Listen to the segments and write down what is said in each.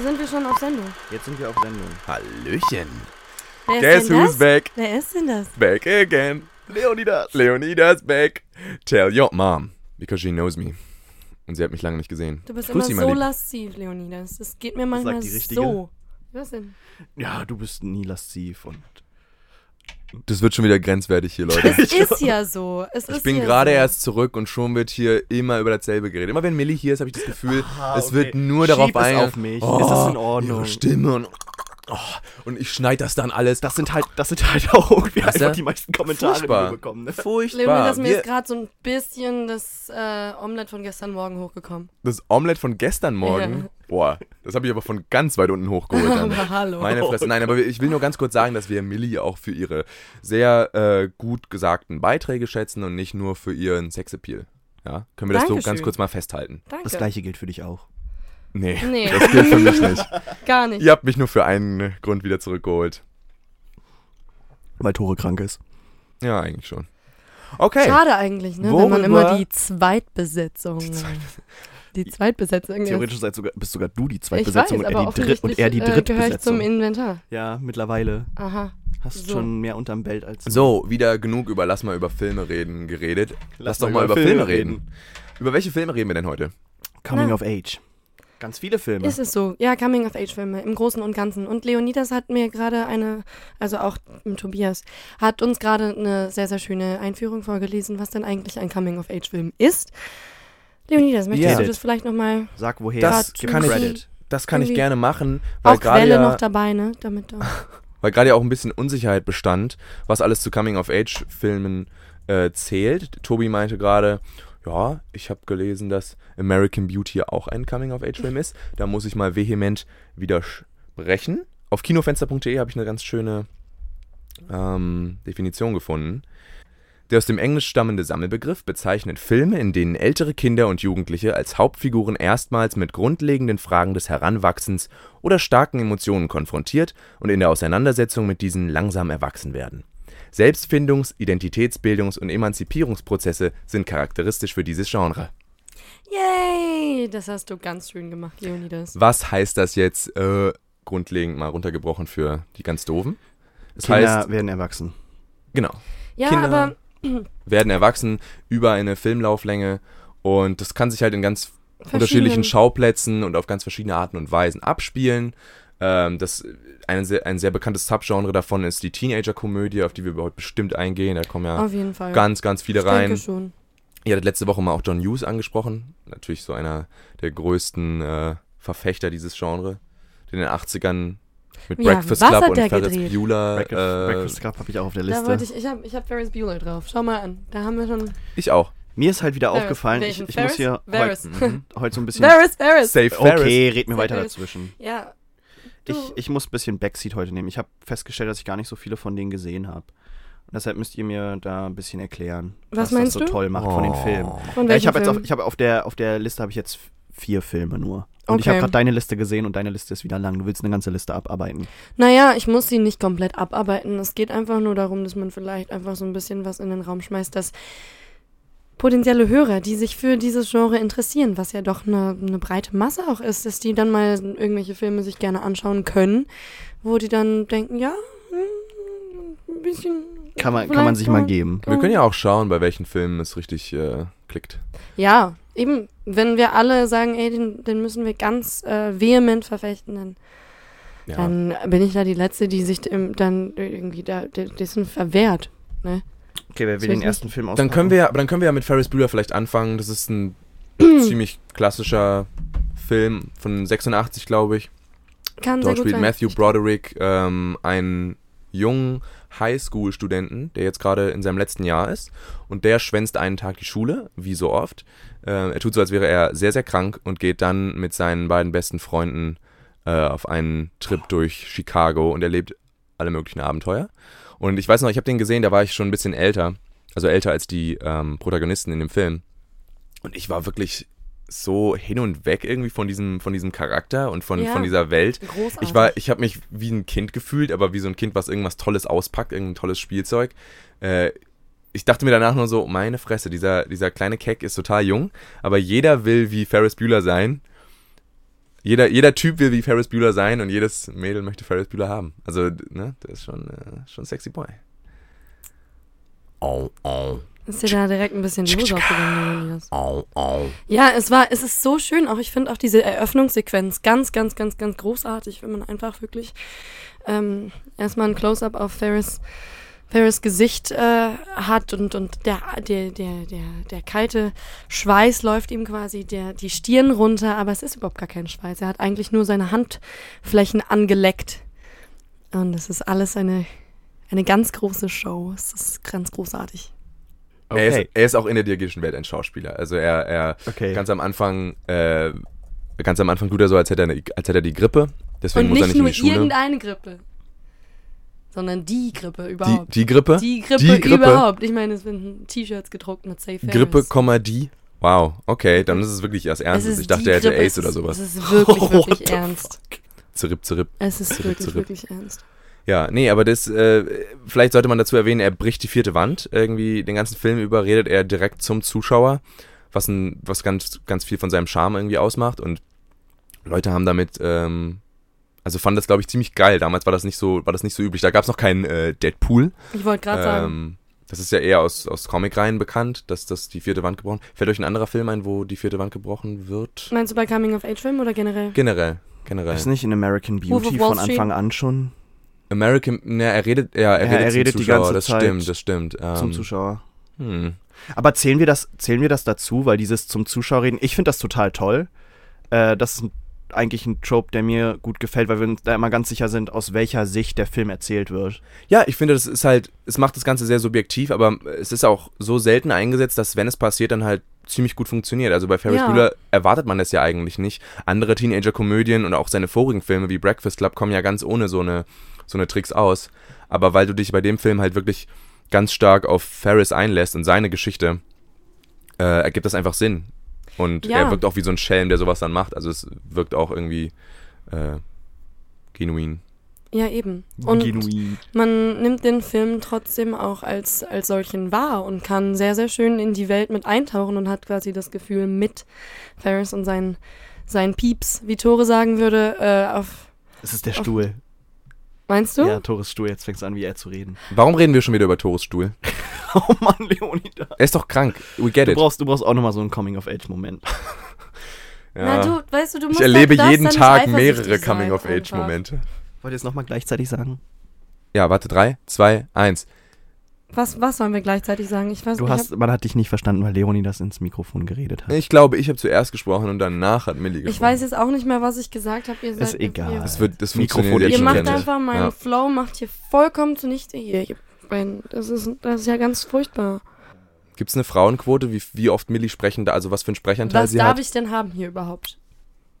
sind wir schon auf Sendung. Jetzt sind wir auf Sendung. Hallöchen. Wer Guess ist denn who's das? back? Wer ist denn das? Back again. Leonidas. Leonidas back. Tell your mom, because she knows me. Und sie hat mich lange nicht gesehen. Du bist Grüß immer so lasziv, Leonidas. Das geht mir manchmal so. Was denn? Ja, du bist nie lasziv und Das wird schon wieder grenzwertig hier, Leute. Es ist ja so. Es Ich ist bin ja gerade so. erst zurück und schon wird hier immer über dasselbe geredet. Immer wenn Millie hier ist, habe ich das Gefühl, Aha, es okay. wird nur Schieb darauf eingegangen. auf mich. Ist das in Ordnung? Ihre Stimme und, oh, und ich schneide das dann alles. Das sind halt, das sind halt auch irgendwie Weißt einfach die meisten Kommentare, Furchtbar. die wir bekommen. Ne? Furchtbar. Leonidas, mir Wir- ist gerade so ein bisschen das äh, Omelette von gestern Morgen hochgekommen. das Omelette von gestern Morgen. Boah, das habe ich aber von ganz weit unten hochgeholt. Dann. Aber hallo. Meine Fresse. Nein, aber ich will nur ganz kurz sagen, dass wir Millie auch für ihre sehr äh, gut gesagten Beiträge schätzen und nicht nur für ihren Sexappeal. Ja? Können wir das so Dankeschön. ganz kurz mal festhalten? Danke. Das gleiche gilt für dich auch. Nee, Nee. das gilt für mich nicht. Gar nicht. Ihr habt mich nur für einen Grund wieder zurückgeholt. Weil Tore krank ist. Ja, eigentlich schon. Okay. Schade eigentlich, ne? Wenn man immer Worüber- die Zweitbesetzung. Die, die Zweitbesetzung ist. Theoretisch seid sogar, bist sogar du die Ich weiß, Zweitbesetzung und, aber er die und er die äh, gehöre ich zum Drittbesetzung. Inventar. ja, mittlerweile Aha. hast So. schon mehr unterm Belt als So, wieder genug über Lass mal über Filme reden geredet. Lass, Lass doch mal über über Filme Filme reden. Über welche Filme reden wir denn heute? Coming Na. of Age. Ganz viele Filme. Ist es so? Ja, Coming-of-Age-Filme im Großen und Ganzen. Und Leonidas hat mir gerade eine, also auch mit Tobias, hat uns gerade eine sehr, sehr schöne Einführung vorgelesen, was denn eigentlich ein Coming-of-Age-Film ist. Leonidas, möchtest Ja. du das vielleicht nochmal, Sag woher. Das kann ich-. Das kann ich gerne machen, weil auch gerade Quelle ja, noch dabei, ne? Damit da. weil gerade ja auch ein bisschen Unsicherheit bestand, was alles zu Coming-of-Age-Filmen äh, zählt. Tobi meinte gerade, ja, ich habe gelesen, dass American Beauty auch ein Coming-of-Age-Film ist. Da muss ich mal vehement widersprechen. Auf kinofenster.de habe ich eine ganz schöne ähm, Definition gefunden. Der aus dem Englisch stammende Sammelbegriff bezeichnet Filme, in denen ältere Kinder und Jugendliche als Hauptfiguren erstmals mit grundlegenden Fragen des Heranwachsens oder starken Emotionen konfrontiert und in der Auseinandersetzung mit diesen langsam erwachsen werden. Selbstfindungs-, Identitätsbildungs- und Emanzipierungsprozesse sind charakteristisch für dieses Genre. Yay! Das hast du ganz schön gemacht, Leonidas. Was heißt das jetzt äh, grundlegend mal runtergebrochen für die ganz Doofen? Es Kinder heißt, werden erwachsen. genau, Ja, Kinder- aber werden erwachsen über eine Filmlauflänge und das kann sich halt in ganz unterschiedlichen Schauplätzen und auf ganz verschiedene Arten und Weisen abspielen. Ähm, das, ein, sehr, ein sehr bekanntes Subgenre davon ist die Teenager-Komödie, auf die wir heute bestimmt eingehen. Da kommen ja ganz, ganz viele ich denke rein. schon. Ihr hattet letzte Woche mal auch John Hughes angesprochen. Natürlich so einer der größten äh, Verfechter dieses Genre. Der in den 80ern mit Ja, Breakfast was Club hat und der Ferris gedreht? Bueller. Breakfast, Äh, Breakfast Club habe ich auch auf der Da Liste. wollte ich, ich habe ich hab Ferris Bueller drauf. Schau mal an. Da haben wir schon. ich auch. Mir ist halt wieder Ferris. aufgefallen, ich, ich muss hier Ferris? heute Ferris. heute so ein bisschen. Ferris, Ferris! Safe Ferris. Okay, red mir Sehr weiter dazwischen. Ja. Du, Ich, ich muss ein bisschen Backseat heute nehmen. Ich habe festgestellt, dass ich gar nicht so viele von denen gesehen habe. Und deshalb müsst ihr mir da ein bisschen erklären, Was was, meinst das so du? toll macht von den Oh. Filmen. von Ja, ich habe jetzt auf, ich habe auf der auf der Liste habe ich jetzt vier Filme nur. Und ich Okay. habe gerade deine Liste gesehen und deine Liste ist wieder lang. Du willst eine ganze Liste abarbeiten. Naja, ich muss sie nicht komplett abarbeiten. Es geht einfach nur darum, dass man vielleicht einfach so ein bisschen was in den Raum schmeißt, dass potenzielle Hörer, die sich für dieses Genre interessieren, was ja doch eine, eine breite Masse auch ist, dass die dann mal irgendwelche Filme sich gerne anschauen können, wo die dann denken, ja, hm, ein bisschen. Kann man, kann man sich mal geben. Wir können ja auch schauen, bei welchen Filmen es richtig äh, klickt. Ja, eben, wenn wir alle sagen, ey, den, den müssen wir ganz äh, vehement verfechten, dann, Ja. dann bin ich da die Letzte, die sich dem, dann irgendwie da, de- dessen verwehrt. Ne? Okay, wer will den ersten Film Dann auspacken? können wir, aber dann können wir ja mit Ferris Bueller vielleicht anfangen. Das ist ein ziemlich klassischer Film von 86, glaube ich. Kann Dort sehr gut spielt sein. Matthew Broderick ähm, einen jungen Highschool-Studenten, der jetzt gerade in seinem letzten Jahr ist. Und der schwänzt einen Tag die Schule, wie so oft. Ähm, er tut so, als wäre er sehr, sehr krank und geht dann mit seinen beiden besten Freunden äh, auf einen Trip durch Chicago und erlebt alle möglichen Abenteuer. Und ich weiß noch, ich habe den gesehen, da war ich schon ein bisschen älter. Also älter als die ähm, Protagonisten in dem Film. Und ich war wirklich so hin und weg irgendwie von diesem, von diesem Charakter und von, Ja. von dieser Welt. Großartig. Ich war, ich habe mich wie ein Kind gefühlt, aber wie so ein Kind, was irgendwas Tolles auspackt, irgendein tolles Spielzeug. Äh, ich dachte mir danach nur so, meine Fresse, dieser, dieser kleine Keck ist total jung, aber jeder will wie Ferris Bueller sein. jeder, jeder Typ will wie Ferris Bueller sein und jedes Mädel möchte Ferris Bueller haben. Also, ne, der ist schon, äh, schon ein sexy Boy. Au, au, Ist dir da direkt ein bisschen Hose aufgegangen, Leonidas? au, au. Ja, es war, es ist so schön. Auch ich finde auch diese Eröffnungssequenz ganz, ganz, ganz, ganz großartig, wenn man einfach wirklich ähm, erstmal ein Close-up auf Ferris, Ferris Gesicht äh, hat und, und der, der, der, der, der kalte Schweiß läuft ihm quasi der, die Stirn runter, aber es ist überhaupt gar kein Schweiß. Er hat eigentlich nur seine Handflächen angeleckt. Und es ist alles eine, eine ganz große Show. Es ist ganz großartig. Er, ist, Okay. er ist auch in der diagetischen Welt ein Schauspieler. Also er, er Okay. ganz am Anfang, äh, ganz am Anfang tut er so, als hätte er, eine, als hätte er die Grippe. Deswegen Und muss er nicht nicht in nur die Schule. irgendeine Grippe, sondern die Grippe Die, überhaupt. die Grippe? Die Grippe, Die Grippe? überhaupt. Ich meine, es werden T-Shirts gedruckt mit Safe Grippe. Komma, die. Wow, okay, dann ist es wirklich erst ernst. Ich dachte, die er hätte Grippe, Ace es oder ist- sowas. Es ist wirklich, wirklich ernst. Zirip, zirip. Es ist Zurück, wirklich, zurück. wirklich ernst. Ja, nee, aber das, äh, vielleicht sollte man dazu erwähnen, er bricht die vierte Wand. Irgendwie den ganzen Film über redet er direkt zum Zuschauer, was, ein, was ganz, ganz viel von seinem Charme irgendwie ausmacht. Und Leute haben damit, ähm, also fanden das, glaube ich, ziemlich geil. Damals war das nicht so, war das nicht so üblich. Da gab es noch keinen äh, Deadpool. Ich wollte gerade sagen, Ähm, das ist ja eher aus, aus Comic-Reihen bekannt, dass das die vierte Wand gebrochen. Fällt euch ein anderer Film ein, wo die vierte Wand gebrochen wird? meinst du bei Coming-of-Age-Film oder generell? Generell, generell. Ist nicht in American Beauty von? Anfang an schon American, ne, er redet, ja, er Ja, redet, er zum redet die Zuschauer, ganze das Zeit stimmt, das stimmt. zum Ähm, Zuschauer? Hm. Aber zählen wir das, zählen wir das dazu, weil dieses zum Zuschauer reden, ich finde das total toll. Äh, das ist eigentlich ein Trope, der mir gut gefällt, weil wir uns da immer ganz sicher sind, aus welcher Sicht der Film erzählt wird. Ja, ich finde, das ist halt, es macht das Ganze sehr subjektiv, aber es ist auch so selten eingesetzt, dass wenn es passiert, dann halt ziemlich gut funktioniert. Also bei Ferris Ja. Bueller erwartet man das ja eigentlich nicht. Andere Teenager-Komödien und auch seine vorigen Filme wie Breakfast Club kommen ja ganz ohne so eine, so eine Tricks aus. Aber weil du dich bei dem Film halt wirklich ganz stark auf Ferris einlässt und seine Geschichte, äh, ergibt das einfach Sinn. Und Ja. er wirkt auch wie so ein Schelm, der sowas dann macht. Also es wirkt auch irgendwie äh, genuin. Ja, eben. Und Genuin. man nimmt den Film trotzdem auch als, als solchen wahr und kann sehr, sehr schön in die Welt mit eintauchen und hat quasi das Gefühl, mit Ferris und seinen, seinen Pieps, wie Tore sagen würde, äh, auf. Es ist der Stuhl. Meinst du? Ja, Tores Stuhl, jetzt fängst du an, wie er zu reden. Warum reden wir schon wieder über Tores Stuhl? Oh Mann, Leonida. Er ist doch krank. We get Du it. brauchst, du brauchst auch nochmal so einen Coming-of-Age-Moment. Na, du, weißt du, du musst ich erlebe halt jeden Tag mehrere. Coming-of-Age-Momente. Wollt ihr es nochmal gleichzeitig sagen? Ja, warte, drei, zwei, eins. Was, was sollen wir gleichzeitig sagen? Ich weiß Du ich hast, man hat dich nicht verstanden, weil Leonidas ins Mikrofon geredet hat. Ich glaube, ich habe zuerst gesprochen und danach hat Millie gesprochen. ich weiß jetzt auch nicht mehr, was ich gesagt habe. Ihr seid Ist egal. Ihr, Das, wird, das Mikrofon ihr schon macht nicht. einfach meinen Ja. Flow, macht hier vollkommen zunichte hier. Das ist, das ist ja ganz furchtbar. Gibt es eine Frauenquote, wie, wie oft Millie sprechen, da- also was für einen Sprechanteil Was sie darf hat? ich denn haben hier überhaupt?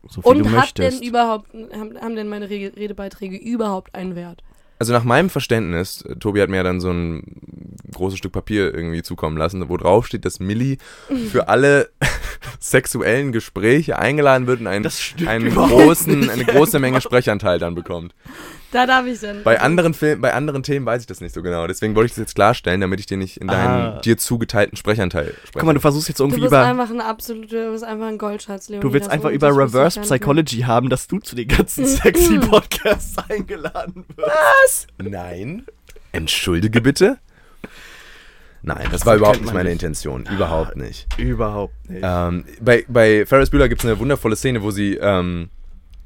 So viel Und du hat denn möchtest. überhaupt, haben, haben denn meine Rede- Redebeiträge überhaupt einen Wert? Also nach meinem Verständnis, äh, Tobi hat mir ja dann so ein großes Stück Papier irgendwie zukommen lassen, wo drauf steht, dass Millie für alle sexuellen Gespräche eingeladen wird und einen, einen großen, eine große Menge Sprechanteil dann bekommt. Da darf ich denn. Bei anderen Filmen, bei anderen Themen weiß ich das nicht so genau. Deswegen wollte ich das jetzt klarstellen, damit ich dir nicht in deinen Ah. dir zugeteilten Sprechanteil spreche. Guck mal, du versuchst jetzt du irgendwie bist über. einfach ein absoluter, du bist einfach ein Goldschatz, Leon. Du willst einfach über Reverse Psychology haben, dass du zu den ganzen sexy Podcasts eingeladen wirst. Nein. Entschuldige bitte. Nein, das So war überhaupt nicht meine dich. Intention. Überhaupt nicht. Überhaupt nicht. Ähm, bei, bei Ferris Bueller gibt es eine wundervolle Szene, wo sie ähm,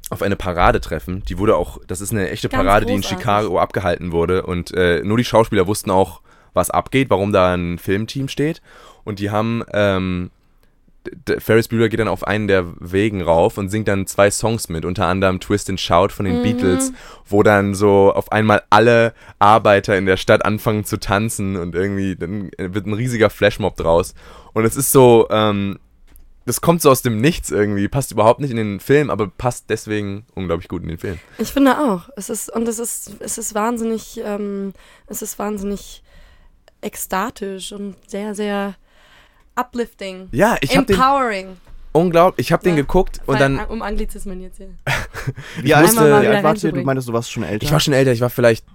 auf eine Parade treffen. Die wurde auch, das ist eine echte Ganz Parade, die in großartig. Chicago abgehalten wurde. Und äh, nur die Schauspieler wussten auch, was abgeht, warum da ein Filmteam steht. Und die haben, ähm, Ferris Bueller geht dann auf einen der Wegen rauf und singt dann zwei Songs mit, unter anderem Twist and Shout von den Mhm. Beatles, wo dann so auf einmal alle Arbeiter in der Stadt anfangen zu tanzen und irgendwie dann wird ein riesiger Flashmob draus. Und es ist so, ähm, das kommt so aus dem Nichts irgendwie, passt überhaupt nicht in den Film, aber passt deswegen unglaublich gut in den Film. Ich finde auch. Es ist, und es ist, es ist wahnsinnig, ähm, es ist wahnsinnig ekstatisch und sehr, sehr uplifting. Ja, ich habe den Empowering. unglaublich, ich habe den Ja. geguckt und dann Um Anglizismen jetzt hier. Wie alt, musste- wie warst du? Du meintest, du warst schon älter. ich war schon älter, ich war vielleicht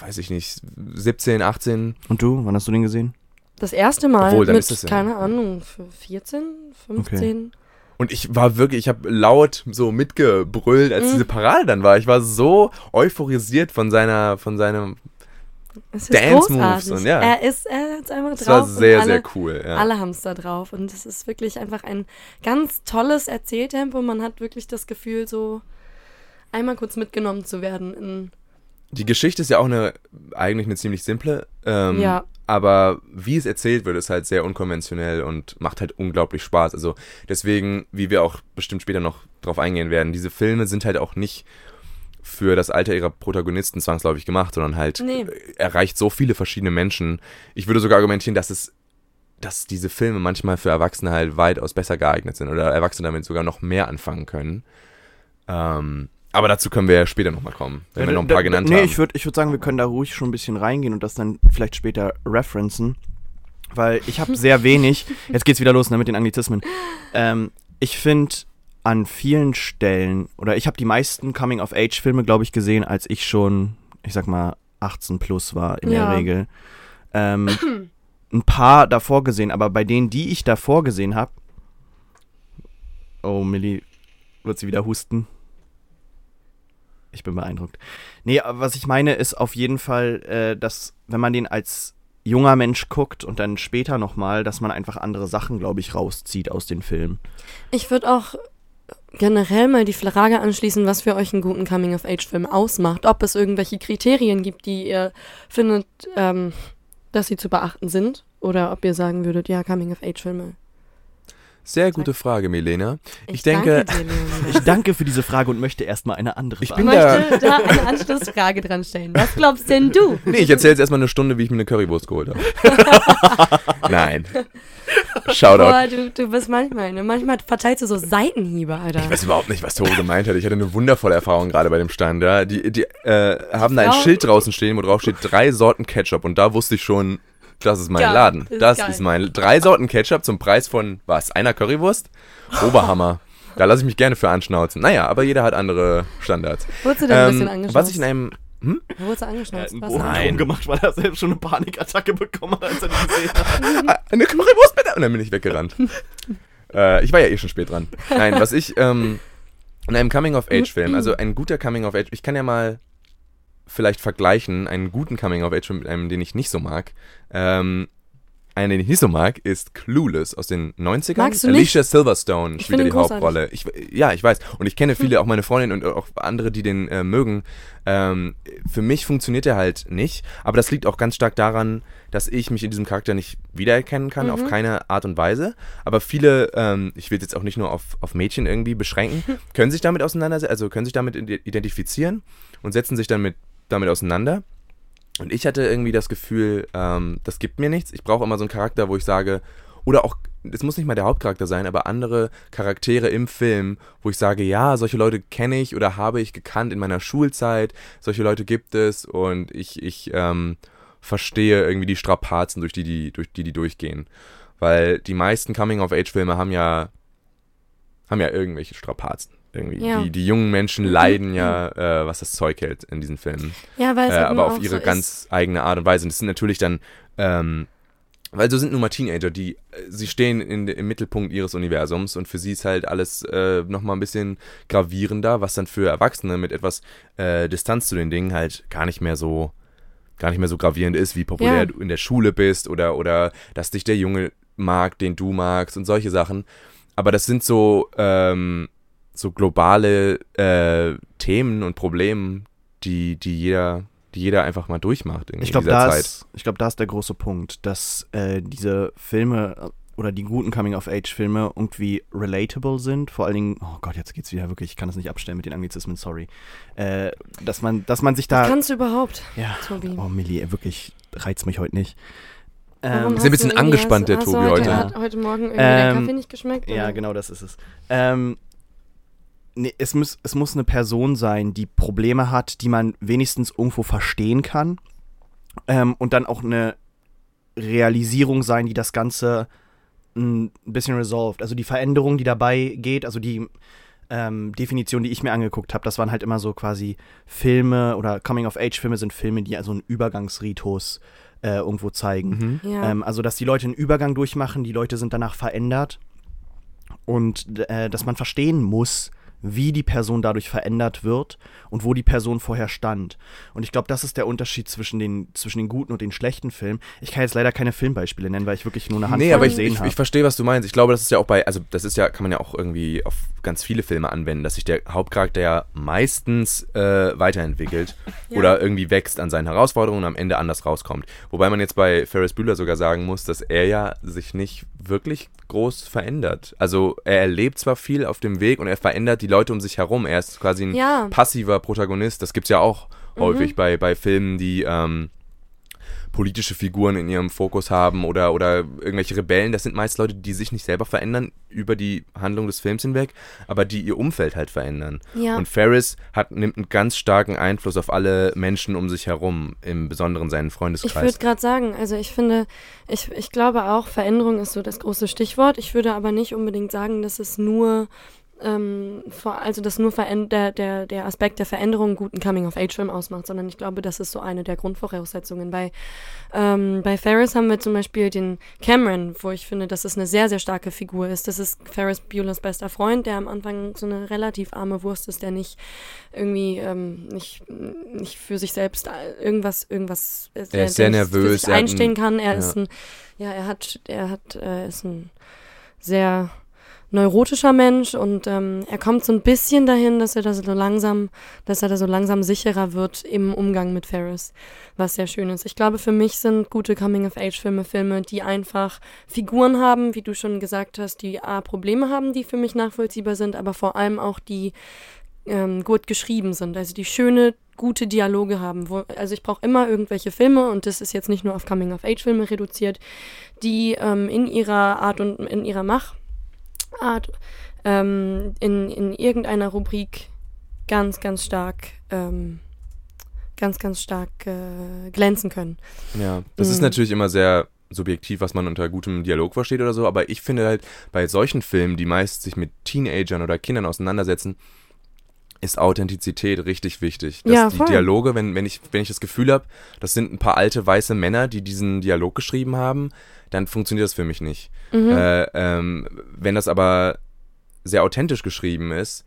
weiß ich nicht, 17, 18. Und du? Wann hast du den gesehen? Das erste Mal Obwohl, mit, ja- keine Ahnung, für 14, 15. Und ich war wirklich, ich habe laut so mitgebrüllt, als Mhm. diese Parade dann war. Ich war so euphorisiert von seiner, von seinem. Dance Moves und ja. Er ist er ist einfach drauf. Es war sehr, alle, sehr cool. Ja. Alle haben es da drauf. Und es ist wirklich einfach ein ganz tolles Erzähltempo. Man hat wirklich das Gefühl, so einmal kurz mitgenommen zu werden Die Geschichte ist ja auch eine, eigentlich eine ziemlich simple. Ähm, Ja. Aber wie es erzählt wird, ist halt sehr unkonventionell und macht halt unglaublich Spaß. Also deswegen, wie wir auch bestimmt später noch drauf eingehen werden, diese Filme sind halt auch nicht für das Alter ihrer Protagonisten zwangsläufig gemacht, sondern halt Nee. äh, erreicht so viele verschiedene Menschen. Ich würde sogar argumentieren, dass es dass diese Filme manchmal für Erwachsene halt weitaus besser geeignet sind oder Erwachsene damit sogar noch mehr anfangen können. Ähm, aber dazu können wir ja später nochmal kommen, wenn wir noch ein paar genannt nee, haben. ich würde ich würd sagen, wir können da ruhig schon ein bisschen reingehen und das dann vielleicht später referenzen. Weil ich habe sehr wenig. Jetzt geht's wieder los ne, mit den Anglizismen. Ähm, ich finde an vielen Stellen, oder ich habe die meisten Coming-of-Age-Filme, glaube ich, gesehen, als ich schon, ich sag mal, 18 plus war in Ja. der Regel. Ähm, ein paar davor gesehen, aber bei denen, die ich davor gesehen habe. Oh, Millie, wird sie wieder husten? Ich bin beeindruckt. Nee, aber was ich meine, ist auf jeden Fall, äh, dass, wenn man den als junger Mensch guckt und dann später nochmal, dass man einfach andere Sachen, glaube ich, rauszieht aus den Filmen. Ich würde auch generell mal die Frage anschließen, was für euch einen guten Coming-of-Age-Film ausmacht. Ob es irgendwelche Kriterien gibt, die ihr findet, ähm, dass sie zu beachten sind. Oder ob ihr sagen würdet, ja, Coming-of-Age-Filme. Sehr gute Frage, Milena. Ich, Ich denke- danke dir. Ich danke für diese Frage und möchte erstmal eine andere Ich Ich bin beantworten. möchte da eine Anschlussfrage dran stellen. Was glaubst denn du? Nee, ich erzähle jetzt erstmal eine Stunde, wie ich mir eine Currywurst geholt habe. Nein. Shoutout. Boah, du, du bist manchmal, ne? Manchmal verteilst du so Seitenhiebe, Alter. Ich weiß überhaupt nicht, was Tobi gemeint hat. Ich hatte eine wundervolle Erfahrung gerade bei dem Stand. Ja. Die, die äh, haben da ein Schild draußen stehen, wo drauf steht drei Sorten Ketchup. Und da wusste ich schon, das ist mein Geil, Laden. ist Das geil. ist mein. Drei Sorten Ketchup zum Preis von, was, einer Currywurst? Oberhammer. Da lasse ich mich gerne für anschnauzen. Naja, aber jeder hat andere Standards. Wurdest du denn ein bisschen Ähm, angeschaut? was ich in einem. Hm? Wurdest du Er angeschnauzt? einen Was? Bogen Nein. gemacht, weil er selbst schon eine Panikattacke bekommen hat, als er die gesehen hat. Ah, Eine Currywurst bitte! Und dann bin ich weggerannt. äh, ich war ja eh schon spät dran. Nein, was ich ähm, in einem Coming-of-Age-Film, also ein guter Coming-of-Age, ich kann ja mal vielleicht vergleichen, einen guten Coming-of-Age-Film mit einem, den ich nicht so mag. Ähm, einen, den ich nicht so mag, ist Clueless aus den 90ern. Magst du nicht? Alicia Silverstone Ich spielt die großartig. Hauptrolle. Ich, ja, ich weiß. Und ich kenne viele, auch meine Freundin und auch andere, die den äh, mögen. Ähm, für mich funktioniert er halt nicht. Aber das liegt auch ganz stark daran, dass ich mich in diesem Charakter nicht wiedererkennen kann, auf keine Art und Weise. Aber viele, ähm, ich will jetzt auch nicht nur auf, auf Mädchen irgendwie beschränken, können sich damit auseinandersetzen, also können sich damit ide- identifizieren und setzen sich dann mit, damit auseinander. Und ich hatte irgendwie das Gefühl, ähm, das gibt mir nichts. Ich brauche immer so einen Charakter, wo ich sage, oder auch, es muss nicht mal der Hauptcharakter sein, aber andere Charaktere im Film, wo ich sage, ja, solche Leute kenne ich oder habe ich gekannt in meiner Schulzeit, solche Leute gibt es und ich, ich ähm, verstehe irgendwie die Strapazen, durch die die, durch die, die durchgehen. Weil die meisten Coming-of-Age-Filme haben ja, haben ja irgendwelche Strapazen. Irgendwie. Ja. Die, die jungen Menschen leiden ja, äh, was das Zeug hält in diesen Filmen Ja, weil es äh, halt aber auf ihre so ganz eigene Art und Weise. Und das sind natürlich dann, ähm, weil so sind nun mal Teenager, die, äh, sie stehen in, im Mittelpunkt ihres Universums und für sie ist halt alles äh, nochmal ein bisschen gravierender, was dann für Erwachsene mit etwas äh, Distanz zu den Dingen halt gar nicht mehr so, gar nicht mehr so gravierend ist, wie populär Ja. du in der Schule bist oder, oder dass dich der Junge mag, den du magst und solche Sachen. Aber das sind so, ähm, so globale äh, Themen und Probleme, die, die jeder, die jeder einfach mal durchmacht in Ich glaube, dieser da, Zeit. ist- ich glaub, da ist der große Punkt, dass äh, diese Filme oder die guten Coming-of-Age-Filme irgendwie relatable sind. Vor allen Dingen, oh Gott, jetzt geht's wieder wirklich, ich kann das nicht abstellen mit den Anglizismen, sorry. Äh, dass, man, dass man sich da. Kannst du überhaupt, Ja. Tobi? Oh, Millie, wirklich reizt mich heute nicht. Warum Ähm, Ist ein bisschen angespannt, der Tobi du heute. Hat heute Morgen irgendwie der Ähm, Kaffee nicht geschmeckt? Ja, oder? genau, das ist es. Ähm, nee, es, muss, es muss eine Person sein, die Probleme hat, die man wenigstens irgendwo verstehen kann. Ähm, und dann auch eine Realisierung sein, die das Ganze ein bisschen resolved. Also die Veränderung, die dabei geht, also die ähm, Definition, die ich mir angeguckt habe, das waren halt immer so quasi Filme oder Coming-of-Age-Filme sind Filme, die also einen Übergangsritus äh, irgendwo zeigen. Mhm. Ja. Ähm, also, dass die Leute einen Übergang durchmachen, die Leute sind danach verändert. und äh, dass man verstehen muss, wie die Person dadurch verändert wird und wo die Person vorher stand. Und ich glaube, das ist der Unterschied zwischen den, zwischen den guten und den schlechten Filmen. Ich kann jetzt leider keine Filmbeispiele nennen, weil ich wirklich nur eine Handvoll Nee, aber ich, gesehen ich, habe. ich verstehe, was du meinst. Ich glaube, das ist ja auch bei, also das ist ja, kann man ja auch irgendwie auf ganz viele Filme anwenden, dass sich der Hauptcharakter ja meistens äh, weiterentwickelt Ja. oder irgendwie wächst an seinen Herausforderungen und am Ende anders rauskommt. Wobei man jetzt bei Ferris Bueller sogar sagen muss, dass er ja sich nicht wirklich groß verändert. Also er erlebt zwar viel auf dem Weg und er verändert die Leute um sich herum. Er ist quasi ein Ja. passiver Protagonist. Das gibt's ja auch Mhm. häufig bei, bei Filmen, die ähm, politische Figuren in ihrem Fokus haben oder, oder irgendwelche Rebellen. Das sind meist Leute, die sich nicht selber verändern über die Handlung des Films hinweg, aber die ihr Umfeld halt verändern. Ja. Und Ferris hat, nimmt einen ganz starken Einfluss auf alle Menschen um sich herum, im Besonderen seinen Ich Freundeskreis. würde gerade sagen, also ich finde, ich, ich glaube auch, Veränderung ist so das große Stichwort. Ich würde aber nicht unbedingt sagen, dass es nur, ähm, vor, also dass nur der, der, der Aspekt der Veränderung guten Coming-of-Age-Film ausmacht, sondern ich glaube, das ist so eine der Grundvoraussetzungen. Bei, ähm, bei Ferris haben wir zum Beispiel den Cameron, wo ich finde, dass es eine sehr, sehr starke Figur ist. Das ist Ferris Buellers bester Freund, der am Anfang so eine relativ arme Wurst ist, der nicht irgendwie ähm, nicht, nicht für sich selbst äh, irgendwas, irgendwas äh, Er ist sehr nervös, er einstehen ein- kann. Er ja. ist ein, ja, er hat, er hat, äh, ist ein sehr neurotischer Mensch und ähm, er kommt so ein bisschen dahin, dass er da so langsam, dass er da so langsam sicherer wird im Umgang mit Ferris, was sehr schön ist. Ich glaube, für mich sind gute Coming-of-Age-Filme Filme, die einfach Figuren haben, wie du schon gesagt hast, die A, Probleme haben, die für mich nachvollziehbar sind, aber vor allem auch die ähm, gut geschrieben sind, also die schöne, gute Dialoge haben. Wo, also ich brauche immer irgendwelche Filme und das ist jetzt nicht nur auf Coming-of-Age-Filme reduziert, die ähm, in ihrer Art und in ihrer Machart ähm, in, in irgendeiner Rubrik ganz, ganz stark ähm, ganz, ganz stark äh, glänzen können. Ja, das ist Mhm. natürlich immer sehr subjektiv, was man unter gutem Dialog versteht oder so, aber ich finde halt bei solchen Filmen, die meist sich mit Teenagern oder Kindern auseinandersetzen, ist Authentizität richtig wichtig. Dass Ja, die voll. Dialoge, wenn, wenn, ich, wenn ich das Gefühl habe, das sind ein paar alte weiße Männer, die diesen Dialog geschrieben haben, dann funktioniert das für mich nicht. Mhm. Äh, ähm, wenn das aber sehr authentisch geschrieben ist,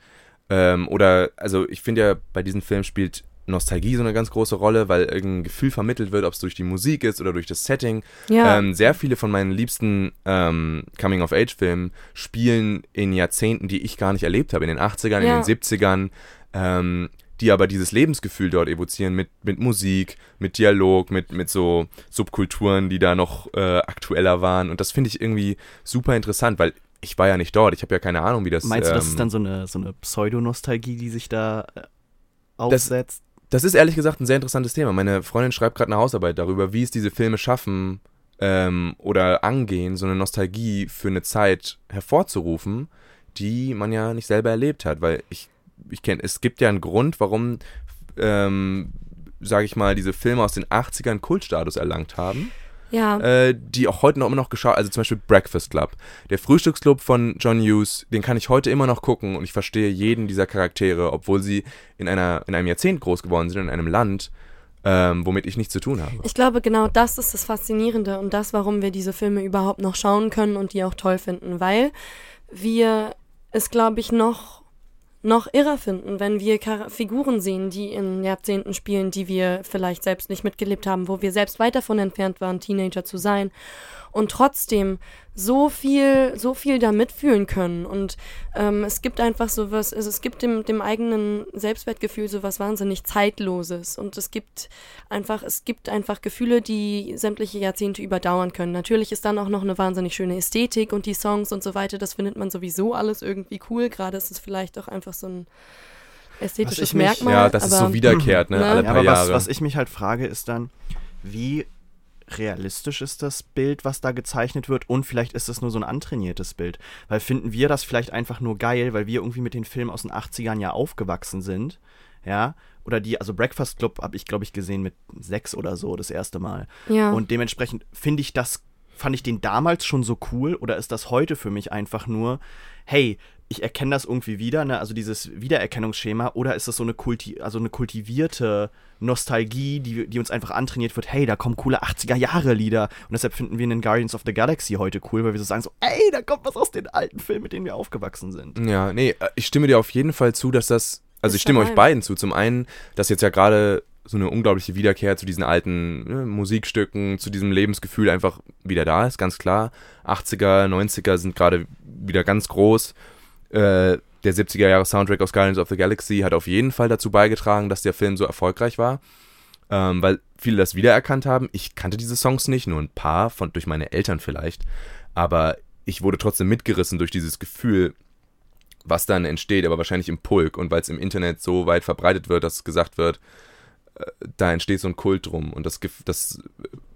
ähm, oder, also ich finde ja, bei diesem Film spielt Nostalgie so eine ganz große Rolle, weil irgendein Gefühl vermittelt wird, ob es durch die Musik ist oder durch das Setting. ja, Ähm, sehr viele von meinen liebsten ähm, Coming-of-Age-Filmen spielen in Jahrzehnten, die ich gar nicht erlebt habe, in den 80ern, Ja. in den 70ern, ähm, die aber dieses Lebensgefühl dort evozieren mit, mit Musik, mit Dialog, mit, mit so Subkulturen, die da noch äh, aktueller waren. Und das finde ich irgendwie super interessant, weil ich war ja nicht dort, ich habe ja keine Ahnung, wie das Meinst du, das ähm, ist dann so eine, so eine Pseudonostalgie, die sich da äh, aufsetzt? Das ist ehrlich gesagt ein sehr interessantes Thema. Meine Freundin schreibt gerade eine Hausarbeit darüber, wie es diese Filme schaffen ähm, oder angehen, so eine Nostalgie für eine Zeit hervorzurufen, die man ja nicht selber erlebt hat. Weil ich, ich kenne, es gibt ja einen Grund, warum, ähm, sage ich mal, diese Filme aus den 80ern Kultstatus erlangt haben ja. äh, die auch heute noch immer noch geschaut, also zum Beispiel Breakfast Club. Der Frühstücksclub von John Hughes, den kann ich heute immer noch gucken und ich verstehe jeden dieser Charaktere, obwohl sie in, einer, in einem Jahrzehnt groß geworden sind, in einem Land, ähm, womit ich nichts zu tun habe. Ich glaube, genau das ist das Faszinierende und das, warum wir diese Filme überhaupt noch schauen können und die auch toll finden, weil wir es, glaube ich, noch noch irrer finden, wenn wir Char Figuren sehen, die in Jahrzehnten spielen, die wir vielleicht selbst nicht mitgelebt haben, wo wir selbst weit davon entfernt waren, Teenager zu sein und trotzdem so viel, so viel da mitfühlen können. Und ähm, es gibt einfach sowas, also es gibt dem, dem eigenen Selbstwertgefühl sowas wahnsinnig Zeitloses. Und es gibt einfach, es gibt einfach Gefühle, die sämtliche Jahrzehnte überdauern können. Natürlich ist dann auch noch eine wahnsinnig schöne Ästhetik und die Songs und so weiter, das findet man sowieso alles irgendwie cool. Gerade ist es vielleicht auch einfach so ein ästhetisches ich mich- Merkmal. ja, das ist aber, so wiederkehrt, ne? Ne? Alle Ja, paar aber was, Jahre. was ich mich halt frage, ist dann, wie realistisch ist das Bild, was da gezeichnet wird und vielleicht ist es nur so ein antrainiertes Bild. Weil finden wir das vielleicht einfach nur geil, weil wir irgendwie mit den Filmen aus den 80ern ja aufgewachsen sind, ja, oder die, also Breakfast Club habe ich, glaube ich, gesehen mit sechs oder so das erste Mal. ja. Und dementsprechend finde ich das, fand ich den damals schon so cool oder ist das heute für mich einfach nur, hey, ich erkenne das irgendwie wieder, ne? also dieses Wiedererkennungsschema, oder ist das so eine, Kulti also eine kultivierte Nostalgie, die, die uns einfach antrainiert wird, hey, da kommen coole 80er-Jahre-Lieder und deshalb finden wir den Guardians of the Galaxy heute cool, weil wir so sagen so, ey, da kommt was aus den alten Filmen, mit denen wir aufgewachsen sind. Ja, nee, äh, ich stimme dir auf jeden Fall zu, dass das, also Ist ich stimme euch beiden zu. Zum einen, dass jetzt ja gerade so eine unglaubliche Wiederkehr zu diesen alten ne, Musikstücken, zu diesem Lebensgefühl einfach wieder da ist, ganz klar. 80er, 90er sind gerade wieder ganz groß. Äh, der 70er Jahre Soundtrack aus Guardians of the Galaxy hat auf jeden Fall dazu beigetragen, dass der Film so erfolgreich war. Ähm, weil viele das wiedererkannt haben. Ich kannte diese Songs nicht, nur ein paar, von, durch meine Eltern vielleicht. Aber ich wurde trotzdem mitgerissen durch dieses Gefühl, was dann entsteht, aber wahrscheinlich im Pulk. Und weil es im Internet so weit verbreitet wird, dass gesagt wird, äh, da entsteht so ein Kult drum. Und das, das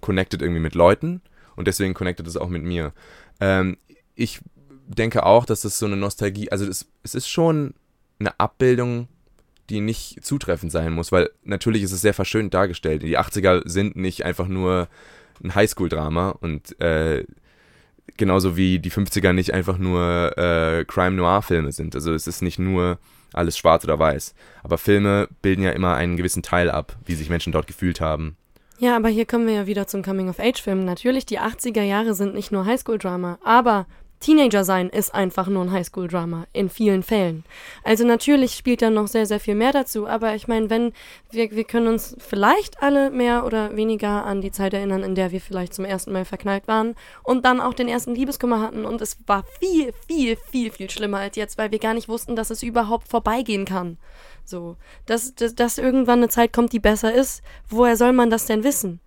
connectet irgendwie mit Leuten und deswegen connectet es auch mit mir. Ähm, ich denke auch, dass das so eine Nostalgie, also es, es ist schon eine Abbildung, die nicht zutreffend sein muss, weil natürlich ist es sehr verschönt dargestellt. Die 80er sind nicht einfach nur ein Highschool-Drama und äh, genauso wie die 50er nicht einfach nur äh, Crime-Noir-Filme sind. Also es ist nicht nur alles schwarz oder weiß. Aber Filme bilden ja immer einen gewissen Teil ab, wie sich Menschen dort gefühlt haben. Ja, aber hier kommen wir ja wieder zum Coming-of-Age-Film. Natürlich, die 80er Jahre sind nicht nur Highschool-Drama, aber Teenager sein ist einfach nur ein Highschool-Drama, in vielen Fällen. Also natürlich spielt da noch sehr, sehr viel mehr dazu, aber ich meine, wenn, wir, wir können uns vielleicht alle mehr oder weniger an die Zeit erinnern, in der wir vielleicht zum ersten Mal verknallt waren und dann auch den ersten Liebeskummer hatten und es war viel, viel, viel, viel schlimmer als jetzt, weil wir gar nicht wussten, dass es überhaupt vorbeigehen kann. So, dass, dass, dass irgendwann eine Zeit kommt, die besser ist, woher soll man das denn wissen?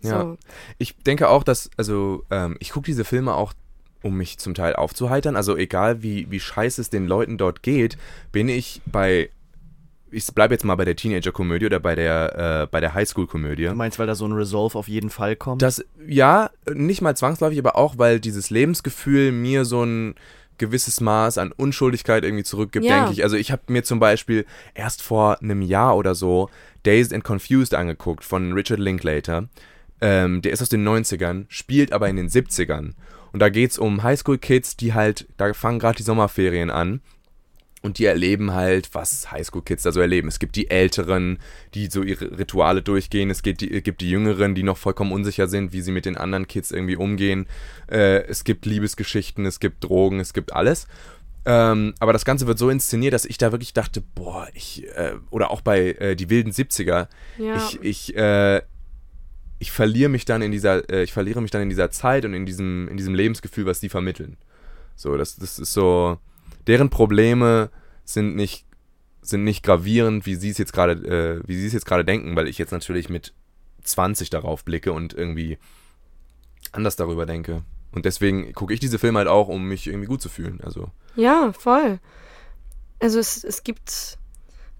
So. Ja. Ich denke auch, dass, also, ähm, ich gucke diese Filme auch, um mich zum Teil aufzuheitern. Also, egal wie, wie scheiße es den Leuten dort geht, bin ich bei, ich bleibe jetzt mal bei der Teenager-Komödie oder bei der, äh, bei der Highschool-Komödie. Du meinst, weil da so ein Resolve auf jeden Fall kommt? Das, ja, nicht mal zwangsläufig, aber auch, weil dieses Lebensgefühl mir so ein gewisses Maß an Unschuldigkeit irgendwie zurückgibt, Ja. denke ich. Also ich habe mir zum Beispiel erst vor einem Jahr oder so Dazed and Confused angeguckt von Richard Linklater. Ähm, der ist aus den 90ern, spielt aber in den 70ern. Und da geht's um Highschool-Kids, die halt, da fangen gerade die Sommerferien an und die erleben halt, was Highschool-Kids da so erleben. Es gibt die Älteren, die so ihre Rituale durchgehen. Es gibt die, gibt die Jüngeren, die noch vollkommen unsicher sind, wie sie mit den anderen Kids irgendwie umgehen. Äh, es gibt Liebesgeschichten, es gibt Drogen, es gibt alles. Ähm, aber das Ganze wird so inszeniert, dass ich da wirklich dachte, boah, ich, äh, oder auch bei äh, Die wilden 70er, Ja. ich, ich, äh, ich verliere mich dann in dieser, äh, ich verliere mich dann in dieser Zeit und in diesem, in diesem Lebensgefühl, was die vermitteln. So, das, das ist so, deren Probleme sind nicht, sind nicht gravierend, wie sie es jetzt gerade, äh, wie sie es jetzt gerade denken, weil ich jetzt natürlich mit 20 darauf blicke und irgendwie anders darüber denke. Und deswegen gucke ich diese Filme halt auch, um mich irgendwie gut zu fühlen. Also, Ja, voll. Also es, es gibt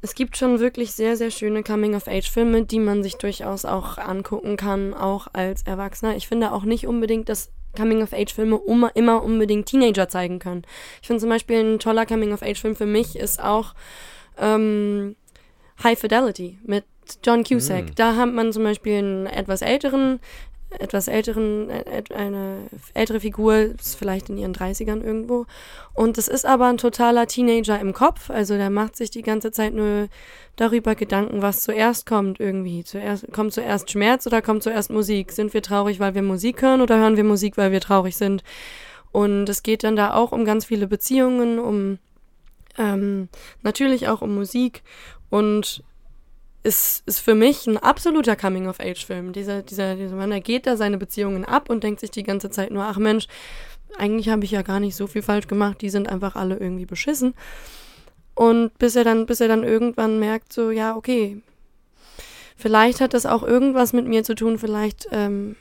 es gibt schon wirklich sehr, sehr schöne Coming-of-Age-Filme, die man sich durchaus auch angucken kann, auch als Erwachsener. Ich finde auch nicht unbedingt, dass Coming-of-Age-Filme immer unbedingt Teenager zeigen können. Ich finde zum Beispiel ein toller Coming-of-Age-Film für mich ist auch ähm, High Fidelity mit John Cusack. Mm. Da hat man zum Beispiel einen etwas älteren, etwas älteren, äh, eine ältere Figur, ist vielleicht in ihren 30ern irgendwo. Und es ist aber ein totaler Teenager im Kopf. Also der macht sich die ganze Zeit nur darüber Gedanken, was zuerst kommt irgendwie. Zuerst, kommt zuerst Schmerz oder kommt zuerst Musik? Sind wir traurig, weil wir Musik hören oder hören wir Musik, weil wir traurig sind? Und es geht dann da auch um ganz viele Beziehungen, um ähm, natürlich auch um Musik und ist, ist für mich ein absoluter Coming-of-Age-Film. Dieser, dieser, dieser Mann, der geht da seine Beziehungen ab und denkt sich die ganze Zeit nur, ach Mensch, eigentlich habe ich ja gar nicht so viel falsch gemacht, die sind einfach alle irgendwie beschissen. Und bis er dann, bis er dann irgendwann merkt, so, ja, okay, vielleicht hat das auch irgendwas mit mir zu tun, vielleicht ähm,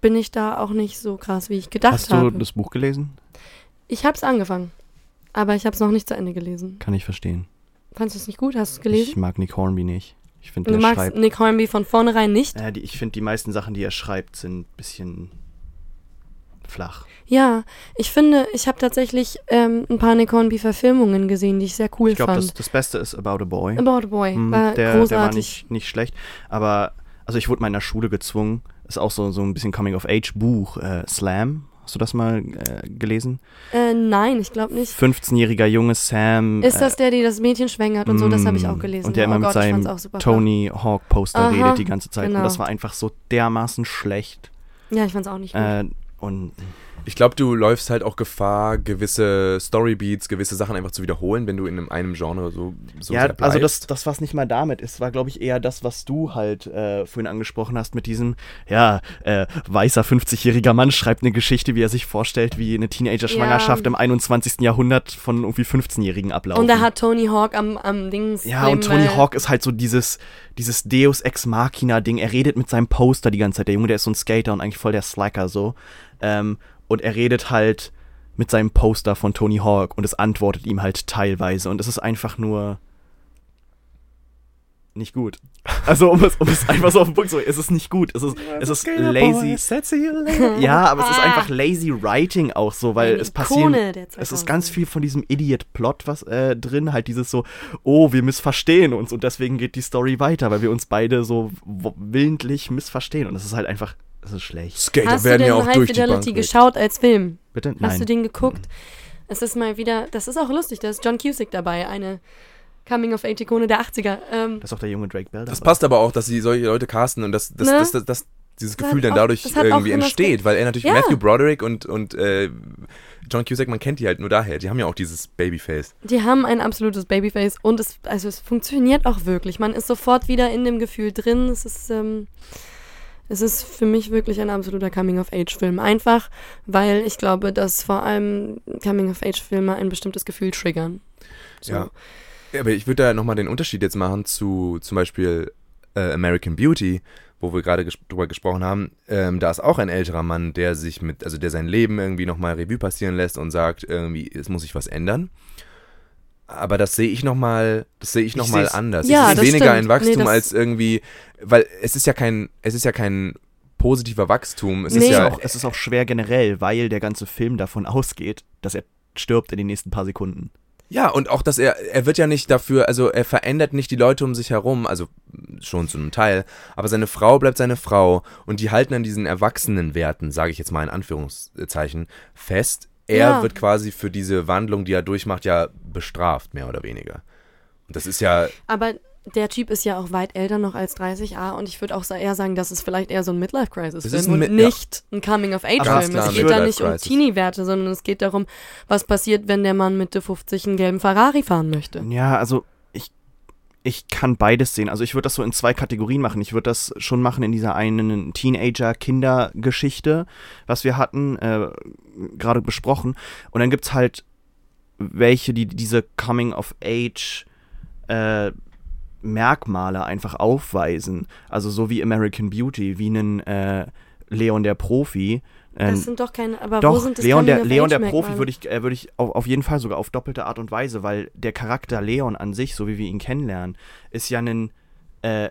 bin ich da auch nicht so krass, wie ich gedacht Hast du habe. das Buch gelesen? Ich habe es angefangen, aber ich habe es noch nicht zu Ende gelesen. Kann ich verstehen. Fandest du es nicht gut? Hast du es Ich gelesen? mag Nick Hornby nicht. Ich finde, Du der magst schreibt. Nick Hornby von vornherein nicht? Ja, die, ich finde, die meisten Sachen, die er schreibt, sind ein bisschen flach. Ja, ich finde, ich habe tatsächlich ähm, ein paar Nick Hornby-Verfilmungen gesehen, die ich sehr cool Ich glaube, fand. das, das Beste ist About a Boy. About a Boy Hm, war der, großartig. der war nicht, nicht schlecht. Aber, also ich wurde mal in der Schule gezwungen, ist auch so, so ein bisschen Coming-of-Age-Buch, äh, Slam Hast du das mal äh, gelesen? Äh, nein, ich glaube nicht. 15-jähriger Junge Sam. Ist das äh, der, die das Mädchen schwängert und so? Das habe ich auch mm, gelesen. Und der oh immer mit Gott, seinem Tony Hawk Poster Aha, redet die ganze Zeit. genau. Und das war einfach so dermaßen schlecht. Ja, ich fand's auch nicht gut. Äh, und Ich glaube, du läufst halt auch Gefahr, gewisse Storybeats, gewisse Sachen einfach zu wiederholen, wenn du in einem, einem Genre so, so ja, sehr bleibst. also das, das was nicht mal damit ist, war glaube ich eher das, was du halt äh, vorhin angesprochen hast mit diesem, ja, äh, weißer 50-jähriger Mann schreibt eine Geschichte, wie er sich vorstellt, wie eine Teenager-Schwangerschaft Ja. im 21. Jahrhundert von irgendwie 15-Jährigen ablaufen. und da hat Tony Hawk am, am Dings. ja, und Tony Hawk ist halt so dieses, dieses Deus Ex Machina-Ding. Er redet mit seinem Poster die ganze Zeit. Der Junge, der ist so ein Skater und eigentlich voll der Slacker so. Ähm, und er redet halt mit seinem Poster von Tony Hawk und es antwortet ihm halt teilweise. Und es ist einfach nur nicht gut. Also um es, um es einfach so auf den Punkt zu bringen, es ist nicht gut. Es ist, es ist lazy. Ja, aber es ist Ah. einfach lazy writing auch so, weil es der Es ist ganz 2000er. viel von diesem Idiot-Plot was äh, drin, halt dieses so, oh, wir missverstehen uns und deswegen geht die Story weiter, weil wir uns beide so willentlich missverstehen und es ist halt einfach, es ist schlecht. Skater Hast du werden denn ja auch High durch die Fidelity Bank. geschaut als Film? Bitte? Hast Nein. du den geguckt? Es ist mal wieder, das ist auch lustig, da ist John Cusick dabei, eine Coming-of-Age-Ikone der 80er. Ähm, das ist auch der junge Drake Bell. Das dabei. passt aber auch, dass sie solche Leute casten und dass, dass, Ne? dass, dass, dass dieses Das Gefühl dann auch- dadurch das irgendwie entsteht, weil er natürlich Ja. Matthew Broderick und, und äh, John Cusack, man kennt die halt nur daher. Die haben ja auch dieses Babyface. die haben ein absolutes Babyface und es, also es funktioniert auch wirklich. Man ist sofort wieder in dem Gefühl drin. Es ist, ähm, es ist für mich wirklich ein absoluter Coming-of-Age-Film. Einfach, weil ich glaube, dass vor allem Coming-of-Age-Filme ein bestimmtes Gefühl triggern. So. Ja. Aber ich würde da nochmal den Unterschied jetzt machen zu zum Beispiel äh, American Beauty, wo wir gerade ges drüber gesprochen haben. Ähm, da ist auch ein älterer Mann, der sich mit, also der sein Leben irgendwie nochmal Revue passieren lässt und sagt, irgendwie, es muss sich was ändern. Aber das sehe ich nochmal, das sehe ich Ich noch mal anders. Ja, es ist das weniger stimmt. ein Wachstum Nee, als irgendwie, weil es ist ja kein, es ist ja kein positiver Wachstum. Es Nee. ist ja, auch, es ist auch schwer generell, weil der ganze Film davon ausgeht, dass er stirbt in den nächsten paar Sekunden. Ja, und auch, dass er, er wird ja nicht dafür, also er verändert nicht die Leute um sich herum, also schon zu einem Teil, aber seine Frau bleibt seine Frau und die halten an diesen Erwachsenenwerten, sage ich jetzt mal in Anführungszeichen, fest. Er Ja. wird quasi für diese Wandlung, die er durchmacht, ja bestraft, mehr oder weniger. Und das ist ja, Aber der Typ ist ja auch weit älter noch als 30a und ich würde auch eher sagen, das ist vielleicht eher so ein Das ist und Mi- ja. nicht ein Coming-of-Age-Film. Es geht da nicht um Midlife-Crisis. Teenie-Werte, sondern es geht darum, was passiert, wenn der Mann Mitte 50 einen gelben Ferrari fahren möchte. Ja, also ich, kann beides sehen. Also ich würde das so in zwei Kategorien machen. Ich würde das schon machen in dieser einen Teenager-Kinder-Geschichte, was wir hatten, äh, gerade besprochen. Und dann gibt es halt welche, die diese Coming-of-Age äh, Merkmale einfach aufweisen. Also so wie American Beauty, wie einen äh, Leon der Profi. Ähm, Das sind doch keine, aber wo doch, sind das Leon der, Leon der? Profi würde ich, äh, würde ich auf, auf jeden Fall sogar auf doppelte Art und Weise, weil der Charakter Leon an sich, so wie wir ihn kennenlernen, ist ja ein, äh,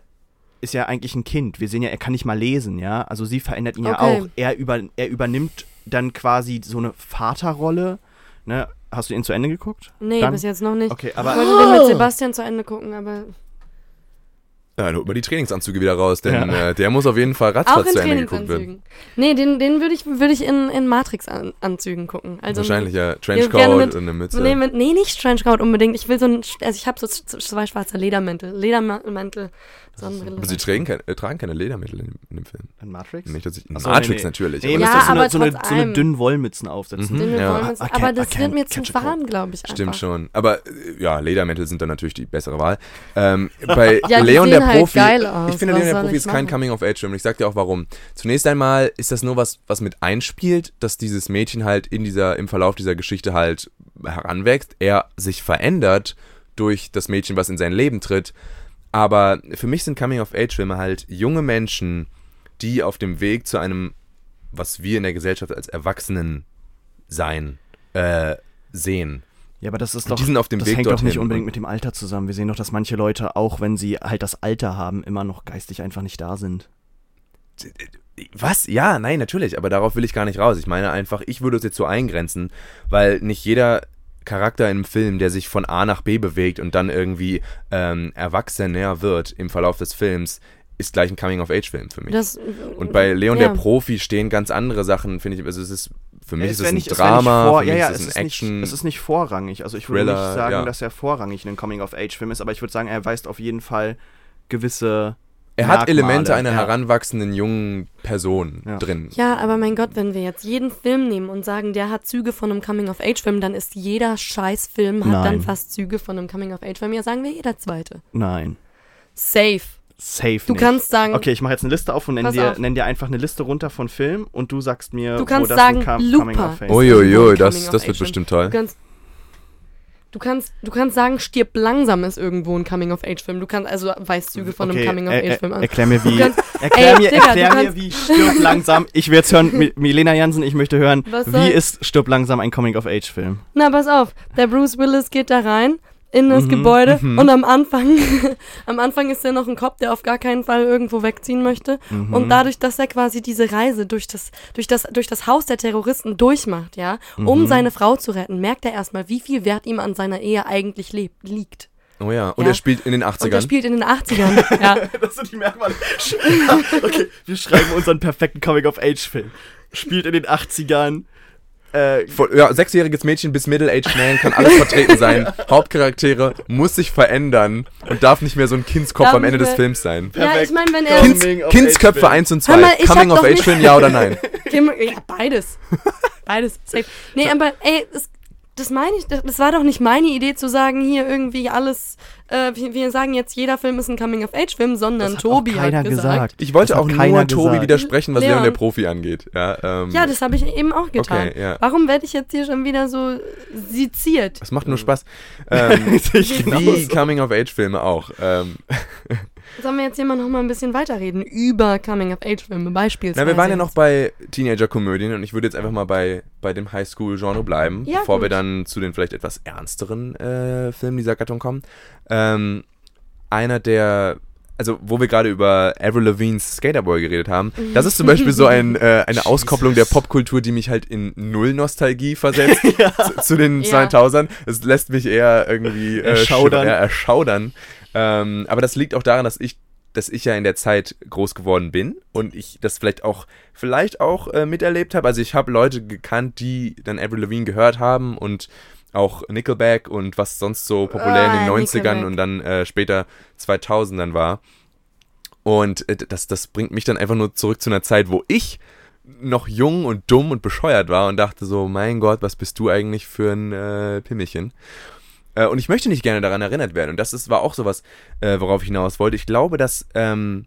ist ja eigentlich ein Kind. Wir sehen ja, er kann nicht mal lesen, ja. Also sie verändert ihn ja Okay. auch. Er, über, er übernimmt dann quasi so eine Vaterrolle. Ne? Hast du ihn zu Ende geguckt? Nee, Dann- bis jetzt noch nicht. Okay, Ich aber wollte den mit Sebastian zu Ende gucken, aber ja, dann holt mal die Trainingsanzüge wieder raus, denn Ja. äh, der muss auf jeden Fall auch ratzfatz in zu Ende geguckt werden. Trainingsanzügen. Nee, den, den würde ich, würd ich in, in Matrix-Anzügen gucken. Also Wahrscheinlich, ja. Ja, Trenchcoat gerne mit- und eine Mütze. Nee, mit, nee, nicht Trenchcoat unbedingt. Ich will so ein, also ich habe so zwei schwarze Ledermäntel. Ledermäntel, Sonnenbrille. aber sie tragen, kein, äh, tragen keine Ledermittel in, in dem Film. in Matrix? Nicht, dass ich, in Ach so, Matrix nee, nee. natürlich. Nee, aber Ja, so, aber eine, so, eine, so eine dünnen Wollmützen aufsetzen. Mhm. Den Ja. uns- I can't- aber das can't wird mir zu warm, glaube ich. Stimmt einfach. schon. Aber äh, ja, Ledermäntel sind dann natürlich die bessere Wahl. Ähm, bei Leon der halt Profi. geil aus. Ich finde, Leon der Profi ist kein? Coming-of-Age-Film. Und ich sag dir auch warum. Zunächst einmal ist das nur was, was mit einspielt, dass dieses Mädchen halt in dieser, im Verlauf dieser Geschichte halt heranwächst. Er sich verändert durch das Mädchen, was in sein Leben tritt. Aber für mich sind Coming-of-Age-Filme halt junge Menschen, die auf dem Weg zu einem, was wir in der Gesellschaft als Erwachsenen sein, äh, sehen. Ja, aber das ist doch, die sind auf dem das Weg hängt doch nicht unbedingt mit dem Alter zusammen. Wir sehen doch, dass manche Leute, auch wenn sie halt das Alter haben, immer noch geistig einfach nicht da sind. Was? Ja, nein, natürlich, aber darauf will ich gar nicht raus. Ich meine einfach, ich würde es jetzt so eingrenzen, weil nicht jeder Charakter im Film, der sich von A nach B bewegt und dann irgendwie ähm, erwachsener wird im Verlauf des Films, ist gleich ein Coming-of-Age-Film für mich. Das, und bei Leon ja. der Profi stehen ganz andere Sachen, finde ich. Also es ist für mich ist es ein nicht- Drama, nicht vor, für ja, mich ja, ist es ist ein nicht, Action. es ist nicht vorrangig. Also ich würde Thriller, nicht sagen, ja. dass er vorrangig ein Coming-of-Age-Film ist, aber ich würde sagen, er weist auf jeden Fall gewisse er hat Merkmale, Elemente einer ja. heranwachsenden jungen Person Ja. drin. Ja, aber mein Gott, wenn wir jetzt jeden Film nehmen und sagen, der hat Züge von einem Coming-of-Age-Film, dann ist jeder Scheißfilm hat dann Nein. fast Züge von einem Coming-of-Age-Film. Ja, sagen wir jeder zweite. Nein. Safe. Safe Du nicht. kannst sagen, Okay, ich mache jetzt eine Liste auf und nenn Pass dir, auf. nenn dir einfach eine Liste runter von Filmen und du sagst mir, Du wo kannst das sagen, ein Com- Looper. Oh, Uiuiui, das, das wird bestimmt du toll. kannst, du kannst, du kannst sagen, stirb langsam ist irgendwo ein Coming-of-Age-Film. Du kannst also Weißzüge von einem Okay, Coming-of-Age-Film er, an. er, erklär mir, wie, Du kannst- erklär Ey, mir, Digga, erklär du mir, wie Stirb langsam, ich will jetzt hören, Mi- Milena Jansen, ich möchte hören, Was wie soll- ist Stirb langsam ein Coming-of-Age-Film? Na, pass auf. Der Bruce Willis geht da rein in das Mhm, Gebäude mhm. und am Anfang, am Anfang ist er noch ein Cop, der auf gar keinen Fall irgendwo wegziehen möchte. Mhm. Und dadurch, dass er quasi diese Reise durch das, durch das, durch das Haus der Terroristen durchmacht, ja, um Mhm. seine Frau zu retten, merkt er erstmal, wie viel Wert ihm an seiner Ehe eigentlich lebt, liegt. Oh ja, und Ja. er spielt in den Und er 80ern. spielt in den 80ern. ja. Das sind die Merkmale. okay, wir schreiben unseren perfekten Coming-of-Age-Film. Spielt in den 80ern. Äh, ja, sechsjähriges Mädchen bis Middle-aged Man kann alles vertreten sein. Hauptcharaktere muss sich verändern und darf nicht mehr so ein Kindskopf Darf am Ende des Films sein. ja, ich Perfekt. meine, wenn er. Kind- Kinds, Kindsköpfe Age 1 und Hör 2. mal, Coming of Age Film, ja oder nein? Beides. Beides. Safe. Nee, aber ey, es, das meine ich, das, das war doch nicht meine Idee zu sagen, hier irgendwie alles, äh, wir, sagen jetzt, jeder Film ist ein Coming-of-Age-Film, sondern Das hat Tobi auch keiner hat gesagt. gesagt. Ich wollte auch keiner nur Tobi gesagt. widersprechen, was Leon, Leon. der Profi angeht. Ja, ähm, Ja, das habe ich eben auch getan. Okay, ja. Warum werde ich jetzt hier schon wieder so seziert? das macht nur Spaß. Ähm, wie Coming-of-Age-Filme auch. Ähm, Sollen wir jetzt hier mal noch mal ein bisschen weiterreden über Coming-of-Age-Filme beispielsweise? na, wir waren ja noch bei Teenager-Komödien und ich würde jetzt einfach mal bei, bei dem Highschool-Genre bleiben, Ja, bevor wir gut. dann zu den vielleicht etwas ernsteren äh, Filmen dieser Gattung kommen. Ähm, einer der, also wo wir gerade über Avril Lavigne's Skaterboy geredet haben, das ist zum Beispiel so ein, äh, eine Auskopplung der Popkultur, die mich halt in Null-Nostalgie versetzt zu, zu den Ja. 2000ern. Es lässt mich eher irgendwie äh, Erschaudern. ja, erschaudern. Ähm, aber das liegt auch daran, dass ich dass ich ja in der Zeit groß geworden bin und ich das vielleicht auch vielleicht auch äh, miterlebt habe. Also ich habe Leute gekannt, die dann Avril Lavigne gehört haben und auch Nickelback und was sonst so populär in Ah, den 90ern Nickelback. und dann äh, später 2000ern war. Und äh, das, das bringt mich dann einfach nur zurück zu einer Zeit, wo ich noch jung und dumm und bescheuert war und dachte so, mein Gott, was bist du eigentlich für ein äh, Pimmelchen? Äh, und ich möchte nicht gerne daran erinnert werden. Und das ist, war auch sowas, äh, worauf ich hinaus wollte. Ich glaube, dass, ähm,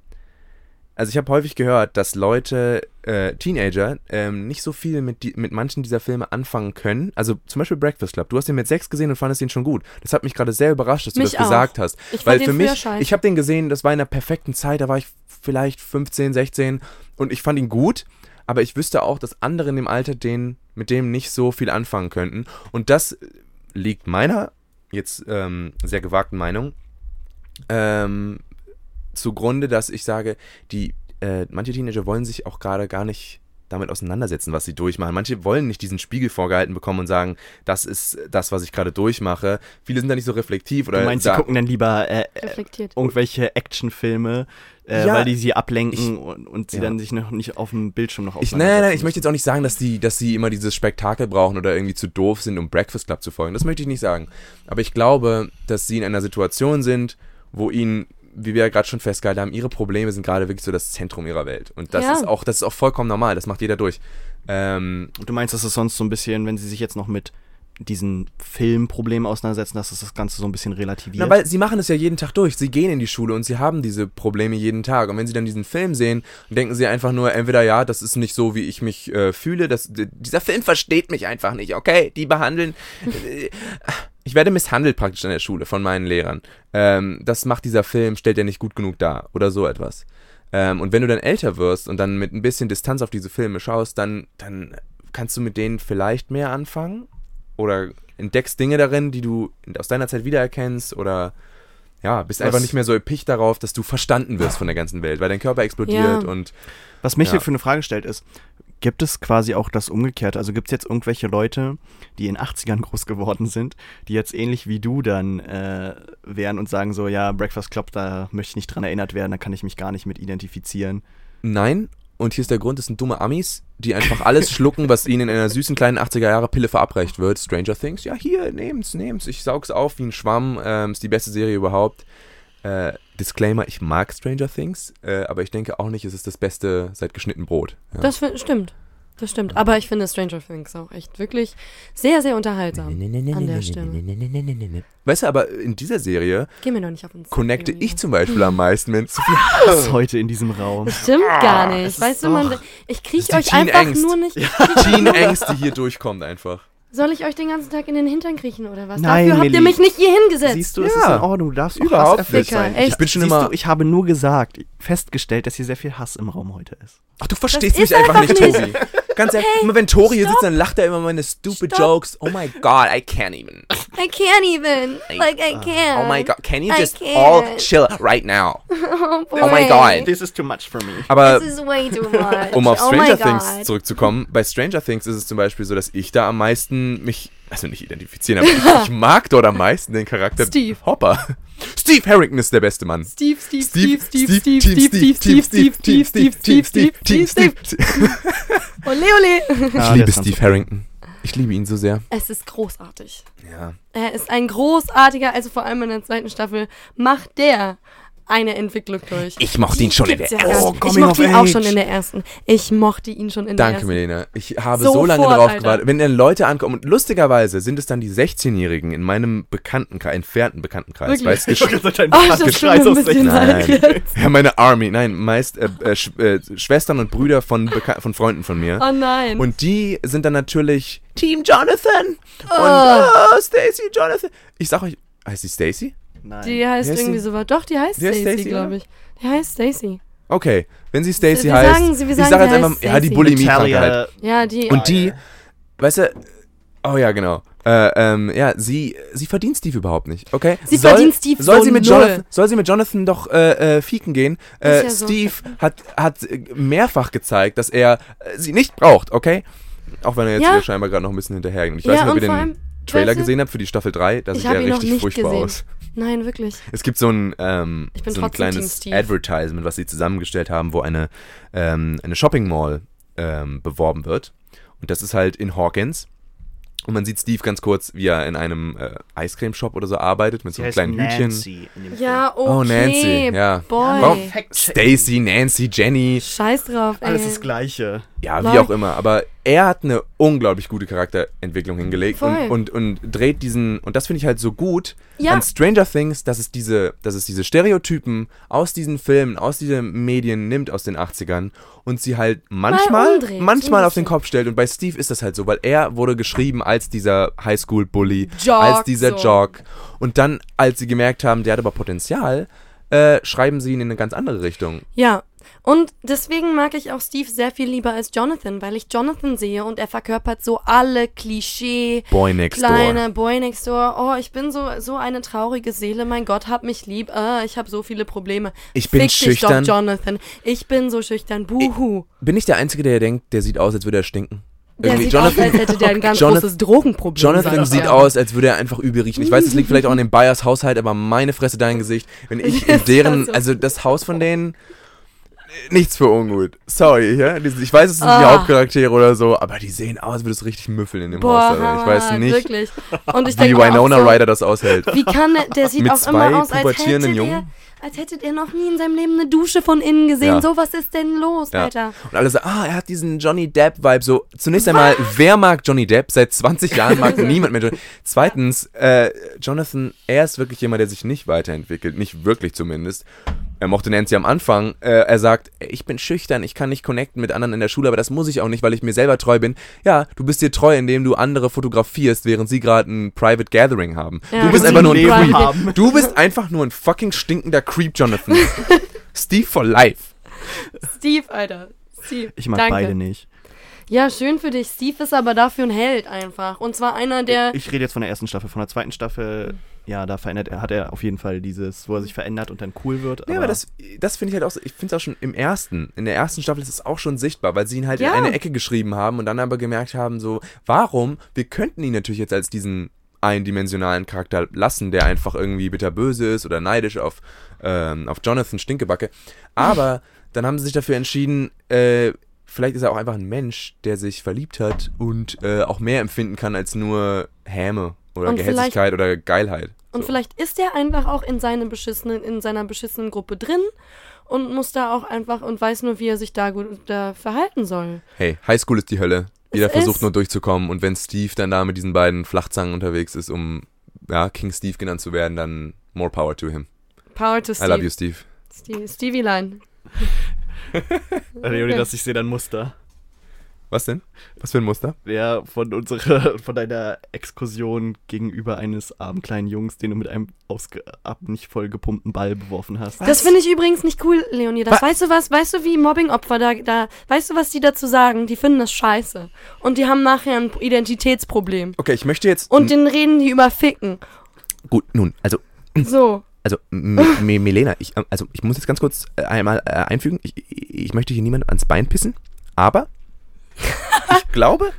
also ich habe häufig gehört, dass Leute, äh, Teenager, ähm, nicht so viel mit, die, mit manchen dieser Filme anfangen können. Also zum Beispiel Breakfast Club. Du hast den mit sechs gesehen und fandest ihn schon gut. Das hat mich gerade sehr überrascht, dass du Mich das auch. gesagt hast. Ich Weil für mich, scheiße. ich habe den gesehen, das war in einer perfekten Zeit, da war ich vielleicht 15, 16 und ich fand ihn gut, aber ich wüsste auch, dass andere in dem Alter den, mit dem nicht so viel anfangen könnten. Und das liegt meiner jetzt ähm, sehr gewagten Meinung. Ähm, zugrunde, dass ich sage, die äh, manche Teenager wollen sich auch gerade gar nicht damit auseinandersetzen, was sie durchmachen. Manche wollen nicht diesen Spiegel vorgehalten bekommen und sagen, das ist das, was ich gerade durchmache. Viele sind da nicht so reflektiv oder Du meinst, sie gucken dann lieber äh, äh, reflektiert. irgendwelche Actionfilme, äh, Ja, weil die sie ablenken ich- und, und sie ja. dann sich noch nicht auf dem Bildschirm noch Ich, nein, nein, nein, ich möchte jetzt auch nicht sagen, dass die, dass sie immer dieses Spektakel brauchen oder irgendwie zu doof sind, um Breakfast Club zu folgen. Das möchte ich nicht sagen. Aber ich glaube, dass sie in einer Situation sind, wo ihnen, wie wir ja gerade schon festgehalten haben, ihre Probleme sind gerade wirklich so das Zentrum ihrer Welt. Und das Ja. ist auch, das ist auch vollkommen normal. Das macht jeder durch. Ähm, Du meinst, dass es sonst so ein bisschen, wenn sie sich jetzt noch mit diesen Filmproblemen auseinandersetzen, dass es das Ganze so ein bisschen relativiert? Na, weil sie machen es ja jeden Tag durch. Sie gehen in die Schule und sie haben diese Probleme jeden Tag. Und wenn sie dann diesen Film sehen, denken sie einfach nur, entweder ja, das ist nicht so, wie ich mich äh, fühle. Das, dieser Film versteht mich einfach nicht. Okay, die behandeln. äh, ich werde misshandelt praktisch in der Schule von meinen Lehrern. Ähm, das macht dieser Film, stellt er nicht gut genug dar. Oder so etwas. Ähm, und wenn du dann älter wirst und dann mit ein bisschen Distanz auf diese Filme schaust, dann, dann kannst du mit denen vielleicht mehr anfangen oder entdeckst Dinge darin, die du aus deiner Zeit wiedererkennst oder ja, bist Was- einfach nicht mehr so episch darauf, dass du verstanden wirst von der ganzen Welt, weil dein Körper explodiert Ja. und Was mich Ja. hier für eine Frage stellt ist, gibt es quasi auch das Umgekehrte? Also gibt es jetzt irgendwelche Leute, die in 80ern groß geworden sind, die jetzt ähnlich wie du dann äh, wären und sagen so, ja, Breakfast Club, da möchte ich nicht dran erinnert werden, da kann ich mich gar nicht mit identifizieren. nein. und hier ist der Grund, das sind dumme Amis, die einfach alles schlucken, was ihnen in einer süßen kleinen 80er-Jahre-Pille verabreicht wird. Stranger Things, ja hier, nehm's, nehm's. Ich saug's auf wie ein Schwamm. Ähm, ist die beste Serie überhaupt. Äh, Disclaimer, ich mag Stranger Things, äh, aber ich denke auch nicht, es ist das Beste seit geschnitten Brot. Ja. Das stimmt. Das stimmt. Aber ich finde Stranger Things auch echt wirklich sehr, sehr unterhaltsam. An der Stelle. Weißt du, aber in dieser Serie Geh mir noch nicht auf den Sack, connecte Julia. ich zum Beispiel am meisten mit Sophie. Das heute in diesem Raum. Das stimmt gar nicht. ist Weißt du, man, ich kriege ist euch einfach nur nicht. Teen-Angst, die hier durchkommt einfach. Soll ich euch den ganzen Tag in den Hintern kriechen oder was? Nein, Dafür habt Millie. ihr mich nicht hier hingesetzt. Siehst du, es Ja. ist in Ordnung. Du darfst Überhaupt nicht. sein. Echt? Ich bin schon Siehst immer. du, ich habe nur gesagt, festgestellt, dass hier sehr viel Hass im Raum heute ist. Ach, du verstehst ist mich einfach nicht, einfach Tobi. Ganz ehrlich, immer wenn Tori hier sitzt, dann lacht er immer meine stupid Stopp. Jokes. Oh my god, I can't even. I can't even. Like, I can't. Oh my god, can you just all chill right now? Oh, boy. Oh my God. This is too much for me. Aber This is way too much. um auf oh Stranger God. Things zurückzukommen, bei Stranger Things ist es zum Beispiel so, dass ich da am meisten mich, also nicht identifizieren, aber ich, ich mag dort am meisten den Charakter Steve. Hopper. Steve Harrington ist der beste Mann. Steve, Steve, Steve, Steve, Steve, Steve, Steve, Steve, Steve, Steve, Steve, Steve, Steve, Steve, Steve. Steve. Ole, ole. Ich liebe Steve. Harrington. Ich liebe ihn so sehr. Es ist großartig. Ja. Er ist ein großartiger, also vor allem in der zweiten Staffel, macht der eine Entwicklung durch. Ich mochte ihn schon in der ja ersten. nicht. Ich mochte ihn auch schon in der ersten. Ich mochte ihn schon in der Danke, ersten. Melina. Ich habe so Sofort, lange drauf Alter. gewartet. Wenn dann Leute ankommen, und lustigerweise sind es dann die 16-Jährigen in meinem Bekanntenkreis, entfernten Bekanntenkreis. Wirklich? Weißt, gesch- Oh, ein bisschen leid Nein. jetzt. ja, meine Army, nein, meist äh, äh, Sch äh, Schwestern und Brüder von, Beka von Freunden von mir. Oh nein. Und die sind dann natürlich Team Jonathan und Oh. oh, Stacy Jonathan. Ich sag euch, heißt sie Stacy? Nein. die heißt Wie heißt irgendwie die? so was. Doch, die heißt Die heißt Stacy, Stacy, glaube ich. Die heißt Stacy. Okay, wenn sie Stacy Wir heißt, sagen sie- wir ich sagen, sag sie jetzt einfach, ja, die Stacy. Bulimie-Krankheit. halt. Ja, die. Und die, weißt du, oh ja, genau. Äh, ähm, ja, sie, sie verdient Steve überhaupt nicht, okay? Sie soll, verdient Steve soll so sie mit null. Jonathan, Soll sie mit Jonathan doch äh, äh, fieken gehen? Äh, ja so. Steve hat, hat äh, mehrfach gezeigt, dass er äh, sie nicht braucht, okay? Auch wenn er jetzt Ja. scheinbar gerade noch ein bisschen hinterhergeht. Ich Ja, weiß nicht, ob ihr den allem, Trailer gesehen habt für die Staffel 3. Da Ich sieht er richtig furchtbar gesehen. aus. Nein, wirklich. Es gibt so ein, ähm, Ich bin so ein trotzdem Team kleines Steve. Advertisement, was sie zusammengestellt haben, wo eine, ähm, eine Shopping Mall ähm, beworben wird. Und das ist halt in Hawkins. Und man sieht Steve ganz kurz, wie er in einem äh, Eiscreme-Shop oder so arbeitet, mit so einem kleinen Hütchen. Nancy dem Ja, okay. Oh, Nancy, ja. Boy. Warum? Stacy, Nancy, Jenny, Scheiß drauf, ey. Alles das Gleiche. Ja, wie auch immer. Aber er hat eine unglaublich gute Charakterentwicklung hingelegt und, und, und dreht diesen, und das finde ich halt so gut Ja. an Stranger Things, dass es diese, dass es diese Stereotypen aus diesen Filmen, aus diesen Medien nimmt aus den 80ern und sie halt manchmal, umdreht, manchmal auf den. Kopf stellt. Und bei Steve ist das halt so, weil er wurde geschrieben als dieser Highschool-Bully, als dieser so. Jock. Und dann, als sie gemerkt haben, der hat aber Potenzial, äh, schreiben sie ihn in eine ganz andere Richtung. Ja. Und deswegen mag ich auch Steve sehr viel lieber als Jonathan, weil ich Jonathan sehe und er verkörpert so alle Klischee, Boy Next kleine Door. Boy next door. Oh, ich bin so, so eine traurige Seele. Mein Gott, hab mich lieb. Ah, ich habe so viele Probleme. Ich bin Fick schüchtern. Dich doch, Jonathan. Ich bin so schüchtern. Buhu. Bin ich der Einzige, der denkt, der sieht aus, als würde er stinken? Der sieht aus, als hätte der ein ganz Jonathan- großes Drogenproblem. Jonathan sagt sieht aus, als würde er einfach übel riechen. Ich weiß, es liegt vielleicht auch an dem Bayers Haushalt, aber meine Fresse, dein Gesicht. Wenn ich in deren, also das Haus von denen, nichts für ungut. Sorry, ja. Die- Ich weiß, es sind die Ah. Hauptcharaktere oder so, aber die sehen aus, als würde es richtig müffeln in dem Boah, Haus. Alter. Ich weiß nicht, Wirklich. Und ich wie Winona so, Ryder das aushält. Wie kann der, der sieht Mit auch zwei immer aus, als hätte, pubertierenden der, Jungen? als hätte der noch nie in seinem Leben eine Dusche von innen gesehen. Ja. So, was ist denn los, Ja. Alter? Und alle sagen, ah, er hat diesen Johnny Depp-Vibe. So, zunächst einmal, wer mag Johnny Depp? Seit 20 Jahren mag niemand mehr Johnny Zweitens, äh, Jonathan, er ist wirklich jemand, der sich nicht weiterentwickelt. Nicht wirklich zumindest. Er mochte Nancy am Anfang. Äh, er sagt, ich bin schüchtern, ich kann nicht connecten mit anderen in der Schule, aber das muss ich auch nicht, weil ich mir selber treu bin. Ja, du bist dir treu, indem du andere fotografierst, während sie gerade ein Private Gathering haben. Ja. Du bist einfach nur ein Creep. haben. Du bist einfach nur ein fucking stinkender Creep, Jonathan. Steve for life. Steve, Alter. Steve. Ich mag Danke. beide nicht. Ja, schön für dich. Steve ist aber dafür ein Held einfach. Und zwar einer, der. Ich rede jetzt von der ersten Staffel. Von der zweiten Staffel, ja, da verändert er, hat er auf jeden Fall dieses, wo er sich verändert und dann cool wird. Ja, aber das, das finde ich halt auch, so- ich finde es auch schon im ersten, in der ersten Staffel ist es auch schon sichtbar, weil sie ihn halt Ja. in eine Ecke geschrieben haben und dann aber gemerkt haben, so, warum, wir könnten ihn natürlich jetzt als diesen eindimensionalen Charakter lassen, der einfach irgendwie bitterböse ist oder neidisch auf, ähm, auf Jonathan Stinkebacke, aber dann haben sie sich dafür entschieden, äh, vielleicht ist er auch einfach ein Mensch, der sich verliebt hat und äh, auch mehr empfinden kann als nur Häme oder Und Gehässigkeit oder Geilheit. Und So. vielleicht ist er einfach auch in, seine beschissenen, in seiner beschissenen Gruppe drin und muss da auch einfach und weiß nur, wie er sich da gut da verhalten soll. Hey, Highschool ist die Hölle. Jeder Es versucht ist- nur durchzukommen und wenn Steve dann da mit diesen beiden Flachzangen unterwegs ist, um ja, King Steve genannt zu werden, dann more power to him. Power to I Steve. love you, Steve. Stevie, Stevie Line. Leonidas, ich sehe dein Muster. Was denn? Was für ein Muster? Der von unserer, von deiner Exkursion gegenüber eines armen kleinen Jungs, den du mit einem ausge, ab nicht voll gepumpten Ball beworfen hast. Das finde ich übrigens nicht cool, Leonidas. Weißt du was? Weißt du, wie Mobbingopfer da, da, weißt du, was die dazu sagen? Die finden das scheiße. Und die haben nachher ein Identitätsproblem. Okay, ich möchte jetzt. Und den reden die über Ficken. gut, nun, also So. Also, M M Milena, ich, also ich muss jetzt ganz kurz äh, einmal äh, einfügen, ich, ich möchte hier niemand ans Bein pissen, aber ich glaube,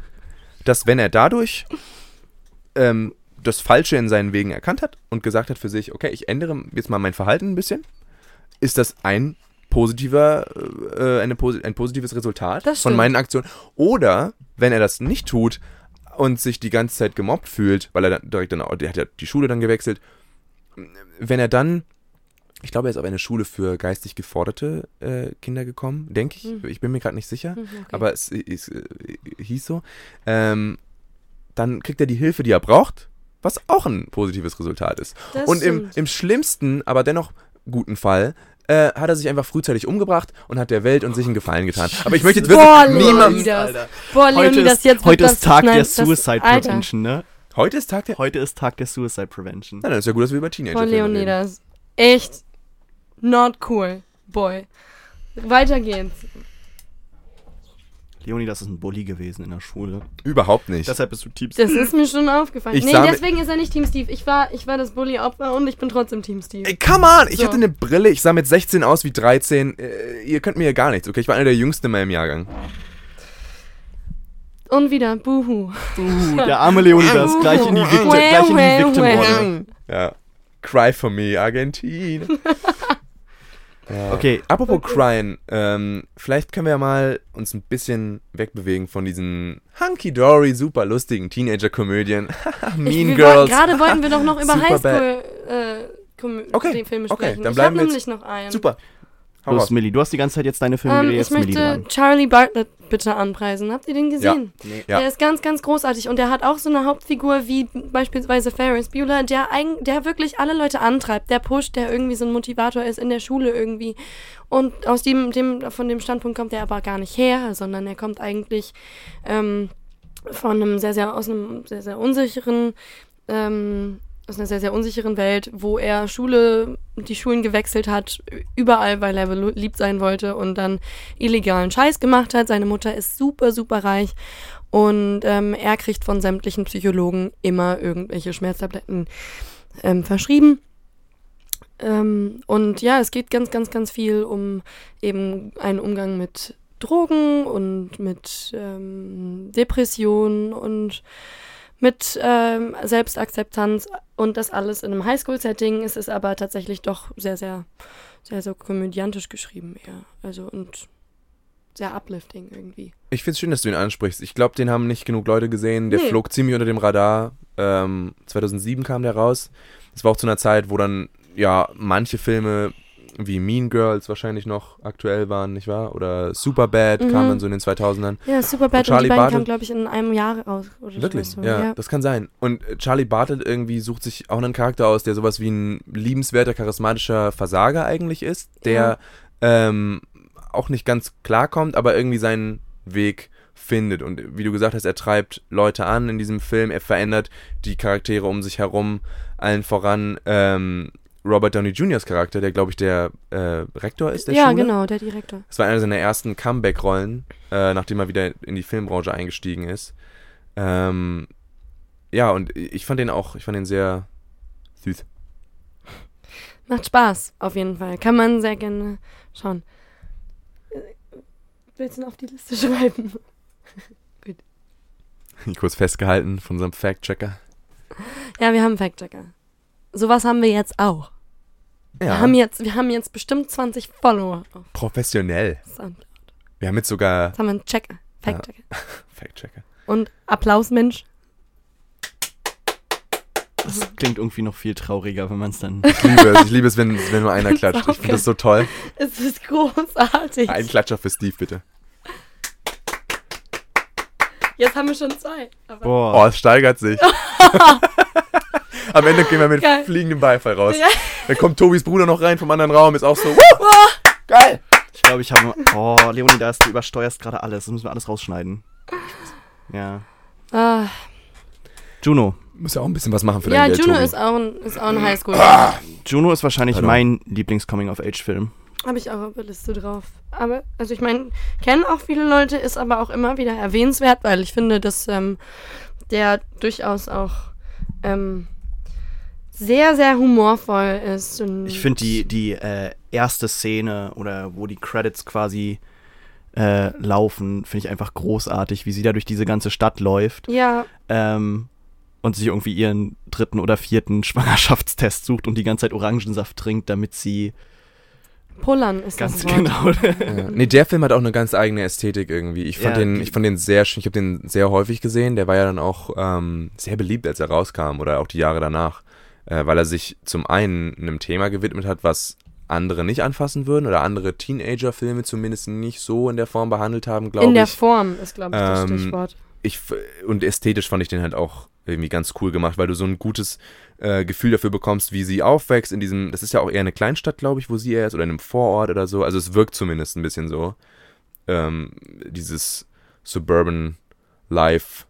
dass wenn er dadurch ähm, das Falsche in seinen Wegen erkannt hat und gesagt hat für sich, okay, ich ändere jetzt mal mein Verhalten ein bisschen, ist das ein positiver, äh, eine, ein positives Resultat von meinen Aktionen. Oder wenn er das nicht tut und sich die ganze Zeit gemobbt fühlt, weil er dann direkt dann, auch- der hat ja die Schule dann gewechselt, wenn er dann, ich glaube, er ist auf eine Schule für geistig geforderte äh, Kinder gekommen, denke ich. Hm. Ich bin mir gerade nicht sicher, Hm, okay. aber es, es, äh, hieß so. Ähm, dann kriegt er die Hilfe, die er braucht, was auch ein positives Resultat ist. Das Und im, im schlimmsten, aber dennoch guten Fall, äh, hat er sich einfach frühzeitig umgebracht und hat der Welt und sich einen Gefallen getan. Aber ich möchte jetzt Boah, wirklich niemandem... Leonidas. Alter. Boah, Heute Leonidas, ist, jetzt wird heute ist Tag nein, der Suicide. Prevention, ne? Heute ist Tag der... Heute ist Tag der Suicide Prevention. Nein, dann ist ja gut, dass wir über Teenager Boah, reden. Leonidas. Echt not cool, boy. Weiter geht's. Leoni, das ist ein Bully gewesen in der Schule. Überhaupt nicht. Deshalb bist du Team Das ist mir schon aufgefallen. Ich nee, deswegen ist er nicht Team Steve. Ich war, ich war das Bully-Opfer und ich bin trotzdem Team Steve. Ey, come on! Ich So. hatte eine Brille, ich sah mit 16 aus wie 13. Äh, ihr könnt mir ja gar nichts, okay? Ich war einer der Jüngsten in meinem Jahrgang. Und wieder, buhu. Uh, der arme Leonidas, gleich in die, Victim, Well, gleich in die Victim-Rolle. Ja. Cry for me, Argentin. ja. Okay, Apropos Cryen, ähm, vielleicht können wir ja mal uns ein bisschen wegbewegen von diesen hunky-dory, super lustigen Teenager-Komödien. mean ich, Girls. Gerade wollten wir doch noch über Super Highschool äh, Okay, Filme okay, sprechen. dann ich bleiben habe wir nämlich noch einen. Super. Los, raus. Millie. Du hast die ganze Zeit jetzt deine Filme Ähm, ich möchte dran. Charlie Bartlett bitte anpreisen. Habt ihr den gesehen? Nee. Ja. Der ist ganz, ganz großartig und der hat auch so eine Hauptfigur wie beispielsweise Ferris Bueller, der, eigen, der wirklich alle Leute antreibt, der pusht, der irgendwie so ein Motivator ist in der Schule irgendwie. Und aus dem, dem, von dem Standpunkt kommt er aber gar nicht her, sondern er kommt eigentlich ähm, von einem sehr, sehr, aus einem sehr, sehr unsicheren, ähm, aus einer sehr, sehr unsicheren Welt, wo er Schule, die Schulen gewechselt hat, überall, weil er beliebt sein wollte und dann illegalen Scheiß gemacht hat. Seine Mutter ist super, super reich und ähm, er kriegt von sämtlichen Psychologen immer irgendwelche Schmerztabletten ähm, verschrieben. Ähm, und ja, es geht ganz, ganz, ganz viel um eben einen Umgang mit Drogen und mit ähm, Depressionen und mit ähm, Selbstakzeptanz und das alles in einem Highschool-Setting. Es ist aber tatsächlich doch sehr, sehr, sehr, sehr komödiantisch geschrieben, eher. Also und sehr uplifting irgendwie. Ich finde es schön, dass du ihn ansprichst. Ich glaube, den haben nicht genug Leute gesehen. Der Nee. flog ziemlich unter dem Radar. Ähm, 2007 kam der raus. Das war auch zu einer Zeit, wo dann ja manche Filme wie Mean Girls wahrscheinlich noch aktuell waren, nicht wahr? Oder Superbad Mhm. kam dann so in den 2000ern. Ja, Superbad und, Charlie die beiden kamen, glaube ich, in einem Jahr raus. Oder Wirklich? So. Ja, ja. das kann sein. Und äh, Charlie Bartlett irgendwie sucht sich auch einen Charakter aus, der sowas wie ein liebenswerter, charismatischer Versager eigentlich ist, der ähm, auch nicht ganz klarkommt, aber irgendwie seinen Weg findet. Und wie du gesagt hast, er treibt Leute an in diesem Film, er verändert die Charaktere um sich herum, allen voran ähm, Robert Downey Jr.'s Charakter, der glaube ich der äh, Rektor ist der ja, Schule. genau, der Direktor. Das war einer seiner ersten Comeback-Rollen, äh, nachdem er wieder in die Filmbranche eingestiegen ist. Ähm, ja, und ich fand den auch, ich fand den sehr süß. Macht Spaß, auf jeden Fall. Kann man sehr gerne schauen. Äh, Willst du ihn auf die Liste schreiben? Kurz festgehalten von unserem Fact-Checker. Ja, wir haben einen Fact-Checker. Sowas haben wir jetzt auch. Wir, haben jetzt, wir haben jetzt bestimmt 20 Follower auf professionell. Soundcloud. Wir haben jetzt sogar Jetzt haben wir einen Checker. Fact-Checker. Fact-Checker. Und Applausmensch. Das klingt irgendwie noch viel trauriger, wenn man es dann. Ich liebe es, ich liebe es, wenn, wenn nur einer klatscht. Ich finde das so toll. Es ist großartig. Ein Klatscher für Steve, bitte. Jetzt haben wir schon zwei. Aber Boah. Oh, es steigert sich. Am Ende gehen wir mit Geil. fliegendem Beifall raus. Ja. Dann kommt Tobis Bruder noch rein vom anderen Raum, ist auch so. Woo! Geil! Ich glaube, ich habe. Oh, Leonidas, du übersteuerst gerade alles. Das müssen wir alles rausschneiden. Ja. Ah, Juno. Muss ja auch ein bisschen was machen für ja, dein Geld, Juno ist auch ein, ist auch ein Highschool. Juno ist wahrscheinlich Pardon. mein Lieblings-Coming-of-Age-Film. Habe ich auch auf der Liste drauf. Aber, also ich meine, kennen auch viele Leute, ist aber auch immer wieder erwähnenswert, weil ich finde, dass ähm, der durchaus auch ähm, sehr, sehr humorvoll ist. Und Ich finde die, die äh, erste Szene oder wo die Credits quasi äh, laufen, finde ich einfach großartig, wie sie da durch diese ganze Stadt läuft Ja, ähm, und sich irgendwie ihren dritten oder vierten Schwangerschaftstest sucht und die ganze Zeit Orangensaft trinkt, damit sie Pullern ist ganz das Wort. genau. Ja. Nee, der Film hat auch eine ganz eigene Ästhetik irgendwie. Ich fand, Ja, den, ich fand den sehr schön. Ich habe den sehr häufig gesehen. Der war ja dann auch ähm, sehr beliebt, als er rauskam oder auch die Jahre danach. Äh, weil er sich zum einen einem Thema gewidmet hat, was andere nicht anfassen würden oder andere Teenager-Filme zumindest nicht so in der Form behandelt haben, glaube ich. In der Form ist, glaube ich, das Ähm, Stichwort. ich und ästhetisch fand ich den halt auch irgendwie ganz cool gemacht, weil du so ein gutes äh, Gefühl dafür bekommst, wie sie aufwächst in diesem, das ist ja auch eher eine Kleinstadt, glaube ich, wo sie eher ist, oder in einem Vorort oder so. Also es wirkt zumindest ein bisschen so. Ähm, dieses Suburban Life,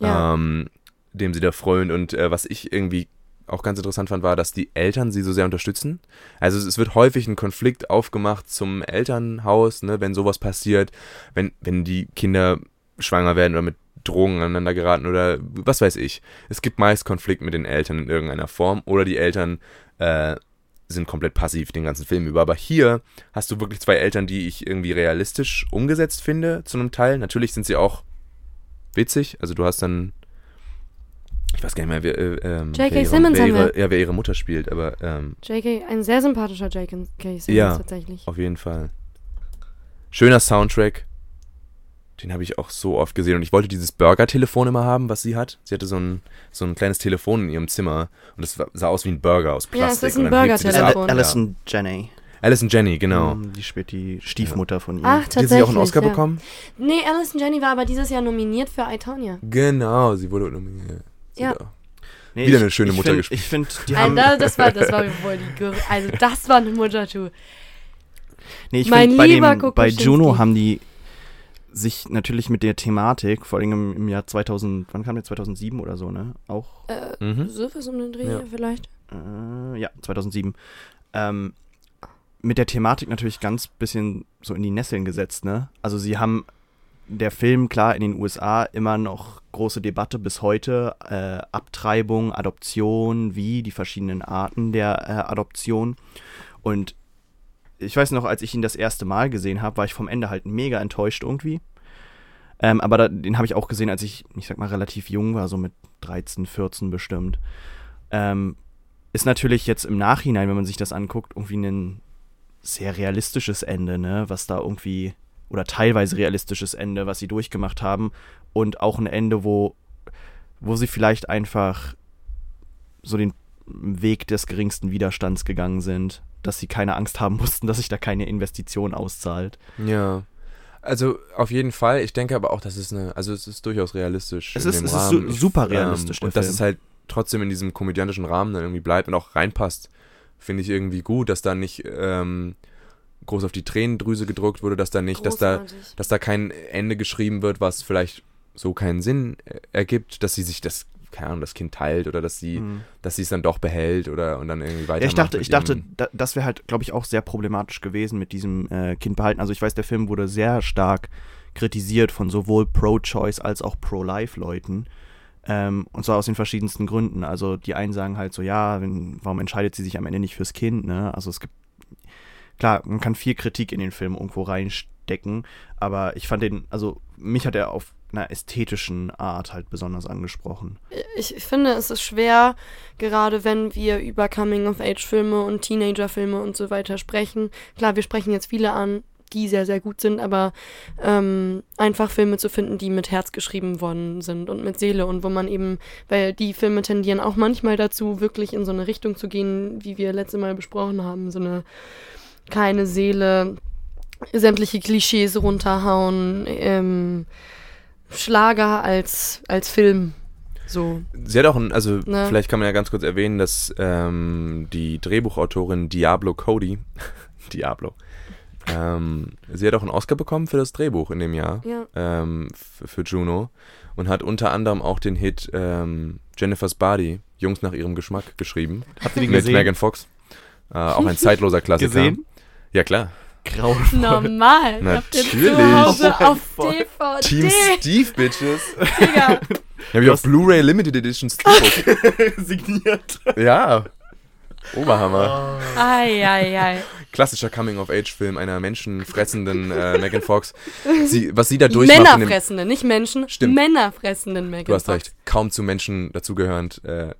Ja. ähm, dem sie da frönt. Und äh, was ich irgendwie auch ganz interessant fand, war, dass die Eltern sie so sehr unterstützen. Also es, es wird häufig ein Konflikt aufgemacht zum Elternhaus, ne, wenn sowas passiert, wenn, wenn die Kinder schwanger werden oder mit Drogen aneinander geraten oder was weiß ich. Es gibt meist Konflikt mit den Eltern in irgendeiner Form oder die Eltern äh, sind komplett passiv den ganzen Film über. Aber hier hast du wirklich zwei Eltern, die ich irgendwie realistisch umgesetzt finde, zu einem Teil. Natürlich sind sie auch witzig. Also du hast dann. Ich weiß gar nicht mehr, wer, äh, ähm, J.K. wer, ihre, Simmons wer, haben ihre, ja, wer ihre Mutter spielt, aber ähm, J.K., ein sehr sympathischer J.K. Simmons Ja. tatsächlich. auf jeden Fall. Schöner Soundtrack. Den habe ich auch so oft gesehen. Und ich wollte dieses Burger-Telefon immer haben, was sie hat. Sie hatte so ein, so ein kleines Telefon in ihrem Zimmer. Und das sah aus wie ein Burger aus Ja, es Plastik. ist ein. Burger-Telefon. Al Alison Janney. Alison Jenny, genau. Ähm, Die spielt die Stiefmutter von ihm. Ach, Die hat tatsächlich. sie auch einen Oscar ja. bekommen? Nee, Alison Jenny war aber dieses Jahr nominiert für I, Tonya. Genau, sie wurde nominiert. Ja. da. Nee, wieder ich- eine schöne Mutter find, gespielt. Ich finde, die haben. Alter, das war, das war wohl die Also, das war eine Mutter-Tu. Nee, ich Mein find, bei, lieber dem, bei. Juno haben die sich natürlich mit der Thematik, vor allem im, im Jahr 2000, wann kam der? 2007 oder so, ne? Auch, Äh, Mhm. so was um den Dreh Ja. vielleicht? äh, ja, 2007. Ähm, mit der Thematik natürlich ganz bisschen so in die Nesseln gesetzt, ne? Also sie haben der Film, klar, in den USA immer noch große Debatte bis heute. Äh, Abtreibung, Adoption, wie die verschiedenen Arten der äh, Adoption. Und ich weiß noch, als ich ihn das erste Mal gesehen habe, war ich vom Ende halt mega enttäuscht irgendwie. Ähm, aber da, den habe ich auch gesehen, als ich, ich sag mal, relativ jung war, so mit 13, 14 bestimmt. Ähm, ist natürlich jetzt im Nachhinein, wenn man sich das anguckt, irgendwie ein sehr realistisches Ende, ne? Was da irgendwie, oder teilweise realistisches Ende, was sie durchgemacht haben. Und auch ein Ende, wo, wo sie vielleicht einfach so den Weg des geringsten Widerstands gegangen sind, dass sie keine Angst haben mussten, dass sich da keine Investition auszahlt. Ja. Also auf jeden Fall. Ich denke aber auch, dass es eine, also es ist durchaus realistisch. Es ist- es ist super realistisch, Ähm, und dass es halt trotzdem in diesem komödiantischen Rahmen dann irgendwie bleibt und auch reinpasst, finde ich irgendwie gut, dass da nicht ähm, groß auf die Tränendrüse gedrückt wurde, dass da nicht, dass da, dass da kein Ende geschrieben wird, was vielleicht so keinen Sinn äh, ergibt, dass sie sich das, keine Ahnung, das Kind teilt oder dass sie, dass sie es dann doch behält oder und dann irgendwie weiter. Ja, ich dachte, ich dachte, da, das wäre halt, glaube ich, auch sehr problematisch gewesen mit diesem äh, Kind behalten. Also ich weiß, der Film wurde sehr stark kritisiert von sowohl Pro-Choice als auch Pro-Life-Leuten. Ähm, und zwar aus den verschiedensten Gründen. Also die einen sagen halt so, ja, wenn, warum entscheidet sie sich am Ende nicht fürs Kind, ne? Also es gibt, klar, man kann viel Kritik in den Film irgendwo reinstecken, aber ich fand den, also mich hat er auf einer ästhetischen Art halt besonders angesprochen. Ich finde, es ist schwer, gerade wenn wir über Coming-of-Age-Filme und Teenager-Filme und so weiter sprechen. Klar, wir sprechen jetzt viele an, die sehr, sehr gut sind, aber ähm, einfach Filme zu finden, die mit Herz geschrieben worden sind und mit Seele und wo man eben, weil die Filme tendieren auch manchmal dazu, wirklich in so eine Richtung zu gehen, wie wir letzte Mal besprochen haben, so eine keine Seele, sämtliche Klischees runterhauen, ähm, Schlager als, als Film. So. Sie hat auch ein, also Ne. vielleicht kann man ja ganz kurz erwähnen, dass ähm, die Drehbuchautorin Diablo Cody, Diablo, ähm, sie hat auch einen Oscar bekommen für das Drehbuch in dem Jahr Ja. ähm, für Juno und hat unter anderem auch den Hit ähm, Jennifer's Body, Jungs nach ihrem Geschmack, geschrieben. Habt ihr den mit gesehen? Megan Fox. Äh, auch ein zeitloser Klassiker. Gesehen? Ja, klar. Grauenvoll. Normal. Ihr Natürlich. zu Hause Oh auf Gott. DVD. Team Steve, Bitches. Digga. Ja, hab ich auf Blu-ray Limited Edition Steelbook. Signiert. ja. Oberhammer. Ei, ei, ei. Klassischer Coming-of-Age-Film einer menschenfressenden äh, Megan Fox. Sie, was sie da durchmacht Männerfressende, nicht Menschen. Stimmt. Männerfressenden Megan Du hast Fox. recht, kaum zu Menschen dazugehörend äh,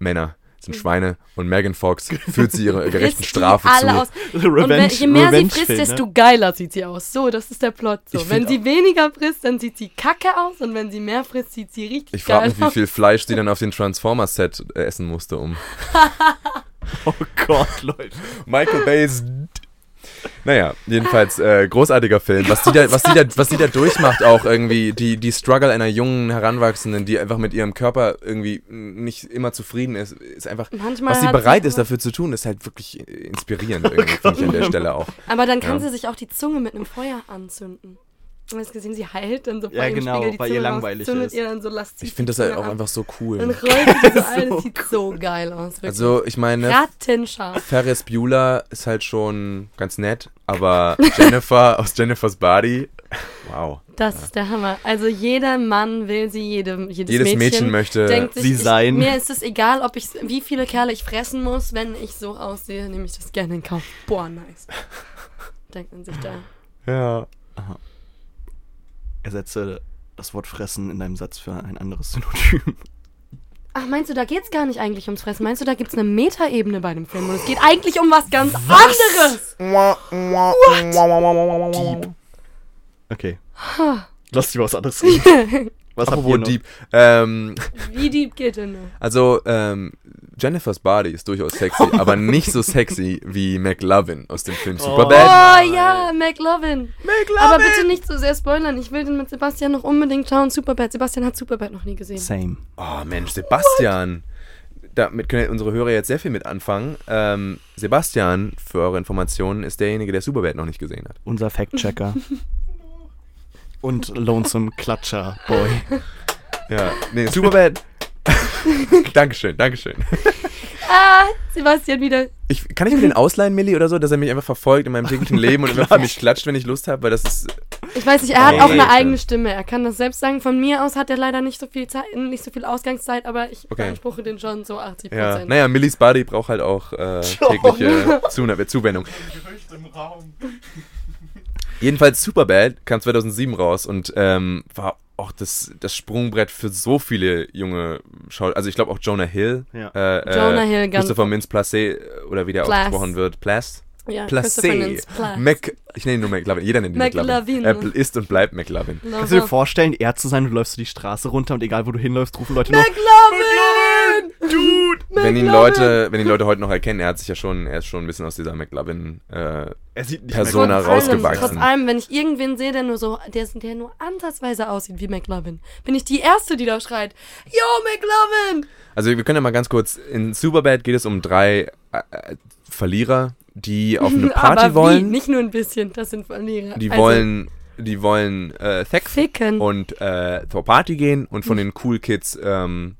Männer sind Mhm. Schweine und Megan Fox führt sie ihre gerechten Strafe alle zu. Aus. Und wenn, je mehr sie frisst, ne? desto geiler sieht sie aus. So, das ist der Plot. So. Ich Wenn sie weniger frisst, dann sieht sie kacke aus. Und wenn sie mehr frisst, sieht sie richtig Ich frage geil mich, wie aus. viel Fleisch sie dann auf den Transformers-Set äh, essen musste, um Oh Gott, Leute. Michael Bay's. Naja, jedenfalls äh, großartiger Film. Was die, da, was, die da, was die da durchmacht, auch irgendwie, die, die Struggle einer jungen Heranwachsenden, die einfach mit ihrem Körper irgendwie nicht immer zufrieden ist, ist einfach. Manchmal was sie bereit ist aber- dafür zu tun, ist halt wirklich inspirierend, irgendwie, finde ich an der Stelle auch. Aber dann kann Ja. sie sich auch die Zunge mit einem Feuer anzünden. Du hast gesehen, sie heilt dann so vor Ja, ihrem genau, Spiegel die weil Zunge ihr raus, langweilig zündet ist. ihr dann so lasziv Ich finde das halt auch ab. einfach so Dann cool. rollt sie so ein, das sieht so geil aus. Wirklich. Also, ich meine, Rattenscharf. Ferris Bueller ist halt schon ganz nett, aber Jennifer aus Jennifer's Body, wow. Das ist der Hammer. Also jeder Mann will sie, jede, jedes, Jedes Mädchen, Mädchen, möchte. denkt sich, sie sein. Ich, mir ist es egal, ob ich, wie viele Kerle ich fressen muss, wenn ich so aussehe, nehme ich das gerne in Kauf. Boah, nice. Denkt man sich da. ja. Ersetze das Wort fressen in deinem Satz für ein anderes Synonym. Ach, meinst du, da geht's gar nicht eigentlich ums Fressen? Meinst du, da gibt's eine Metaebene bei dem Film? Und es geht eigentlich um was ganz anderes. Deep. Okay. Lass dich was anderes reden. Was habt ihr Apropos noch? Deep. Ähm, Wie deep geht denn also, ähm, Jennifer's Body ist durchaus sexy, aber nicht so sexy wie McLovin aus dem Film Oh. Superbad. Oh ja, McLovin. Aber bitte nicht so sehr spoilern. Ich will den mit Sebastian noch unbedingt schauen. Superbad. Sebastian hat Superbad noch nie gesehen. Same. Oh Mensch, Sebastian. Damit können unsere Hörer jetzt sehr viel mit anfangen. Ähm, Sebastian, für eure Informationen, ist derjenige, der Superbad noch nicht gesehen hat. Unser Fact-Checker. Und Lonesome Klatscher Boy. Ja, nee, Superbad. Dankeschön, Dankeschön. Ah, Sebastian wieder. Ich, kann ich mir den ausleihen, Milli, oder so, dass er mich einfach verfolgt in meinem täglichen Leben und immer für mich klatscht, wenn ich Lust habe, weil das ist. Ich weiß nicht, er hat Oh, auch eine Alter. eigene Stimme. Er kann das selbst sagen. Von mir aus hat er leider nicht so viel Zeit, nicht so viel Ausgangszeit, aber ich Okay. beanspruche den schon so 80 Ja, Prozent. naja, Millis Body braucht halt auch äh, tägliche Zuwendung. Jedenfalls Superbad kam 2007 raus und ähm, war auch das, das Sprungbrett für so viele junge Schauspieler. Also ich glaube auch Jonah Hill. Ja. Äh, Jonah äh, Hill, ganz- Christopher Mintz-Placé oder wie der Plass. ausgesprochen wird. Plass. Ja, Placé. Mac, ich nenne ihn nur McLovin. Jeder nennt ihn McLovin. McLovin. Er ist und bleibt McLovin. Kannst du dir vorstellen, er zu sein, du läufst so die Straße runter und egal wo du hinläufst, rufen Leute nur McLovin! Dude! Wenn ihn, McLovin! Leute, wenn ihn Leute heute noch erkennen, er hat sich ja schon, er ist schon ein bisschen aus dieser McLovin äh, Er rausgewachsen. Trotz allem, wenn ich irgendwen sehe, der nur so, der, der nur ansatzweise aussieht wie McLovin, bin ich die Erste, die da schreit, Yo, McLovin! Also wir können ja mal ganz kurz, in Superbad geht es um drei äh, äh, Verlierer, die auf eine Party Aber wollen. Wie? Nicht nur ein bisschen, das sind Verlierer. Die Also, wollen, die wollen äh, Sex Ficken. und äh, zur Party gehen und von den Cool Kids ähm,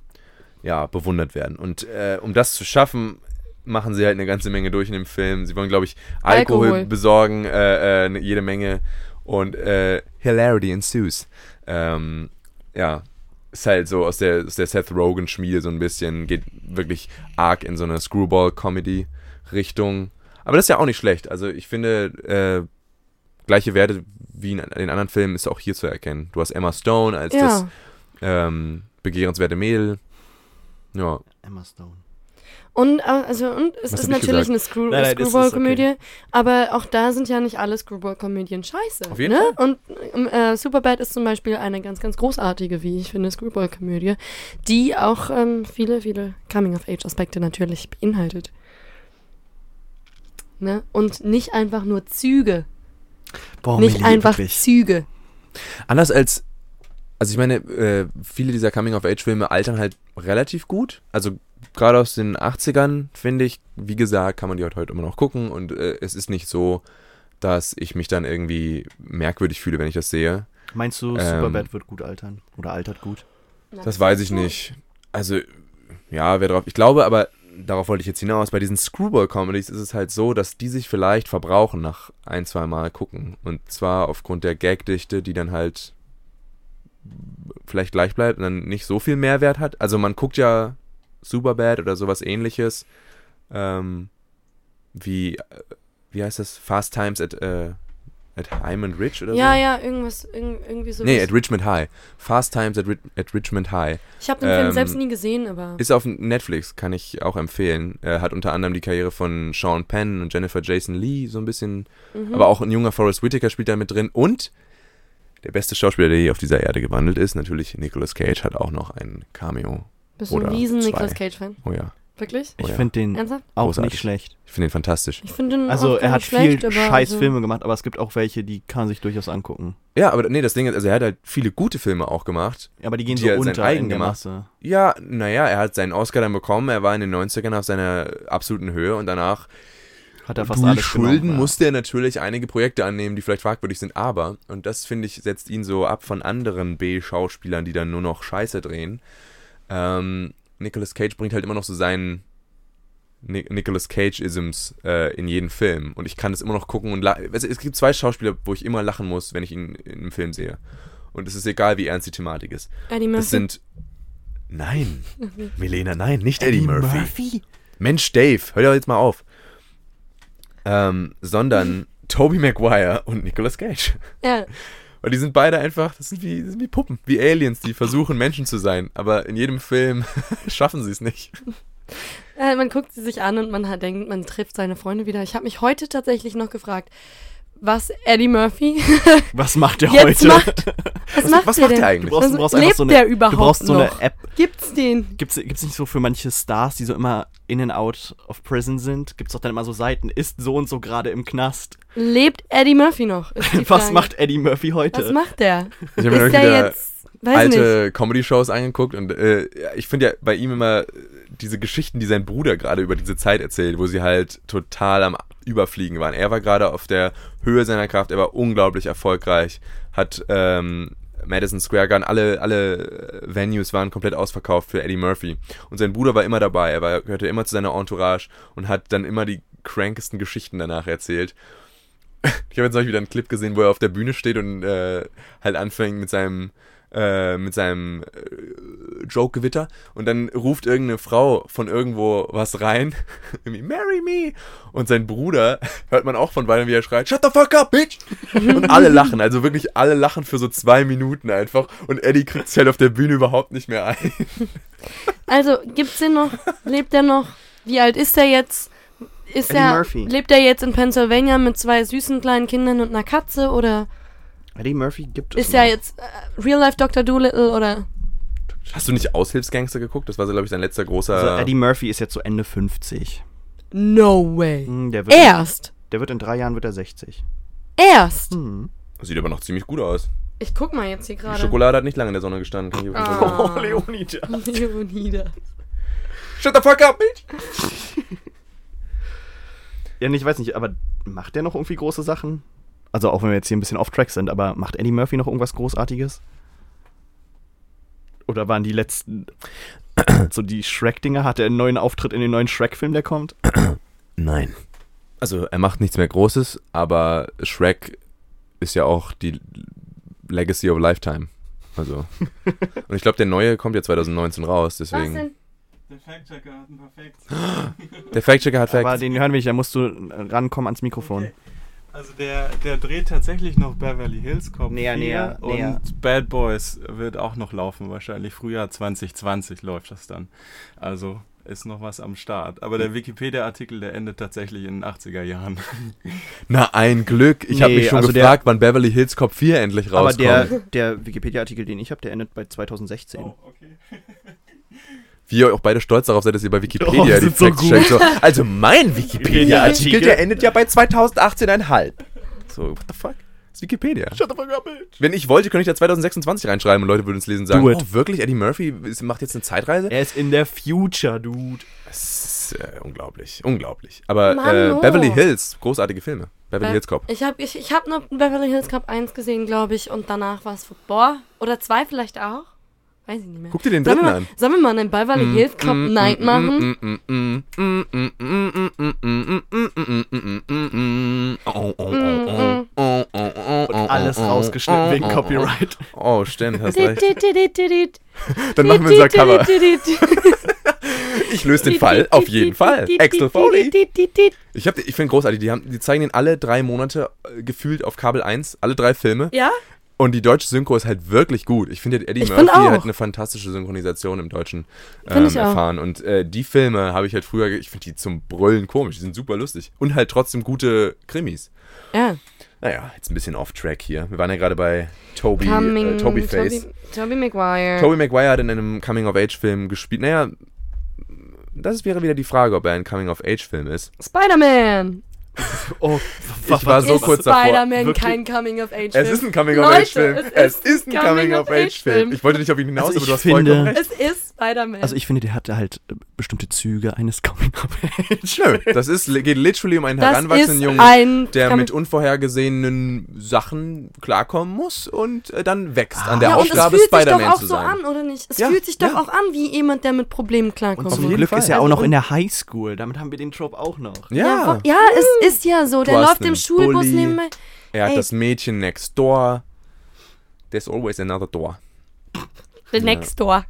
ja, bewundert werden. Und äh, um das zu schaffen, machen sie halt eine ganze Menge durch in dem Film. Sie wollen, glaube ich, Alkohol, Alkohol. besorgen, äh, äh, ne- jede Menge. Und äh, Hilarity ensues. Ähm, ja, ist halt so aus der, aus der Seth Rogen-Schmiede so ein bisschen, geht wirklich arg in so eine Screwball-Comedy-Richtung. Aber das ist ja auch nicht schlecht. Also ich finde, äh, gleiche Werte wie in den anderen Filmen ist auch hier zu erkennen. Du hast Emma Stone als Ja. das ähm, begehrenswerte Mädel. Ja, Emma Stone. Und, äh, also, und es Was ist natürlich gesagt? eine Screw Screwball-Komödie, aber auch da sind ja nicht alle Screwball-Komödien scheiße. Auf jeden ne? Und ähm, äh, Superbad ist zum Beispiel eine ganz, ganz großartige, wie ich finde, Screwball-Komödie, die auch ähm, viele, viele Coming-of-Age-Aspekte natürlich beinhaltet. Ne? Und nicht einfach nur Züge, Boah, nicht einfach wirklich. Züge. Anders als, also ich meine, äh, viele dieser Coming-of-Age-Filme altern halt relativ gut. Also gerade aus den 80ern, finde ich, wie gesagt, kann man die halt heute immer noch gucken und äh, es ist nicht so, dass ich mich dann irgendwie merkwürdig fühle, wenn ich das sehe. Meinst du, Ähm, Superbad wird gut altern? Oder altert gut? Das weiß ich nicht. Also, ja, wer drauf. Ich glaube aber, darauf wollte ich jetzt hinaus, bei diesen Screwball-Comedies ist es halt so, dass die sich vielleicht verbrauchen nach ein, zwei Mal gucken. Und zwar aufgrund der Gagdichte, die dann halt vielleicht gleich bleibt und dann nicht so viel Mehrwert hat. Also man guckt ja Superbad oder sowas ähnliches. Ähm, wie, äh, wie heißt das? Fast Times at, äh, at Hyman Ridge oder Ja, so? ja, irgendwas, irg- irgendwie so. Nee, at Richmond High. Fast Times at, Ri at Richmond High. ich habe den Film ähm, selbst nie gesehen, aber. Ist auf Netflix, kann ich auch empfehlen. Er hat unter anderem die Karriere von Sean Penn und Jennifer Jason Lee so ein bisschen, Mhm. aber auch ein junger Forrest Whitaker spielt da mit drin und der beste Schauspieler, der je auf dieser Erde gewandelt ist, natürlich Nicolas Cage, hat auch noch ein Cameo. Bist du ein riesen zwei. Nicolas Cage-Fan? Oh ja, Wirklich? Oh Ich ja. finde den Ernsthaft? auch Großartig. nicht schlecht. ich finde ihn fantastisch. Ich finde den Also er hat schlecht, viel aber scheiß also- Filme gemacht, aber es gibt auch welche, die kann man sich durchaus angucken. Ja, aber nee, das Ding ist, also er hat halt viele gute Filme auch gemacht. Aber die gehen Die so unter eigen in der gemacht. Masse. Ja, naja, er hat seinen Oscar dann bekommen, er war in den 90ern auf seiner absoluten Höhe und danach Hat er fast durch alles Schulden genommen, ja. musste er natürlich einige Projekte annehmen, die vielleicht fragwürdig sind, aber, und das finde ich, setzt ihn so ab von anderen B-Schauspielern, die dann nur noch Scheiße drehen. Ähm, Nicolas Cage bringt halt immer noch so seinen Ni Nicolas Cage-Isms äh, in jeden Film. Und ich kann das immer noch gucken und la- es, es gibt zwei Schauspieler, wo ich immer lachen muss, wenn ich ihn in einem Film sehe. Und es ist egal, wie ernst die Thematik ist. Eddie Murphy. Das sind. Nein. Milena, nein, nicht Eddie, Murphy. Mensch, Dave, hör doch jetzt mal auf. Ähm, sondern Tobey Maguire und Nicolas Cage. ja, Weil die sind beide einfach, das sind wie, das sind wie Puppen, wie Aliens, die versuchen Menschen zu sein. Aber in jedem Film schaffen sie es nicht. äh, man guckt sie sich an und man hat, denkt, man trifft seine Freunde wieder. Ich habe mich heute tatsächlich noch gefragt, was Eddie Murphy Was macht der heute? macht. Was, macht was der macht denn? der Du eigentlich? brauchst, Also, du brauchst lebt so eine, der überhaupt du brauchst so noch? eine App. Gibt's den? Gibt's, gibt's nicht so für manche Stars, die so immer in and out of prison sind? Gibt's doch dann immer so Seiten, ist so und so gerade im Knast. Lebt Eddie Murphy noch? Was macht Eddie Murphy heute? Was macht der? Ich habe mir der jetzt, weiß alte Comedy-Shows angeguckt und äh, ich finde ja bei ihm immer diese Geschichten, die sein Bruder gerade über diese Zeit erzählt, wo sie halt total am Überfliegen waren. Er war gerade auf der Höhe seiner Kraft, er war unglaublich erfolgreich, hat ähm, Madison Square Garden, alle, alle Venues waren komplett ausverkauft für Eddie Murphy. Und sein Bruder war immer dabei, er war, gehörte immer zu seiner Entourage und hat dann immer die crankesten Geschichten danach erzählt. Ich habe jetzt neulich wieder einen Clip gesehen, wo er auf der Bühne steht und äh, halt anfängt mit seinem äh, mit seinem äh, Joke-Gewitter und dann ruft irgendeine Frau von irgendwo was rein, irgendwie, marry me und sein Bruder, hört man auch von weitem, wie er schreit, shut the fuck up, bitch und alle lachen, also wirklich alle lachen für so zwei Minuten einfach und Eddie kriegt sich halt auf der Bühne überhaupt nicht mehr ein. Also, gibt's den noch? Lebt der noch? Wie alt ist der jetzt? Ist Eddie er, Murphy. lebt er jetzt in Pennsylvania mit zwei süßen kleinen Kindern und einer Katze oder Eddie Murphy gibt es ist noch. jetzt äh, Real Life Dr. Doolittle oder Hast du nicht Aushilfsgangster geguckt? Das war, glaube ich, sein letzter großer... Also Eddie Murphy ist jetzt so Ende 50. No way. Hm, der, wird Erst. der wird in drei Jahren wird er 60. Erst. Hm. Sieht aber noch ziemlich gut aus. Ich guck mal jetzt hier Die gerade. Schokolade hat nicht lange in der Sonne gestanden. Kann ich. Ah. Oh, Leonidas. Leonidas. Shut the fuck up, bitch! Ja, nee, ich weiß nicht, aber macht der noch irgendwie große Sachen? Also auch wenn wir jetzt hier ein bisschen off-track sind, aber macht Eddie Murphy noch irgendwas Großartiges? Oder waren die letzten so die Shrek-Dinger? Hat er einen neuen Auftritt in den neuen Shrek-Film, der kommt? Nein. Also er macht nichts mehr Großes, aber Shrek ist ja auch die Legacy of a Lifetime. Also. Und ich glaube, der neue kommt ja 2019 raus, Was deswegen. denn? Der Fact-Checker hat einen perfekt. Der Fact-Checker hat Aber Facts. den hören wir nicht, da musst du rankommen ans Mikrofon. Okay. Also der, der dreht tatsächlich noch Beverly Hills Cop Näher, 4 näher, und näher. Bad Boys wird auch noch laufen, wahrscheinlich Frühjahr 2020 läuft das dann. Also ist noch was am Start. Aber der Wikipedia-Artikel, der endet tatsächlich in den 80er Jahren. Na, ein Glück. Ich habe Nee, mich schon also der- gefragt, wann Beverly Hills Cop 4 endlich Aber rauskommt. der, der Wikipedia-Artikel, den ich habe, der endet bei 2016. okay. Wie ihr auch beide stolz darauf seid, dass ihr bei Wikipedia Oh, die so Facts checkt. So, also mein Wikipedia-Artikel, der endet ja bei 2018,5. So, what the fuck? Das ist Wikipedia. Shut the fuck up, bitch. Wenn ich wollte, könnte ich da 2026 reinschreiben und Leute würden es lesen und sagen, oh wirklich, Eddie Murphy macht jetzt eine Zeitreise? Er ist in der Future, dude. Das ist äh, unglaublich, unglaublich. Aber Mann, äh, oh. Beverly Hills, großartige Filme. Beverly Be- Hills Cop. Ich habe ich, ich hab noch Beverly Hills Cop 1 gesehen, glaube ich, und danach war es vorbei. Oder 2 vielleicht auch. Weiß ich nicht mehr. Guck dir den Sollen dritten wir, an. mal, sollen wir mal einen Beverly Hills Cop Night machen? Und alles rausgeschnitten wegen Copyright. Oh, stimmt, hast recht. Dann machen wir unser Cover. Ich löse den Fall, auf jeden Fall. Axel Foley. Ich, hab, ich finde großartig, die, haben, die zeigen ihn alle drei Monate äh, gefühlt auf Kabel 1, alle drei Filme. Ja? Und die deutsche Synchro ist halt wirklich gut. Ich finde, Eddie Ich Murphy hat eine fantastische Synchronisation im Deutschen ähm, erfahren. Und äh, die Filme habe ich halt früher, ich finde die zum Brüllen komisch, die sind super lustig. Und halt trotzdem gute Krimis. Ja. Naja, jetzt ein bisschen off-track hier. Wir waren ja gerade bei Toby, Coming, äh, Toby Face. Toby, Toby Maguire. Toby Maguire hat in einem Coming-of-Age-Film gespielt. Naja, das wäre wieder die Frage, ob er ein Coming-of-Age-Film ist. Spider-Man. Oh, Ich war so ist kurz davor. Spider-Man Wirklich? kein Coming-of-Age-Film? Es ist ein Coming-of-Age-Film. Es es ist ein Coming-of-Age-Film. Ich wollte nicht auf ihn hinaus, Also aber ich du hast finde- vollkommen recht. Es ist Spider-Man. Also ich finde, der hatte halt äh, bestimmte Züge eines Coming-of-Age. Nö, das ist, geht literally um einen das heranwachsenden ist Jungen, ein der mit unvorhergesehenen Sachen klarkommen muss und äh, dann wächst an der ja, Aufgabe, und es fühlt sich doch Spider-Man auch zu so sein. an, oder nicht? Es Ja, fühlt sich doch ja. auch an wie jemand, der mit Problemen klarkommt. Auf Zum Glück Fall. ist er auch Also noch und- in der Highschool. Damit haben wir den Trope auch noch. Ja, Ja, ja, es ist ja so. Der läuft im Schulbus Bulli. nebenbei. er hat Ey. das Mädchen next door. There's always another door. The next door.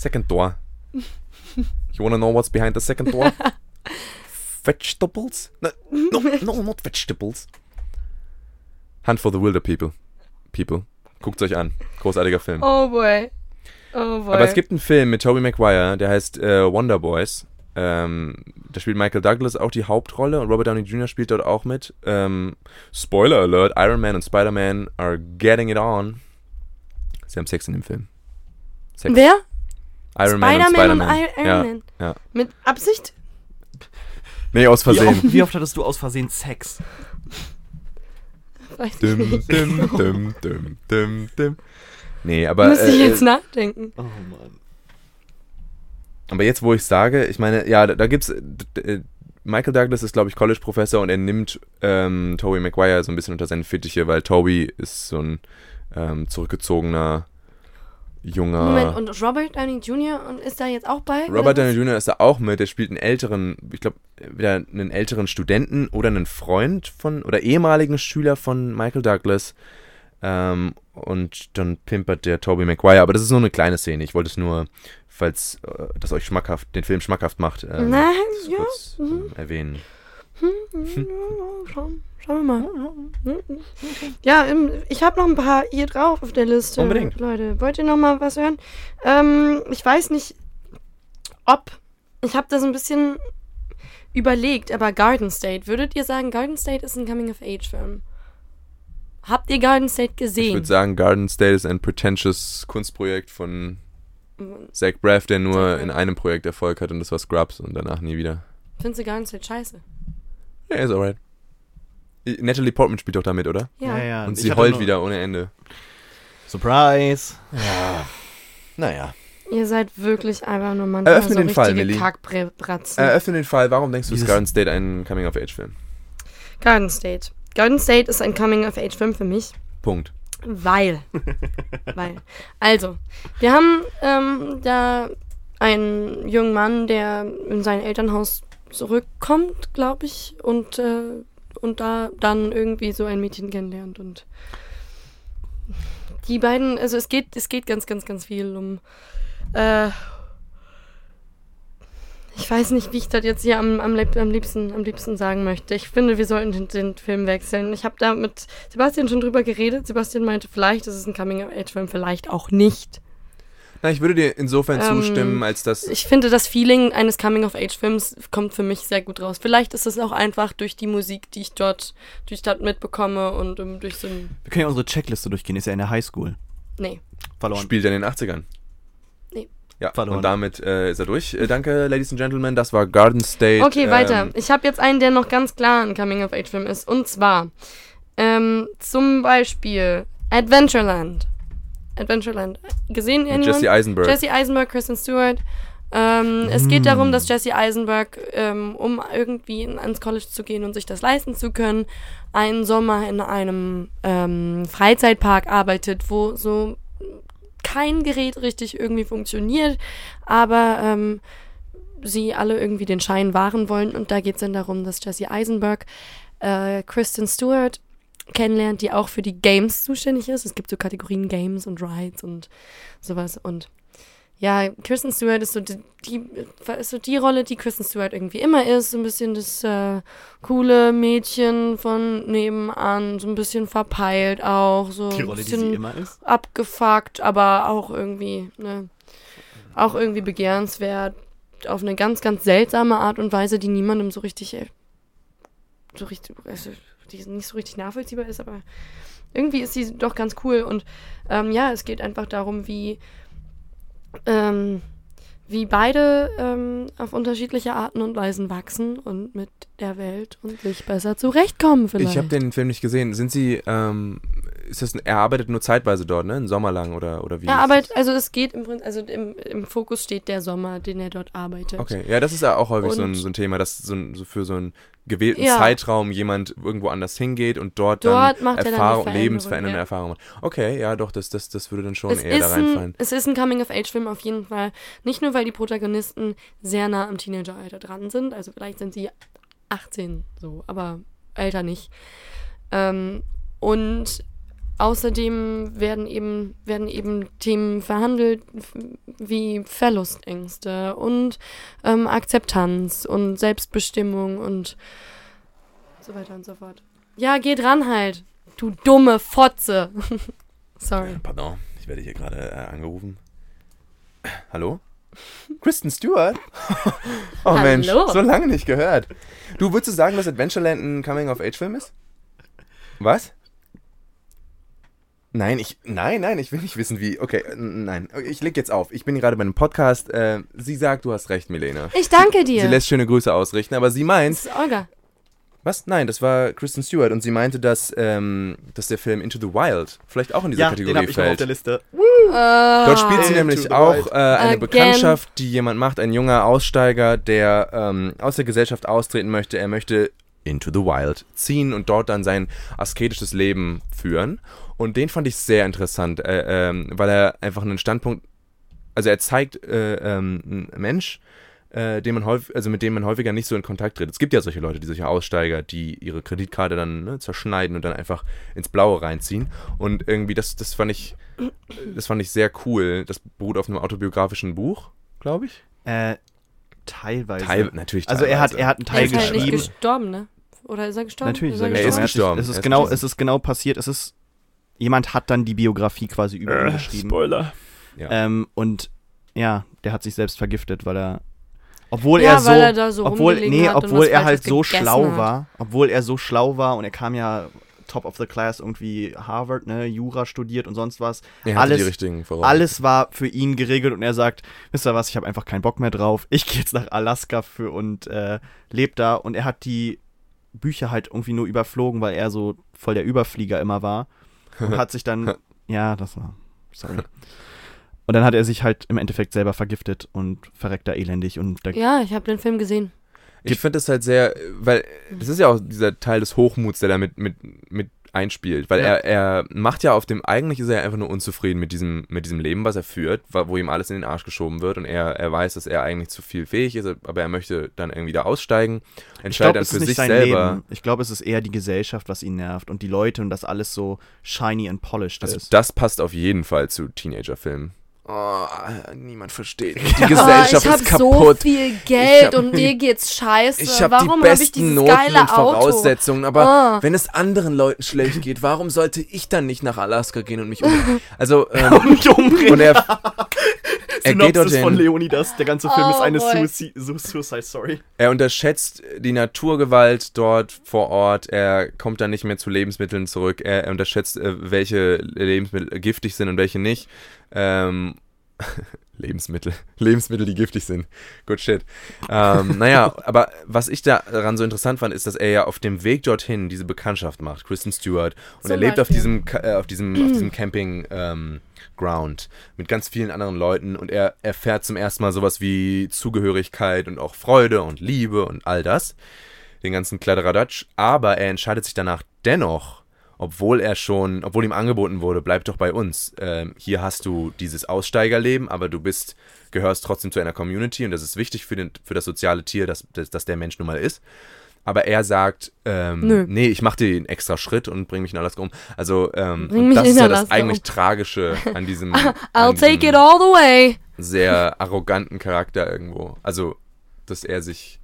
Second door. You wanna know what's behind the second door? vegetables? No, no, no, not vegetables. Hunt for the Wilder People. People. Guckt euch an. Großartiger Film. Oh boy. Oh boy. Aber es gibt einen Film mit Tobey Maguire, der heißt äh, Wonder Boys. Ähm, da spielt Michael Douglas auch die Hauptrolle und Robert Downey Jr. spielt dort auch mit. Ähm, Spoiler Alert: Iron Man und Spider-Man are getting it on. Sie haben Sex in dem Film. Sex. Wer? Iron Man und Spider-Man. Iron ja, Man. ja. Mit Absicht? Nee, aus Wie Versehen. oft, wie oft hattest du aus Versehen Sex? Weiß ich Dum, nicht. dum, dum, dum, dum, dum. Nee, aber. Müsste ich äh, jetzt nachdenken. Oh Mann. Aber jetzt, wo ich sage, ich meine, ja, da, da gibt's. d- äh, Michael Douglas ist, glaube ich, College-Professor und er nimmt ähm, Toby Maguire so ein bisschen unter seine Fittiche, weil Toby ist so ein ähm, zurückgezogener junger. Moment, und Robert Downey Jr. und ist da jetzt auch bei? Robert Downey Jr. ist da auch mit, der spielt einen älteren, ich glaube, wieder einen älteren Studenten oder einen Freund von, oder ehemaligen Schüler von Michael Douglas. Ähm, und dann pimpert der Toby Maguire, aber das ist nur eine kleine Szene. Ich wollte es nur, falls äh, das euch schmackhaft, den Film schmackhaft macht, ähm, Nein, ja. kurz mhm. ähm, erwähnen. Schauen, schauen wir mal. Ja, ähm, ich habe noch ein paar hier drauf auf der Liste. Unbedingt. Leute, wollt ihr noch mal was hören? Ähm, ich weiß nicht, ob. Ich habe da so ein bisschen überlegt, aber Garden State. Würdet ihr sagen, Garden State ist ein Coming-of-Age-Film? Habt ihr Garden State Ich gesehen? würde sagen, Garden State ist ein pretentious Kunstprojekt von Zach Braff, der nur in einem Projekt Erfolg hat und das war Scrubs und danach nie wieder. Findest du Garden State scheiße? Ja, ist alright. Natalie Portman spielt doch damit, oder? Ja. ja. Und Ich sie heult wieder ohne Ende. Surprise. Naja. Ihr seid wirklich einfach nur manchmal Eröffne so den Fall, richtige Millie. Kackbratzen. Eröffne den Fall, warum denkst du, ist Garden State ein Coming-of-Age-Film? Garden State. Garden State ist ein Coming-of-Age-Film für mich. Punkt. Weil. Weil. Also, wir haben ähm, da einen jungen Mann, der in sein Elternhaus zurückkommt, glaube ich, und, äh, und da dann irgendwie so ein Mädchen kennenlernt. Und die beiden, also es geht, es geht ganz, ganz, ganz viel um. Äh, ich weiß nicht, wie ich das jetzt hier am, am, am, liebsten, am liebsten sagen möchte. Ich finde, wir sollten den, den Film wechseln. Ich habe da mit Sebastian schon drüber geredet. Sebastian meinte, vielleicht ist es ein Coming-of-Age-Film, vielleicht auch nicht. Na, ich würde dir insofern Ähm, zustimmen, als dass. Ich finde, das Feeling eines Coming-of-Age-Films kommt für mich sehr gut raus. Vielleicht ist es auch einfach durch die Musik, die ich dort, die ich dort mitbekomme und ähm, durch so ein. Wir können ja unsere Checkliste durchgehen, ist ja in der Highschool. Nee. Verloren. Spielt er in den 80ern? Nee. Ja, Verloren. und damit äh, ist er durch. Äh, danke, Ladies and Gentlemen. Das war Garden State. Okay, weiter. Ähm, Ich habe jetzt einen, der noch ganz klar ein Coming-of-Age-Film ist. Und zwar ähm, zum Beispiel Adventureland. Adventureland. Gesehen mit anyone? Jesse Eisenberg. Jesse Eisenberg, Kristen Stewart. Ähm, Es geht darum, dass Jesse Eisenberg, ähm, um irgendwie in- ans College zu gehen und sich das leisten zu können, einen Sommer in einem ähm, Freizeitpark arbeitet, wo so kein Gerät richtig irgendwie funktioniert, aber ähm, sie alle irgendwie den Schein wahren wollen. Und da geht es dann darum, dass Jesse Eisenberg äh, Kristen Stewart kennenlernt, die auch für die Games zuständig ist. Es gibt so Kategorien Games und Rides und sowas. Und ja, Kristen Stewart ist so die, die, ist so die Rolle, die Kristen Stewart irgendwie immer ist. So ein bisschen das äh, coole Mädchen von nebenan, so ein bisschen verpeilt auch. So Die ein Rolle, die bisschen sie immer ist. abgefuckt, aber auch irgendwie, ne, auch irgendwie begehrenswert. Auf eine ganz, ganz seltsame Art und Weise, die niemandem so richtig, äh, so richtig, also, die nicht so richtig nachvollziehbar ist, aber irgendwie ist sie doch ganz cool. Und ähm, ja, es geht einfach darum, wie, ähm, wie beide ähm, auf unterschiedliche Arten und Weisen wachsen und mit der Welt und sich besser zurechtkommen vielleicht. Ich habe den Film nicht gesehen. Sind Sie, ähm, ist das, er arbeitet nur zeitweise dort, ne? Einen Sommer lang oder, oder wie? Aber das? also es geht im Prinzip, also im, im Fokus steht der Sommer, den er dort arbeitet. Okay, ja, das ist ja auch häufig so ein, so ein Thema, dass so, ein, so für so einen gewählten Ja. Zeitraum jemand irgendwo anders hingeht und dort, Dort dann er dann Erfahrung, Veränderung, lebensverändernde ja. Erfahrungen macht. Okay, ja, doch, das, das, das würde dann schon Es eher da reinfallen. ein, es ist ein Coming-of-Age-Film auf jeden Fall. Nicht nur, weil die Protagonisten sehr nah am Teenageralter dran sind, also vielleicht sind sie 18 so, aber älter nicht. Ähm, und außerdem werden eben, werden eben Themen verhandelt wie Verlustängste und ähm, Akzeptanz und Selbstbestimmung und so weiter und so fort. Ja, geht ran halt, du dumme Fotze. Sorry. Pardon, ich werde hier gerade äh, angerufen. Hallo? Kristen Stewart? oh Hallo. Mensch, so lange nicht gehört. Du, würdest du sagen, dass Adventureland ein Coming-of-Age-Film ist? Was? Nein, ich, nein, nein, ich will nicht wissen, wie. Okay, nein, ich leg jetzt auf. Ich bin gerade bei einem Podcast. Äh, sie sagt, du hast recht, Milena. Ich danke dir. Sie lässt schöne Grüße ausrichten, aber sie meint, das ist Olga. was? Nein, das war Kristen Stewart und sie meinte, dass, ähm, dass der Film Into the Wild vielleicht auch in diese Ja, den Kategorie habe ich noch auf fällt. der Liste. Dort spielt sie nämlich auch äh, eine Again. Bekanntschaft, die jemand macht, ein junger Aussteiger, der ähm, aus der Gesellschaft austreten möchte. Er möchte into the wild ziehen und dort dann sein asketisches Leben führen. Und den fand ich sehr interessant, äh, ähm, weil er einfach einen Standpunkt, also er zeigt äh, ähm, einen Mensch, äh, den man häufig, also mit dem man häufiger nicht so in Kontakt tritt. Es gibt ja solche Leute, die solche Aussteiger, die ihre Kreditkarte dann ne, zerschneiden und dann einfach ins Blaue reinziehen. Und irgendwie, das, das fand ich, das fand ich sehr cool. Das beruht auf einem autobiografischen Buch, glaube ich. Äh, teilweise. Teil, natürlich. also er hat, teilweise. er hat einen Er Teil ist halt nicht geschrieben. gestorben, ne? Oder ist er gestorben? Natürlich ist er Er gestorben. ist gestorben. Es Er ist, ist genau, gestorben. es ist genau passiert. Es ist, jemand hat dann die Biografie quasi über ihn geschrieben. Spoiler. Ja. Ähm, und ja, der hat sich selbst vergiftet, weil er, obwohl ja, er so, weil er da so obwohl, nee, obwohl er halt so schlau hat. war, obwohl er so schlau war und er kam ja top of the class irgendwie Harvard, ne, Jura studiert und sonst was. er alles- die richtigen. Alles war für ihn geregelt und er sagt, wisst ihr was, ich habe einfach keinen Bock mehr drauf. Ich gehe jetzt nach Alaska für und äh, lebt da und er hat die Bücher halt irgendwie nur überflogen, weil er so voll der Überflieger immer war und hat sich dann ja, das war sorry. Und dann hat er sich halt im Endeffekt selber vergiftet und verreckt da elendig und da, Ja, ich habe den Film gesehen. Ich finde das halt sehr, weil das ist ja auch dieser Teil des Hochmuts, der da mit, mit, mit einspielt. Weil Ja. er, er macht ja auf dem, eigentlich ist er einfach nur unzufrieden mit diesem, mit diesem Leben, was er führt, wo ihm alles in den Arsch geschoben wird und er, er weiß, dass er eigentlich zu viel fähig ist, aber er möchte dann irgendwie da aussteigen, ich entscheidet glaube, dann es für sich sein selber. Leben. Ich glaube, es ist eher die Gesellschaft, was ihn nervt und die Leute und dass alles so shiny and polished Also ist. das passt auf jeden Fall zu Teenagerfilmen. Oh, niemand versteht. Die Gesellschaft oh, ich ist hab so kaputt. viel Geld hab- und mir geht's scheiße. Ich habe Warum die habe ich besten dieses Noten geile und Auto? Voraussetzungen, aber Ah. wenn es anderen Leuten schlecht geht, warum sollte ich dann nicht nach Alaska gehen und mich um Also ähm, Und umdrehen. und er, er geht Synopsis von dorthin. Leonidas. Der ganze Film Oh, ist eine. Suicide, Su- Suicide Story. Er unterschätzt die Naturgewalt dort vor Ort. Er kommt dann nicht mehr zu Lebensmitteln zurück. Er, er unterschätzt, äh, welche Lebensmittel giftig sind und welche nicht. Ähm, Lebensmittel. Lebensmittel, die giftig sind. Good shit. Ähm, naja, aber was ich daran so interessant fand, ist, dass er ja auf dem Weg dorthin diese Bekanntschaft macht, Kristen Stewart. Und Zum er lebt auf diesem, äh, auf diesem, auf diesem Camping ähm, Ground mit ganz vielen anderen Leuten und er erfährt zum ersten Mal sowas wie Zugehörigkeit und auch Freude und Liebe und all das. Den ganzen Kladderadatsch. Aber er entscheidet sich danach dennoch, obwohl er schon, obwohl ihm angeboten wurde, bleib doch bei uns. Ähm, hier hast du dieses Aussteigerleben, aber du bist, gehörst trotzdem zu einer Community und das ist wichtig für, den, für das soziale Tier, dass, dass, dass der Mensch nun mal ist. Aber er sagt, ähm, Nö. nee, ich mache den extra Schritt und bring mich in Alaska um. Also, ähm, und das ist ja das eigentlich um. Tragische an diesem, I'll an take it all the way. sehr arroganten Charakter irgendwo. Also, dass er sich,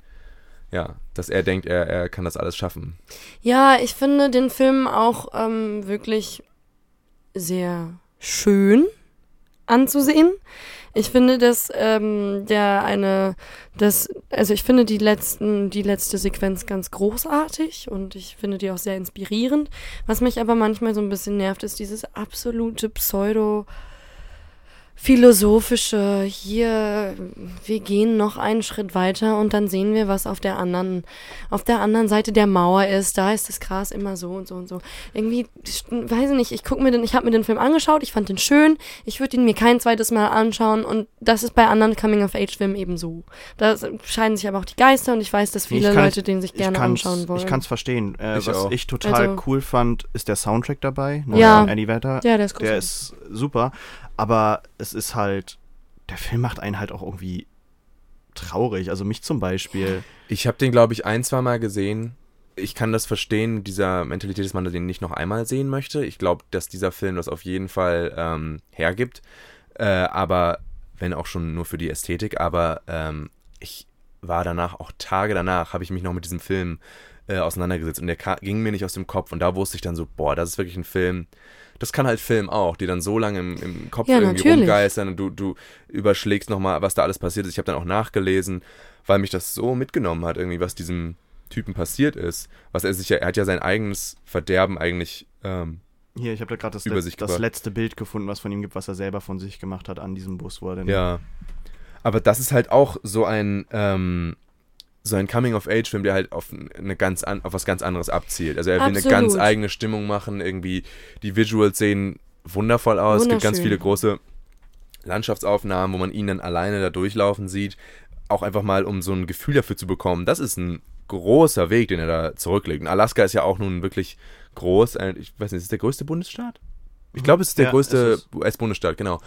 ja, dass er denkt, er, er kann das alles schaffen. Ja, ich finde den Film auch ähm, wirklich sehr schön anzusehen. Ich finde, dass ähm, der eine, das, also ich finde die letzten, die letzte Sequenz ganz großartig und ich finde die auch sehr inspirierend. Was mich aber manchmal so ein bisschen nervt, ist dieses absolute Pseudo philosophische hier wir gehen noch einen Schritt weiter und dann sehen wir was auf der anderen auf der anderen Seite der Mauer ist da ist das Gras immer so und so und so irgendwie weiß ich nicht ich guck mir den ich habe mir den Film angeschaut ich fand den schön ich würde ihn mir kein zweites Mal anschauen und das ist bei anderen Coming of Age Filmen eben so da scheiden sich aber auch die Geister und ich weiß dass viele Leute den sich Ich gerne anschauen wollen Ich kann es verstehen. Äh, Ich was auch. ich total Also- cool fand, ist der Soundtrack dabei. ne, Ja. Von Eddie Vedder. ja der ist Der großartig. ist super. Aber es ist halt, der Film macht einen halt auch irgendwie traurig. Also mich zum Beispiel. Ich habe den, glaube ich, ein, zwei Mal gesehen. Ich kann das verstehen, dieser Mentalität, dass man den nicht noch einmal sehen möchte. Ich glaube, dass dieser Film das auf jeden Fall ähm, hergibt. Äh, aber, wenn auch schon nur für die Ästhetik, aber ähm, ich war danach, auch Tage danach, habe ich mich noch mit diesem Film äh, auseinandergesetzt und der ging mir nicht aus dem Kopf und da wusste ich dann so, boah, das ist wirklich ein Film, das kann halt Film auch, die dann so lange im, im Kopf Ja, irgendwie natürlich. rumgeistern und du, du überschlägst nochmal, was da alles passiert ist. Ich habe dann auch nachgelesen, weil mich das so mitgenommen hat, irgendwie, was diesem Typen passiert ist. Was er sich ja, er hat ja sein eigenes Verderben eigentlich, ähm, Hier, ich habe da gerade das, let- das letzte Bild gefunden, was von ihm gibt, was er selber von sich gemacht hat an diesem Bus, wo er dann. ja. Aber das ist halt auch so ein, ähm, so ein Coming-of-Age-Film, der halt auf, eine ganz an, auf was ganz anderes abzielt. Also er will eine Absolut. ganz eigene Stimmung machen, irgendwie die Visuals sehen wundervoll aus. Es gibt ganz viele große Landschaftsaufnahmen, wo man ihn dann alleine da durchlaufen sieht. Auch einfach mal, um so ein Gefühl dafür zu bekommen. Das ist ein großer Weg, den er da zurücklegt. Und Alaska ist ja auch nun wirklich groß. Ein- Ich weiß nicht, ist es der größte Bundesstaat? Ich glaube, es ist der Ja, größte. US-Bundesstaat, genau.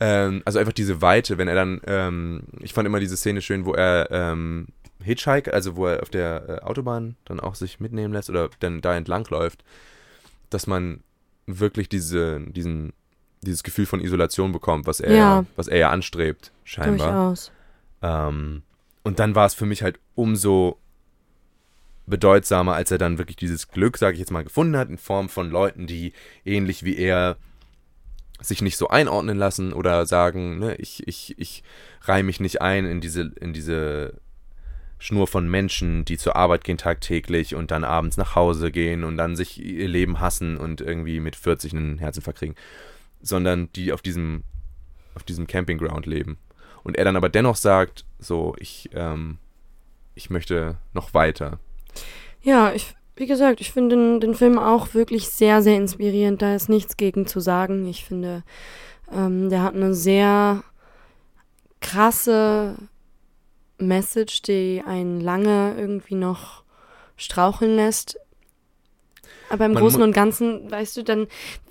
Ähm, also einfach diese Weite, wenn er dann, ähm, ich fand immer diese Szene schön, wo er ähm, Hitchhike, also wo er auf der äh, Autobahn dann auch sich mitnehmen lässt oder dann da entlang läuft, dass man wirklich diese, diesen, dieses Gefühl von Isolation bekommt, was er, Ja. was er ja anstrebt, scheinbar. durchaus Ähm, und dann war es für mich halt umso bedeutsamer, als er dann wirklich dieses Glück, sage ich jetzt mal, gefunden hat, in Form von Leuten, die ähnlich wie er sich nicht so einordnen lassen oder sagen, ne, ich, ich, ich reihe mich nicht ein in diese, in diese Schnur von Menschen, die zur Arbeit gehen tagtäglich und dann abends nach Hause gehen und dann sich ihr Leben hassen und irgendwie mit 40 einen Herzinfarkt kriegen, sondern die auf diesem, auf diesem Campingground leben. Und er dann aber dennoch sagt, so, ich, ähm, ich möchte noch weiter. Ja, ich, wie gesagt, ich finde den, den Film auch wirklich sehr, sehr inspirierend. Da ist nichts gegen zu sagen. Ich finde, ähm, der hat eine sehr krasse Message, die einen lange irgendwie noch straucheln lässt. Aber im Man Großen und Ganzen, weißt du, dann,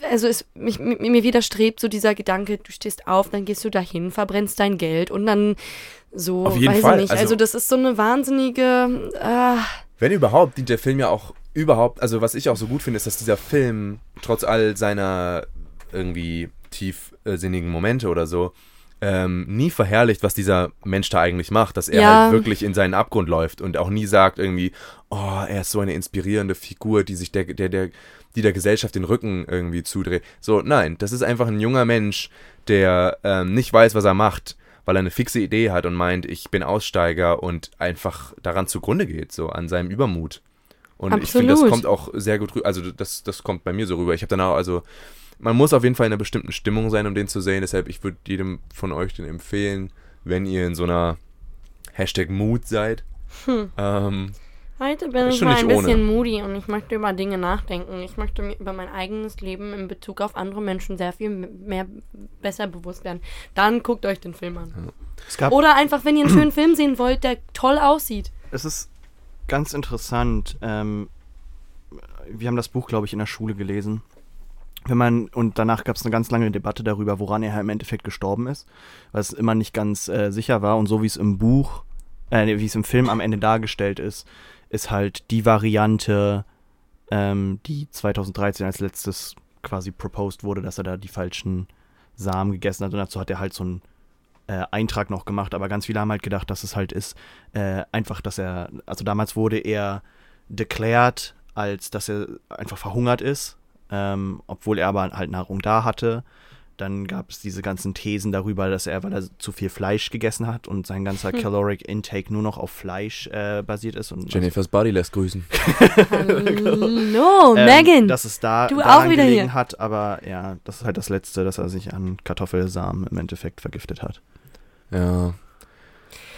also es, mich, mi- mir widerstrebt so dieser Gedanke, du stehst auf, dann gehst du dahin, verbrennst dein Geld und dann so, Auf jeden weiß Fall, ich nicht. Also, also- das ist so eine wahnsinnige, äh, Wenn überhaupt, dient der Film ja auch überhaupt, also was ich auch so gut finde, ist, dass dieser Film trotz all seiner irgendwie tiefsinnigen Momente oder so, ähm, nie verherrlicht, was dieser Mensch da eigentlich macht, dass er Ja. halt wirklich in seinen Abgrund läuft und auch nie sagt irgendwie, oh, er ist so eine inspirierende Figur, die sich der, der, der, die der Gesellschaft den Rücken irgendwie zudreht. So, nein, das ist einfach ein junger Mensch, der ähm, nicht weiß, was er macht, weil er eine fixe Idee hat und meint, ich bin Aussteiger und einfach daran zugrunde geht, so an seinem Übermut. Und ich finde, das Absolut. kommt auch sehr gut rüber. Also das, das kommt bei mir so rüber. Ich habe dann auch, also man muss auf jeden Fall in einer bestimmten Stimmung sein, um den zu sehen. Deshalb, ich würde jedem von euch den empfehlen, wenn ihr in so einer Hashtag Mood seid. Hm. Ähm, Heute bin ich mal ein bisschen moody und ich möchte über Dinge nachdenken. Ich möchte mir über mein eigenes Leben in Bezug auf andere Menschen sehr viel mehr besser bewusst werden. Dann guckt euch den Film an. Es gab Oder einfach, wenn ihr einen schönen Film sehen wollt, der toll aussieht. es ist ganz interessant. Ähm, wir haben das Buch, glaube ich, in der Schule gelesen. Wenn man, und danach gab es eine ganz lange Debatte darüber, woran er im Endeffekt gestorben ist, weil es immer nicht ganz äh, sicher war. Und so wie es im Buch, äh, wie es im Film am Ende dargestellt ist, ist halt die Variante, ähm, die 2013 als letztes quasi proposed wurde, dass er da die falschen Samen gegessen hat. Und dazu hat er halt so einen äh, Eintrag noch gemacht. Aber ganz viele haben halt gedacht, dass es halt ist, äh, einfach, dass er, also damals wurde er declared, als dass er einfach verhungert ist, ähm, obwohl er aber halt Nahrung da hatte. Dann gab es diese ganzen Thesen darüber, dass er, weil er zu viel Fleisch gegessen hat und sein ganzer Caloric Intake nur noch auf Fleisch äh, basiert ist. Und Jennifer's Body lässt grüßen. Hallo, ähm, Megan. dass es da du auch wieder gelegen hier. hat, aber ja, das ist halt das Letzte, dass er sich an Kartoffelsamen im Endeffekt vergiftet hat. Ja.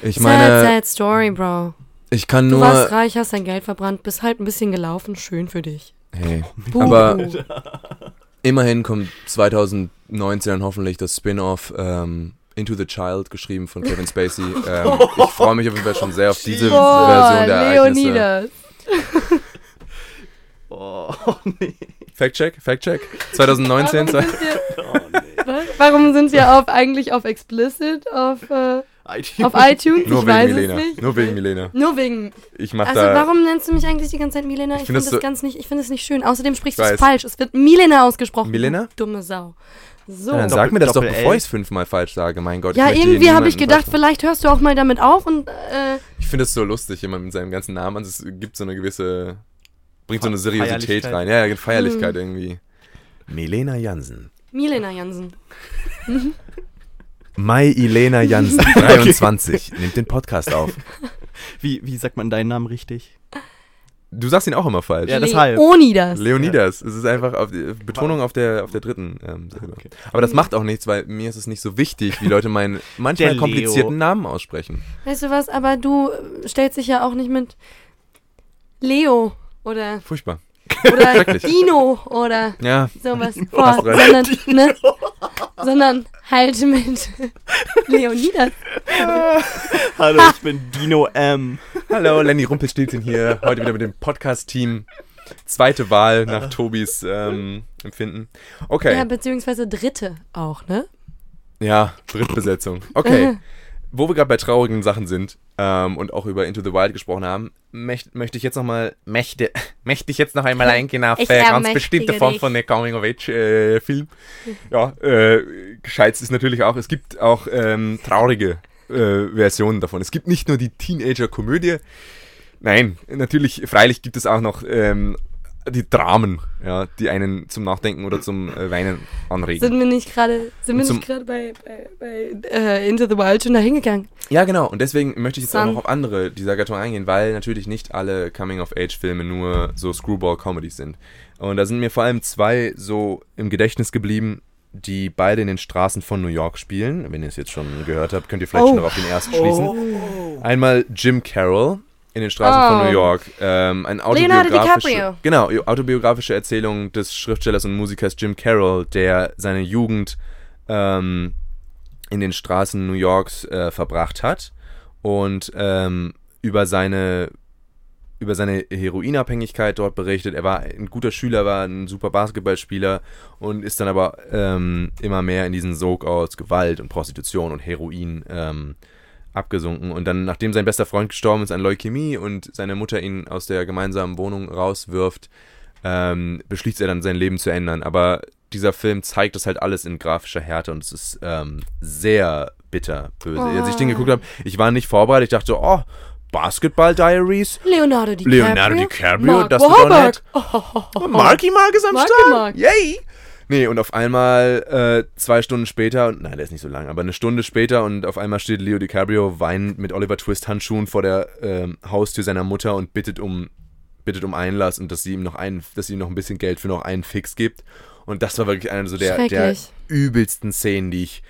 Ich sad, meine, sad story, Bro. ich kann Du nur. warst reich, hast dein Geld verbrannt, bist halt ein bisschen gelaufen. Schön für dich. Hey, Buh. Aber- immerhin kommt 2019 dann hoffentlich das Spin-off ähm, Into the Child, geschrieben von Kevin Spacey. Ähm, ich freue mich auf jeden Fall schon sehr auf diese Boah, Version der Ereignisse. Leonidas. Oh, nee. Fact-check, Fact-check. 2019. Warum sind wir, Was? Warum sind wir auf, eigentlich auf Explicit, auf, äh, auf iTunes? Nur ich wegen weiß Milena. es nicht. Nur wegen Milena. Nur wegen. Ich mach Also da. warum nennst du mich eigentlich die ganze Zeit Milena? Ich, Ich finde find das, das so- ganz nicht, ich finde es nicht schön. Außerdem sprichst du es falsch. Es wird Milena ausgesprochen. Milena? Du Dumme Sau. So. Ja, dann Ja, sag mir das doch, Doppel-L. bevor ich es fünfmal falsch sage. Mein Gott. hier irgendwie habe ich gedacht, vielleicht hörst du auch mal damit auf und äh, Ich finde es so lustig, jemand mit seinem ganzen Namen. Also es gibt so eine gewisse. Bringt so eine Seriosität rein. Ja, ja, Feierlichkeit Hm. irgendwie. Milena Jansen. Milena Jansen. Mai Ilena Jansen, 23, nimmt den Podcast auf. Wie, wie sagt man deinen Namen richtig? Du sagst ihn auch immer falsch. Ja, deshalb. Leonidas. Leonidas. Es ist einfach auf die Betonung auf der, auf der dritten ähm. Okay. Aber das macht auch nichts, weil mir ist es nicht so wichtig, wie Leute meinen manchmal Der Leo. komplizierten Namen aussprechen. Weißt du was, aber du stellst dich ja auch nicht mit Leo oder, Furchtbar. Oder. Dino oder Ja, sowas vor, sondern, ne, sondern halt mit Leonidas. Hallo, ich bin Dino M. hallo, Lenny Rumpelstilzchen hier, heute wieder mit dem Podcast-Team. Zweite Wahl nach Tobis ähm, Empfinden. Ja, Okay, beziehungsweise dritte auch, ne? ja, Drittbesetzung. Okay, wo wir gerade bei traurigen Sachen sind ähm, und auch über Into the Wild gesprochen haben, möcht, möchte ich jetzt noch mal, möchte, möchte ich jetzt noch einmal eingehen auf äh, ganz bestimmte Form dich. von der Coming-of-Age-Film. ja, äh, gescheit ist natürlich auch, es gibt auch ähm, traurige äh, Versionen davon. Es gibt nicht nur die Teenager-Komödie, nein, natürlich, freilich gibt es auch noch ähm, die Dramen, ja, die einen zum Nachdenken oder zum äh, Weinen anregen. Sind wir nicht gerade, sind wir Und nicht gerade bei, bei, bei äh, Into the Wild schon da hingegangen? Ja, genau. Und deswegen möchte ich jetzt auch Sun. noch auf andere dieser Gattung eingehen, weil natürlich nicht alle Coming-of-Age-Filme nur so Screwball-Comedies sind. Und da sind mir vor allem zwei so im Gedächtnis geblieben, die beide in den Straßen von New York spielen. Wenn ihr es jetzt schon gehört habt, könnt ihr vielleicht Oh. schon noch auf den ersten schließen. Einmal Jim Carroll in den Straßen Oh. von New York. Ähm, ein Leonardo autobiografische, DiCaprio. genau, autobiografische Erzählung des Schriftstellers und Musikers Jim Carroll, der seine Jugend ähm, in den Straßen New Yorks äh, verbracht hat und ähm, über seine über seine Heroinabhängigkeit dort berichtet. Er war ein guter Schüler, war ein super Basketballspieler und ist dann aber ähm, immer mehr in diesen Sog aus Gewalt und Prostitution und Heroin ähm, abgesunken. Und dann, nachdem sein bester Freund gestorben ist an Leukämie und seine Mutter ihn aus der gemeinsamen Wohnung rauswirft, ähm, beschließt er dann sein Leben zu ändern. Aber dieser Film zeigt das halt alles in grafischer Härte und es ist ähm, sehr bitter böse. Als ich den Oh. geguckt habe, ich war nicht vorbereitet. Ich dachte, oh, Basketball Diaries. Leonardo DiCaprio. Leonardo DiCaprio, Mark das Wahlberg. Oh, oh, oh, oh. Marky Mark ist am Marky Start. Mark. Yay! Nee, und auf einmal äh, zwei Stunden später, und nein, der ist nicht so lang, aber eine Stunde später und auf einmal steht Leo DiCaprio weinend mit Oliver Twist Handschuhen vor der ähm, Haustür seiner Mutter und bittet um bittet um Einlass und dass sie ihm noch einen, dass sie ihm noch ein bisschen Geld für noch einen Fix gibt. Und das war wirklich eine so der, der übelsten Szenen, die ich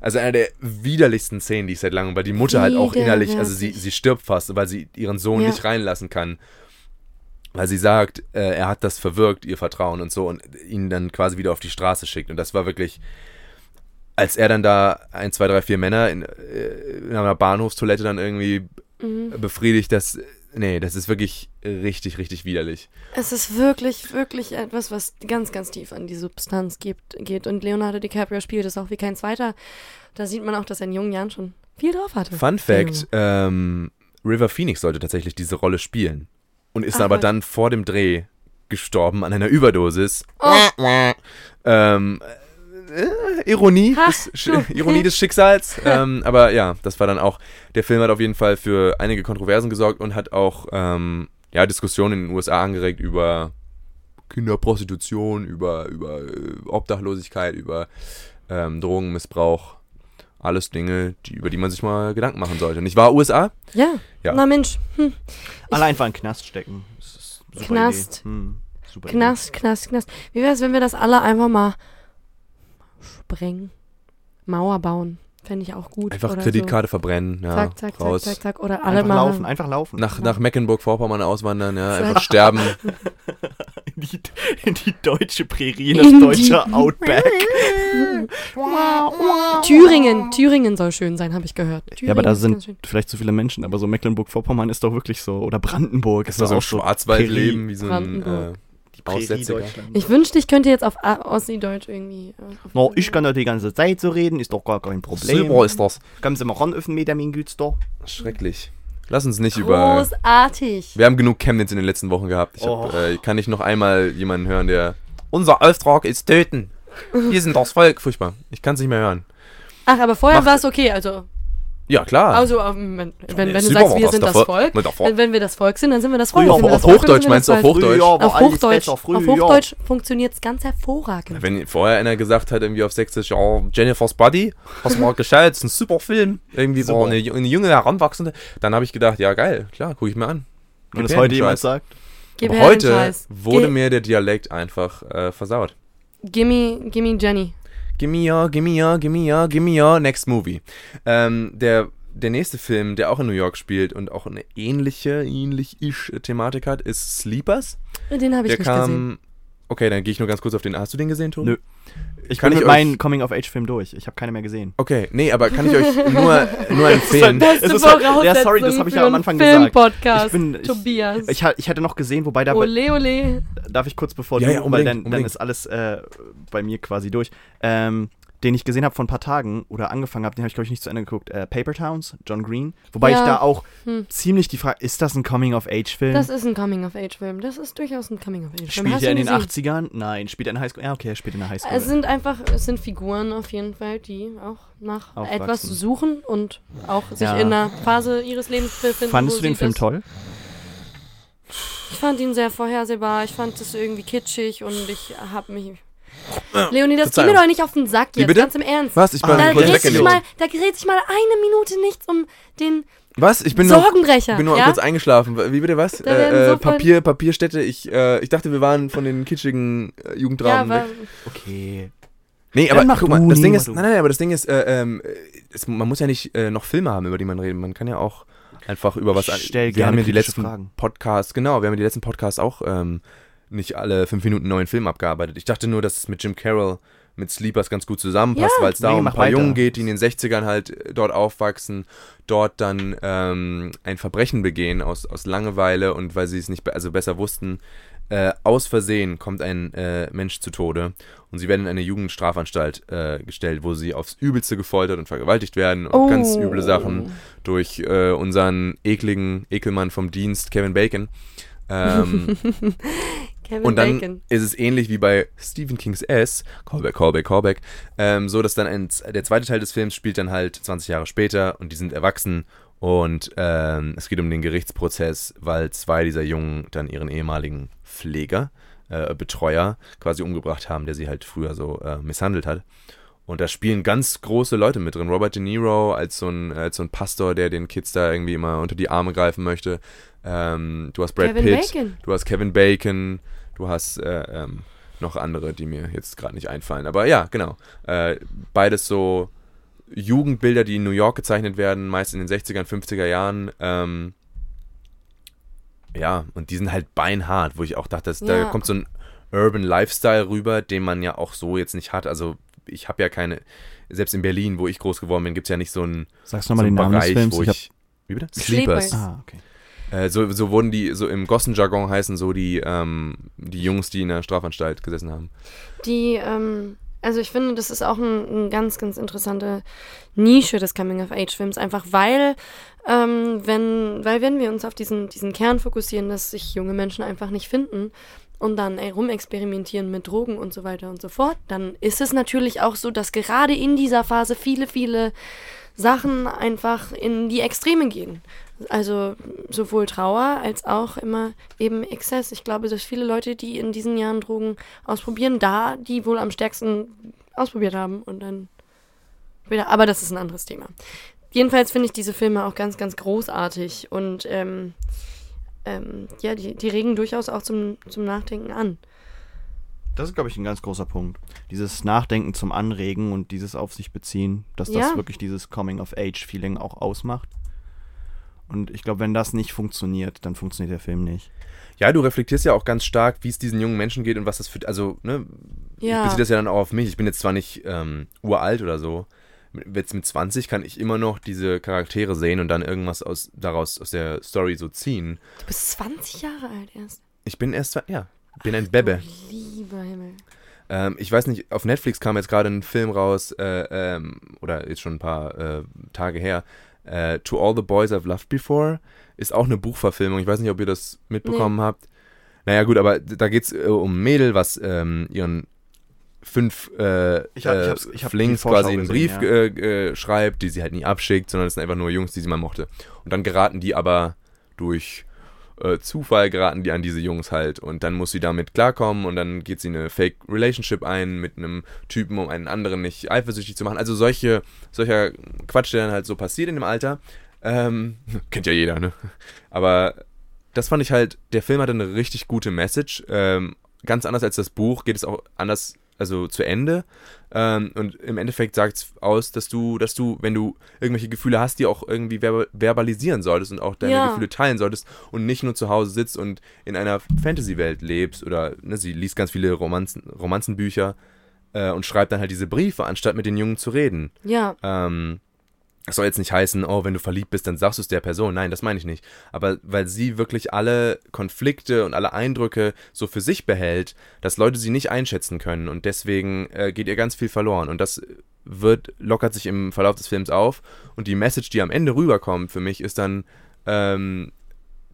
also einer der widerlichsten Szenen, die ich seit langem, weil die Mutter halt auch innerlich, also sie, sie stirbt fast, weil sie ihren Sohn Ja. nicht reinlassen kann. Weil sie sagt, äh, er hat das verwirkt, ihr Vertrauen und so, und ihn dann quasi wieder auf die Straße schickt. Und das war wirklich, als er dann da ein, zwei, drei, vier Männer in, äh, in einer Bahnhofstoilette dann irgendwie Mhm. befriedigt, das, nee, das ist wirklich richtig, richtig widerlich. Es ist wirklich, wirklich etwas, was ganz, ganz tief an die Substanz gibt, geht. Und Leonardo DiCaprio spielt es auch wie kein zweiter. Da sieht man auch, dass er in jungen Jahren schon viel drauf hatte. Fun Fact, ähm, River Phoenix sollte tatsächlich diese Rolle spielen. Und ist Ach, aber dann vor dem Dreh gestorben an einer Überdosis. Oh. Ähm, äh, Ironie, Ha, des. Ironie des Schicksals. ähm, aber ja, das war dann auch, der Film hat auf jeden Fall für einige Kontroversen gesorgt und hat auch ähm, ja, Diskussionen in den USA angeregt über Kinderprostitution, über, über äh, Obdachlosigkeit, über ähm, Drogenmissbrauch. Alles Dinge, die, über die man sich mal Gedanken machen sollte. Nicht wahr, USA? Ja. Ja. Na Mensch, hm. Alle einfach in den Knast stecken. Das ist eine super Knast. Idee. Hm, super Knast, Knast, Knast. Wie wäre es, wenn wir das alle einfach mal sprengen? Mauer bauen. Fände ich auch gut. Einfach oder Kreditkarte verbrennen, So. ja, Zack, zack, raus. zack, zack, zack. Oder alle Einfach mal. laufen, einfach laufen. Nach, nach Mecklenburg-Vorpommern auswandern, ja, einfach sterben. in, die, in die deutsche Prärie, In das die- deutsche Outback. Thüringen. Thüringen soll schön sein, habe ich gehört. Thüringen Ja, aber da sind vielleicht zu viele Menschen, aber so Mecklenburg-Vorpommern ist doch wirklich so. Oder Brandenburg Das ist so doch auch so. Schwarzwaldleben, wie so ein Brandenburg. äh, Aussätziger. Ich wünschte, ich könnte jetzt auf A- Ossi-Deutsch irgendwie. äh, auf- No, ich kann da die ganze Zeit so reden, ist doch gar kein Problem. Super ist das. Kommen Sie mal ran auf den Meter, mein Gütster. Schrecklich. Lass uns nicht über. Großartig. Wir haben genug Chemnitz in den letzten Wochen gehabt. Ich hab, Oh. äh, kann nicht noch einmal jemanden hören, der. Unser Auftrag ist töten. Wir sind das Volk. Furchtbar. Ich kann es nicht mehr hören. Ach, aber vorher war es okay. Also, Ja, klar. also ähm, wenn, wenn, wenn du sagst, wir sind das Volk, wenn, wenn wir das Volk sind, dann sind wir das Volk. Früher Sind wir war das auf Hochdeutsch meinst du, das auf. Hochdeutsch? Früher war Auf Hochdeutsch, auf Hochdeutsch funktioniert es ganz hervorragend. Wenn vorher einer gesagt hat, irgendwie auf Sächsisch, ja, Jennifer's Body, hast du mal geschaut, ist ein super Film. Irgendwie so eine, eine junge, heranwachsende. Dann habe ich gedacht, ja, geil, klar, gucke ich mir an. Wenn her heute jemand sagt. Aber heute wurde Ge- mir der Dialekt einfach äh, versaut. Gimme, gimme Jenny. Gimme ja, gimme ja, gimme ja, gimme ja, next movie. Ähm, der, der nächste Film, der auch in New York spielt und auch eine ähnliche, ähnlich-ish Thematik hat, ist Sleepers. Den habe ich Der nicht kam. gesehen. Okay, dann gehe ich nur ganz kurz auf den. Hast du den gesehen, Tobi? Nö. Ich Kann bin ich mit meinen Coming-of-Age-Film durch. Ich habe keine mehr gesehen. Okay, nee, aber kann ich euch nur, nur empfehlen. Es ist halt- ja, sorry, das hab ich ja am Anfang gesagt. Film-Podcast, Ich bin- ich- Tobias. Ich, ich hätte noch gesehen, wobei da ole, ole. darf ich kurz bevor Ja, du, ja, weil unbedingt, dann, dann unbedingt. ist alles äh, bei mir quasi durch. Ähm, den ich gesehen habe vor ein paar Tagen oder angefangen habe, den habe ich glaube ich nicht zu Ende geguckt. Äh, Paper Towns, John Green. Wobei Ja. ich da auch Hm. ziemlich die Frage, ist das ein Coming-of-Age-Film? Das ist ein Coming-of-Age-Film. Das ist durchaus ein Coming-of-Age-Film. Spielt er in den gesehen? 80ern? Nein, spielt er in der Highschool? Ja, okay, er spielt in der Highschool. Es sind einfach, es sind Figuren auf jeden Fall, die auch nach Aufwachsen. etwas suchen und auch sich Ja. in einer Phase ihres Lebens befinden. Fandest du den Film toll? Ich fand ihn sehr vorhersehbar. Ich fand es irgendwie kitschig und ich hab mich. Leonie, das geht mir doch nicht auf den Sack jetzt, ganz im Ernst. Was? Ich bin Da kurz sich mal, da dreht sich mal eine Minute nichts um den Was? Ich bin nur, Sorgenbrecher. bin nur ja? kurz eingeschlafen. Wie bitte was? Werden Äh, so äh, Papier, Papierstätte. Ich, äh, ich dachte, wir waren von den kitschigen äh, ja, Jugenddramen aber weg. Okay. Nee, aber guck mal, das Ding ist, nein, nein, aber das Ding ist, äh, ähm, es, man muss ja nicht äh, noch Filme haben, über die man redet. Man kann ja auch einfach über was. Stell wir gerne haben ja die letzten Fragen. Podcasts, genau, wir haben ja die letzten Podcasts auch ähm, nicht alle fünf Minuten einen neuen Film abgearbeitet. Ich dachte nur, dass es mit Jim Carroll mit Sleepers ganz gut zusammenpasst, Ja. weil es da um ein paar weiter. Jungen geht, die in den 60ern halt äh, dort aufwachsen, dort dann ähm, ein Verbrechen begehen aus, aus Langeweile und weil sie es nicht be also besser wussten, äh, aus Versehen kommt ein äh, Mensch zu Tode und sie werden in eine Jugendstrafanstalt äh, gestellt, wo sie aufs Übelste gefoltert und vergewaltigt werden und Oh. ganz üble Sachen durch äh, unseren ekligen Ekelmann vom Dienst, Kevin Bacon. Ähm, Kevin Und dann Bacon. ist es ähnlich wie bei Stephen Kings S, Callback, Callback, Callback, ähm, so dass dann ein, der zweite Teil des Films spielt dann halt 20 Jahre später und die sind erwachsen und ähm, es geht um den Gerichtsprozess, weil zwei dieser Jungen dann ihren ehemaligen Pfleger, äh, Betreuer quasi umgebracht haben, der sie halt früher so äh, misshandelt hat. Und da spielen ganz große Leute mit drin. Robert De Niro als so ein, als so ein Pastor, der den Kids da irgendwie immer unter die Arme greifen möchte. Ähm, du hast Brad Kevin Pitt, Bacon. du hast Kevin Bacon, du hast äh, ähm, noch andere, die mir jetzt gerade nicht einfallen. Aber ja, genau. Äh, beides so Jugendbilder, die in New York gezeichnet werden, meist in den 60er, 50er Jahren. Ähm, ja, und die sind halt beinhart, wo ich auch dachte, dass, da Ja. kommt so ein Urban Lifestyle rüber, den man ja auch so jetzt nicht hat. Also ich habe ja keine, selbst in Berlin, wo ich groß geworden bin, gibt es ja nicht so einen, Sagst so einen den Namen des Bereich, Films. wo Ich hab, ich. Wie bitte? Sleepers. Sleepers. ah, okay. Äh, so, so wurden die, so im Gossen-Jargon heißen so die, ähm, die Jungs, die in der Strafanstalt gesessen haben. Die, ähm, also ich finde, das ist auch ein, ein ganz, ganz interessante Nische des Coming-of-Age-Films, einfach weil, ähm, wenn, weil wenn wir uns auf diesen, diesen Kern fokussieren, dass sich junge Menschen einfach nicht finden und dann ey, rumexperimentieren mit Drogen und so weiter und so fort, dann ist es natürlich auch so, dass gerade in dieser Phase viele, viele Sachen einfach in die Extreme gehen. Also sowohl Trauer als auch immer eben Exzess. Ich glaube, dass viele Leute, die in diesen Jahren Drogen ausprobieren, da die wohl am stärksten ausprobiert haben und dann wieder. Aber das ist ein anderes Thema. Jedenfalls finde ich diese Filme auch ganz, ganz großartig und ähm, ähm, ja, die, die regen durchaus auch zum, zum Nachdenken an. Das ist, glaube ich, ein ganz großer Punkt. Dieses Nachdenken zum Anregen und dieses auf sich beziehen, dass das Ja. wirklich dieses Coming-of-Age-Feeling auch ausmacht. Und ich glaube, wenn das nicht funktioniert, dann funktioniert der Film nicht. Ja, du reflektierst ja auch ganz stark, wie es diesen jungen Menschen geht und was das für. Also, ne, ich Ja. beziehe das ja dann auch auf mich. Ich bin jetzt zwar nicht ähm, uralt oder so. Jetzt mit 20 kann ich immer noch diese Charaktere sehen und dann irgendwas aus, daraus aus der Story so ziehen. Du bist 20 Jahre alt erst. Ich bin erst, ja, bin ein Bebe. Du lieber Himmel. Ähm, ich weiß nicht, auf Netflix kam jetzt gerade ein Film raus, äh, ähm, oder jetzt schon ein paar äh, Tage her. Äh, to All the Boys I've Loved Before ist auch eine Buchverfilmung. Ich weiß nicht, ob ihr das mitbekommen habt. Naja, gut, aber da geht es äh, um ein Mädel, was ähm, ihren fünf äh, Ich hab- ich äh, hab's- ich hab Flings quasi einen gesehen, Brief ja. äh, äh, schreibt, die sie halt nie abschickt, sondern es sind einfach nur Jungs, die sie mal mochte. Und dann geraten die aber durch äh, Zufall geraten die an diese Jungs halt und dann muss sie damit klarkommen und dann geht sie eine Fake Relationship ein mit einem Typen, um einen anderen nicht eifersüchtig zu machen. Also solche, solcher Quatsch, der dann halt so passiert in dem Alter. Ähm, kennt ja jeder, ne? Aber das fand ich halt, der Film hatte eine richtig gute Message. Ähm, ganz anders als das Buch geht es auch anders, also zu Ende. Ähm, und im Endeffekt sagt es aus, dass du, dass du, wenn du irgendwelche Gefühle hast, die auch irgendwie verba- verbalisieren solltest und auch deine Ja. Gefühle teilen solltest und nicht nur zu Hause sitzt und in einer Fantasy-Welt lebst oder ne, sie liest ganz viele Romanzen, Romanzenbücher äh, und schreibt dann halt diese Briefe, anstatt mit den Jungen zu reden. Ja, Ähm, das soll jetzt nicht heißen, oh, wenn du verliebt bist, dann sagst du es der Person. Nein, das meine ich nicht. Aber weil sie wirklich alle Konflikte und alle Eindrücke so für sich behält, dass Leute sie nicht einschätzen können und deswegen äh, geht ihr ganz viel verloren. Und das wird, lockert sich im Verlauf des Films auf und die Message, die am Ende rüberkommt für mich, ist dann, ähm,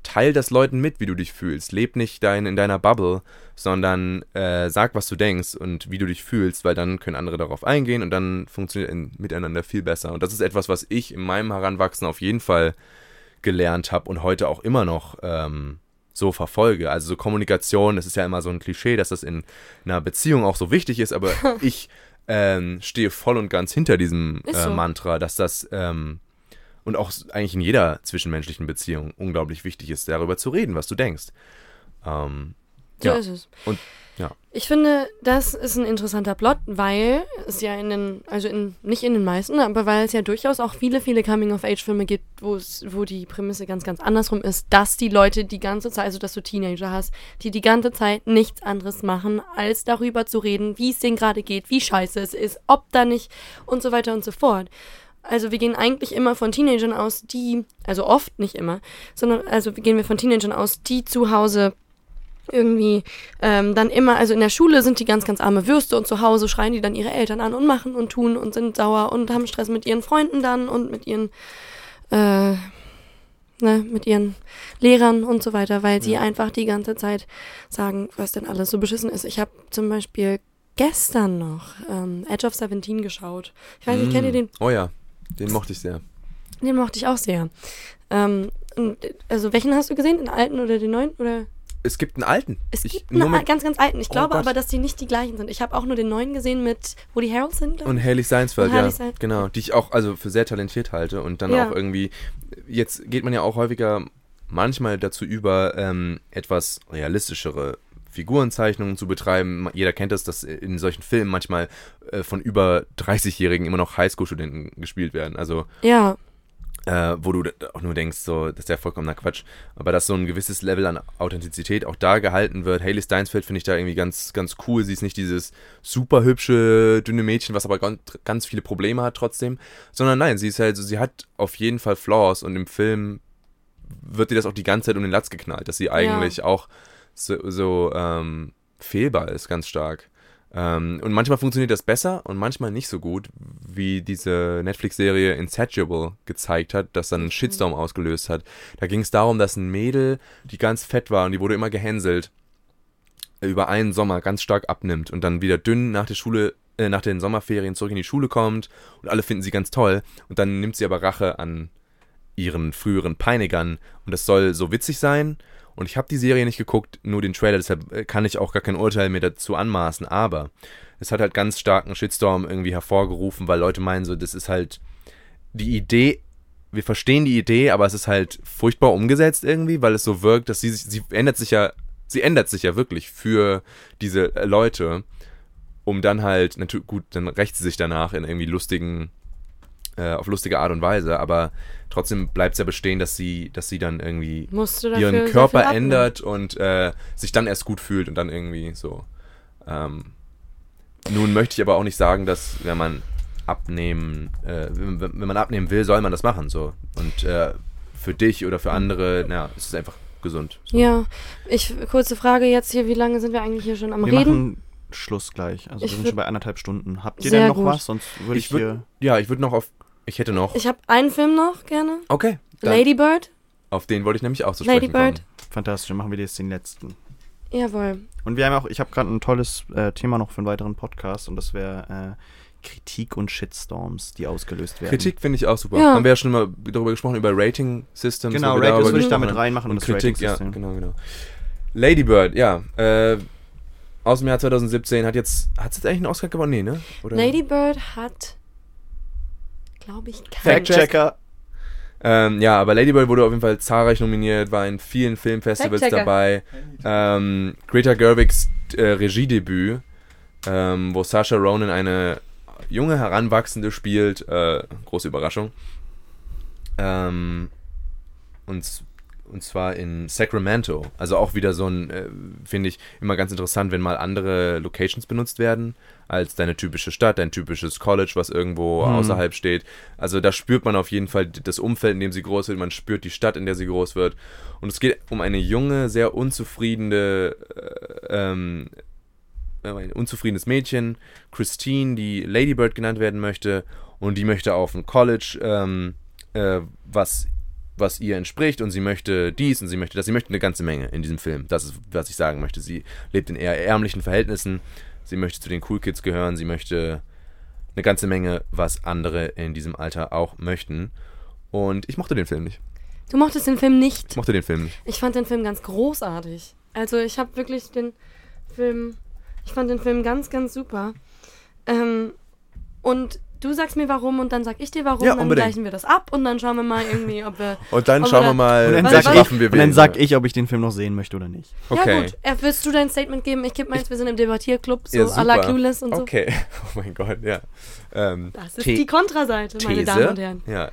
teil das Leuten mit, wie du dich fühlst. Leb nicht dein, in deiner Bubble, sondern äh, sag, was du denkst und wie du dich fühlst, weil dann können andere darauf eingehen und dann funktioniert ein Miteinander viel besser. Und das ist etwas, was ich in meinem Heranwachsen auf jeden Fall gelernt habe und heute auch immer noch ähm, so verfolge. Also so Kommunikation, das ist ja immer so ein Klischee, dass das in einer Beziehung auch so wichtig ist, aber ich ähm, stehe voll und ganz hinter diesem äh, so. Mantra, dass das ähm, und auch eigentlich in jeder zwischenmenschlichen Beziehung unglaublich wichtig ist, darüber zu reden, was du denkst. Ähm, so Ja. ist es. Und- ja. Ich finde, das ist ein interessanter Plot, weil es ja in den, also in, nicht in den meisten, aber weil es ja durchaus auch viele, viele Coming-of-Age-Filme gibt, wo die Prämisse ganz, ganz andersrum ist, dass die Leute die ganze Zeit, also dass du Teenager hast, die die ganze Zeit nichts anderes machen, als darüber zu reden, wie es denen gerade geht, wie scheiße es ist, ob da nicht und so weiter und so fort. Also wir gehen eigentlich immer von Teenagern aus, die, also oft nicht immer, sondern also gehen wir von Teenagern aus, die zu Hause irgendwie ähm, dann immer, also in der Schule sind die ganz, ganz arme Würste und zu Hause schreien die dann ihre Eltern an und machen und tun und sind sauer und haben Stress mit ihren Freunden dann und mit ihren, äh, ne, mit ihren Lehrern und so weiter, weil sie Ja. einfach die ganze Zeit sagen, was denn alles so beschissen ist. Ich habe zum Beispiel gestern noch ähm, Edge of Seventeen geschaut. Ich weiß nicht, kennt ihr den? Oh ja, den mochte ich sehr. Den mochte ich auch sehr. Ähm, also welchen hast du gesehen? Den alten oder den neuen? Oder? Es gibt einen alten. Es Ich- gibt einen ganz, ganz alten. Ich Oh glaube Gott. aber, dass die nicht die gleichen sind. Ich habe auch nur den neuen gesehen mit Woody Harrelson, glaube Und. Haley Seinsfeld, Und ja, Steinfeld. genau, die ich auch also für sehr talentiert halte und dann Ja. auch irgendwie, jetzt geht man ja auch häufiger manchmal dazu über, ähm, etwas realistischere Figurenzeichnungen zu betreiben. Jeder kennt das, dass in solchen Filmen manchmal äh, von über 30-Jährigen immer noch Highschool-Studenten gespielt werden. Also Ja, äh, wo du auch nur denkst, so, das ist ja vollkommener Quatsch. Aber dass so ein gewisses Level an Authentizität auch da gehalten wird. Haley Steinsfeld finde ich da irgendwie ganz, ganz cool. Sie ist nicht dieses super hübsche, dünne Mädchen, was aber ganz, viele Probleme hat trotzdem. Sondern nein, sie ist halt, sie hat auf jeden Fall Flaws und im Film wird ihr das auch die ganze Zeit um den Latz geknallt, dass sie eigentlich auch so, so ähm, fehlbar ist, ganz stark. Ähm, und manchmal funktioniert das besser und manchmal nicht so gut, wie diese Netflix-Serie Insatiable gezeigt hat, das dann einen Shitstorm ausgelöst hat. Da ging es darum, dass ein Mädel, die ganz fett war und die wurde immer gehänselt, über einen Sommer ganz stark abnimmt und dann wieder dünn nach der Schule, äh, nach den Sommerferien zurück in die Schule kommt und alle finden sie ganz toll und dann nimmt sie aber Rache an ihren früheren Peinigern. Und das soll so witzig sein. Und ich habe die Serie nicht geguckt, nur den Trailer, deshalb äh, kann ich auch gar kein Urteil mir dazu anmaßen, aber es hat halt ganz starken Shitstorm irgendwie hervorgerufen, weil Leute meinen so, das ist halt die Idee, wir verstehen die Idee, aber es ist halt furchtbar umgesetzt irgendwie, weil es so wirkt, dass sie sich, sie ändert sich ja, sie ändert sich ja wirklich für diese äh, Leute, um dann halt, natürlich, gut, dann rächt sie sich danach in irgendwie lustigen, äh, auf lustige Art und Weise, aber trotzdem bleibt es ja bestehen, dass sie, dass sie dann irgendwie ihren Körper ändert und äh, sich dann erst gut fühlt und dann irgendwie so. Ähm, nun möchte ich aber auch nicht sagen, dass wenn man abnehmen, äh, wenn, wenn man abnehmen will, soll man das machen so. Und äh, für dich oder für andere, na, ist es einfach gesund. So. Ja, ich kurze Frage jetzt hier, wie lange sind wir eigentlich hier schon am Wir Reden? machen Schluss gleich. Also Ich wir sind schon bei anderthalb Stunden. Habt ihr denn noch gut. was? Sonst würde ich, Ich würd- hier. Ja, ich würde noch auf, ich hätte noch, Ich habe einen Film noch gerne. okay, dann, Lady Bird. auf den wollte ich nämlich auch zu Lady sprechen Bird. kommen. Fantastisch, dann machen wir jetzt den letzten. Jawohl. Und wir haben auch, ich habe gerade ein tolles äh, Thema noch für einen weiteren Podcast und das wäre äh, Kritik und Shitstorms, die ausgelöst werden. Kritik finde ich auch super. Ja. Haben wir ja schon mal darüber gesprochen, über Rating Systems. Genau, das darüber würde ich damit reinmachen. Und das Kritik, ja, genau, genau. Lady Bird, ja. Äh, aus dem Jahr 2017 hat jetzt, hat es jetzt eigentlich einen Oscar gewonnen? Nee, ne? Oder? Lady Bird hat, glaube ich, keinen. Fact-Checker. Ähm, ja, aber Lady Bird wurde auf jeden Fall zahlreich nominiert, war in vielen Filmfestivals dabei. Ähm, Greta Gerwigs äh, Regiedebüt, ähm, wo Saoirse Ronan eine junge Heranwachsende spielt, äh, große Überraschung. Ähm, und, und zwar in Sacramento. Also auch wieder so ein, äh, finde ich, immer ganz interessant, wenn mal andere Locations benutzt werden, als deine typische Stadt, dein typisches College, was irgendwo Hm. außerhalb steht. Also da spürt man auf jeden Fall das Umfeld, in dem sie groß wird, man spürt die Stadt, in der sie groß wird. Und es geht um eine junge, sehr unzufriedene, äh, ähm, äh, ein unzufriedenes Mädchen, Christine, die Lady Bird genannt werden möchte. Und die möchte auf ein College, ähm, äh, was, was ihr entspricht. Und sie möchte dies und sie möchte das. Sie möchte eine ganze Menge in diesem Film. Das ist, was ich sagen möchte. Sie lebt in eher ärmlichen Verhältnissen. Sie möchte zu den Cool Kids gehören. Sie möchte eine ganze Menge, was andere in diesem Alter auch möchten. Und ich mochte den Film nicht. Du mochtest den Film nicht. Ich mochte den Film nicht. Ich fand den Film ganz großartig. Also ich habe wirklich den Film, ich fand den Film ganz, ganz super. Ähm, und du sagst mir warum und dann sag ich dir warum, Ja, dann unbedingt. gleichen wir das ab und dann schauen wir mal irgendwie, ob wir... Und dann schauen wir mal, Und dann, ich, Waffen wir und dann wählen. sag ich, ob ich den Film noch sehen möchte oder nicht. Okay. Ja gut, äh, willst du dein Statement geben? Ich gebe meins, wir sind im Debattierclub, so Ja, à la. Clueless und so. Okay. Oh mein Gott, ja. Ähm, Das ist The- die Kontraseite, meine Damen und Herren. Ja.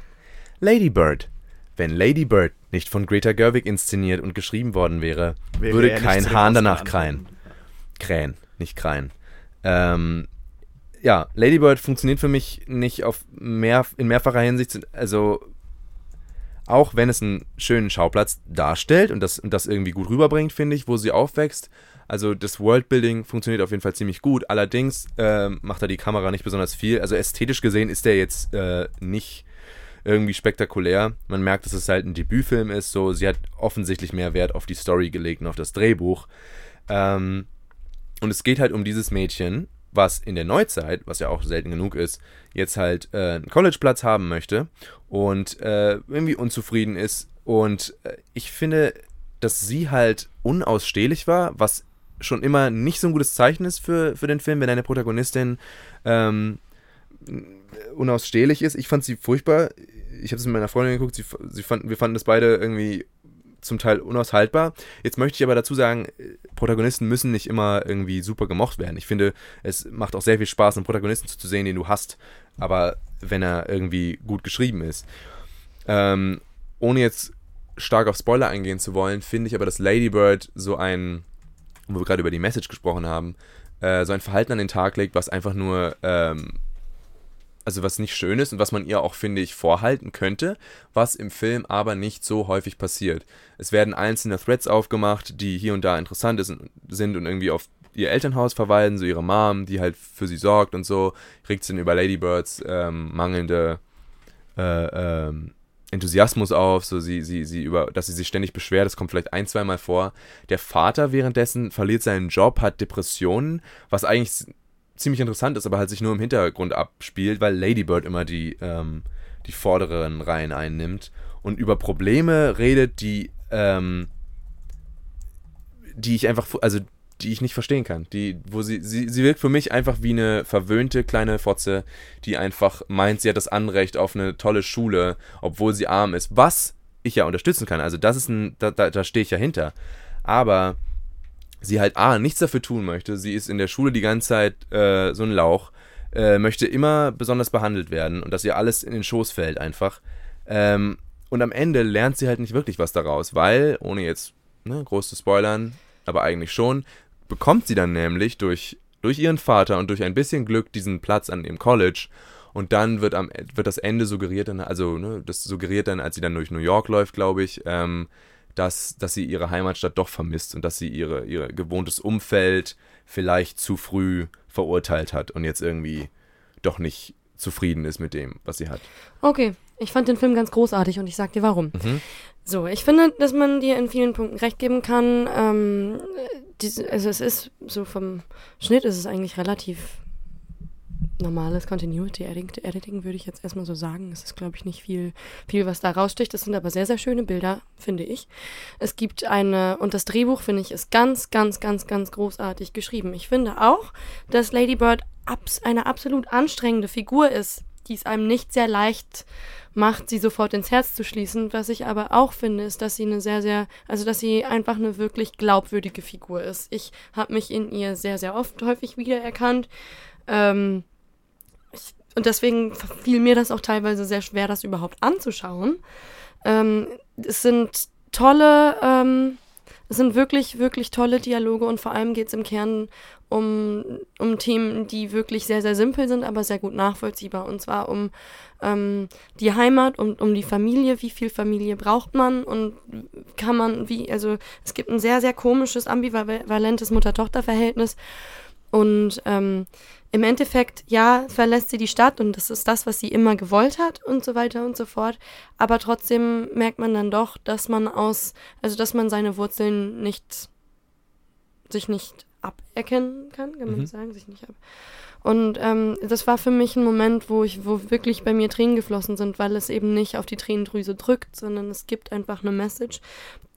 Lady Bird. Wenn Lady Bird nicht von Greta Gerwig inszeniert und geschrieben worden wäre, Wäre würde kein Hahn danach kreien. Krähen, nicht kreien. Ähm, ja, Lady Bird funktioniert für mich nicht auf mehr, in mehrfacher Hinsicht. Also, auch wenn es einen schönen Schauplatz darstellt und das, und das irgendwie gut rüberbringt, finde ich, wo sie aufwächst. Also das Worldbuilding funktioniert auf jeden Fall ziemlich gut. Allerdings ähm, macht da die Kamera nicht besonders viel. Also ästhetisch gesehen ist der jetzt äh, nicht irgendwie spektakulär. Man merkt, dass es halt ein Debütfilm ist. So, sie hat offensichtlich mehr Wert auf die Story gelegt und auf das Drehbuch. Ähm, und es geht halt um dieses Mädchen, was in der Neuzeit, was ja auch selten genug ist, jetzt halt äh, einen Collegeplatz haben möchte und äh, irgendwie unzufrieden ist. Und äh, ich finde, dass sie halt unausstehlich war, was schon immer nicht so ein gutes Zeichen ist für, für den Film, wenn eine Protagonistin ähm, unausstehlich ist. Ich fand sie furchtbar. Ich habe es mit meiner Freundin geguckt, sie, sie fand, wir fanden das beide irgendwie zum Teil unaushaltbar. Jetzt möchte ich aber dazu sagen, Protagonisten müssen nicht immer irgendwie super gemocht werden. Ich finde, es macht auch sehr viel Spaß, einen Protagonisten zu sehen, den du hast, aber wenn er irgendwie gut geschrieben ist. Ähm, ohne jetzt stark auf Spoiler eingehen zu wollen, finde ich aber, dass Lady Bird so ein, wo wir gerade über die Message gesprochen haben, äh, so ein Verhalten an den Tag legt, was einfach nur ähm, also was nicht schön ist und was man ihr auch, finde ich, vorhalten könnte, was im Film aber nicht so häufig passiert. Es werden einzelne Threads aufgemacht, die hier und da interessant sind und irgendwie auf ihr Elternhaus verweisen, so ihre Mom, die halt für sie sorgt und so, regt sie dann über Ladybirds ähm, mangelnde äh, ähm, Enthusiasmus auf, so sie, sie, sie über, dass sie sich ständig beschwert, das kommt vielleicht ein, zweimal vor. Der Vater währenddessen verliert seinen Job, hat Depressionen, was eigentlich ziemlich interessant ist, aber halt sich nur im Hintergrund abspielt, weil Ladybird immer die, ähm, die vorderen Reihen einnimmt und über Probleme redet, die, ähm, die ich einfach, also die ich nicht verstehen kann. Die, wo sie, sie, sie wirkt für mich einfach wie eine verwöhnte kleine Fotze, die einfach meint, sie hat das Anrecht auf eine tolle Schule, obwohl sie arm ist. Was ich ja unterstützen kann. Also das ist ein, da, da, da stehe ich ja hinter. Aber sie halt A, nichts dafür tun möchte. Sie ist in der Schule die ganze Zeit äh, so ein Lauch, äh, möchte immer besonders behandelt werden und dass ihr alles in den Schoß fällt einfach. Ähm, und am Ende lernt sie halt nicht wirklich was daraus, weil, ohne jetzt ne, groß zu spoilern, aber eigentlich schon, bekommt sie dann nämlich durch, durch ihren Vater und durch ein bisschen Glück diesen Platz an dem College. Und dann wird, am, wird das Ende suggeriert, dann, also ne, das suggeriert dann, als sie dann durch New York läuft, glaube ich, ähm, dass, dass sie ihre Heimatstadt doch vermisst und dass sie ihre, ihr gewohntes Umfeld vielleicht zu früh verurteilt hat und jetzt irgendwie doch nicht zufrieden ist mit dem, was sie hat. Okay, ich fand den Film ganz großartig und ich sag dir warum. Mhm. So, ich finde, dass man dir in vielen Punkten recht geben kann. Ähm, diese, also es ist so vom Schnitt ist es eigentlich relativ normales Continuity Editing, würde ich jetzt erstmal so sagen. Es ist, glaube ich, nicht viel, viel, was da raussticht. Es sind aber sehr, sehr schöne Bilder, finde ich. Es gibt eine, und das Drehbuch, finde ich, ist ganz, ganz, ganz, ganz großartig geschrieben. Ich finde auch, dass Lady Bird abs eine absolut anstrengende Figur ist, die es einem nicht sehr leicht macht, sie sofort ins Herz zu schließen. Was ich aber auch finde, ist, dass sie eine sehr, sehr, also dass sie einfach eine wirklich glaubwürdige Figur ist. Ich habe mich in ihr sehr, sehr oft häufig wiedererkannt. Ähm, und deswegen fiel mir das auch teilweise sehr schwer, das überhaupt anzuschauen. Ähm, es sind tolle, ähm, es sind wirklich, wirklich tolle Dialoge und vor allem geht es im Kern um, um Themen, die wirklich sehr, sehr simpel sind, aber sehr gut nachvollziehbar. Und zwar um ähm, die Heimat, um, um die Familie, wie viel Familie braucht man und kann man, wie, also es gibt ein sehr, sehr komisches, ambivalentes Mutter-Tochter-Verhältnis. Und ähm, im Endeffekt, ja, verlässt sie die Stadt und das ist das, was sie immer gewollt hat und so weiter und so fort. Aber trotzdem merkt man dann doch, dass man aus, also dass man seine Wurzeln nicht, sich nicht aberkennen kann, kann man mhm. sagen, sich nicht ab. Und ähm, das war für mich ein Moment, wo ich, wo wirklich bei mir Tränen geflossen sind, weil es eben nicht auf die Tränendrüse drückt, sondern es gibt einfach eine Message,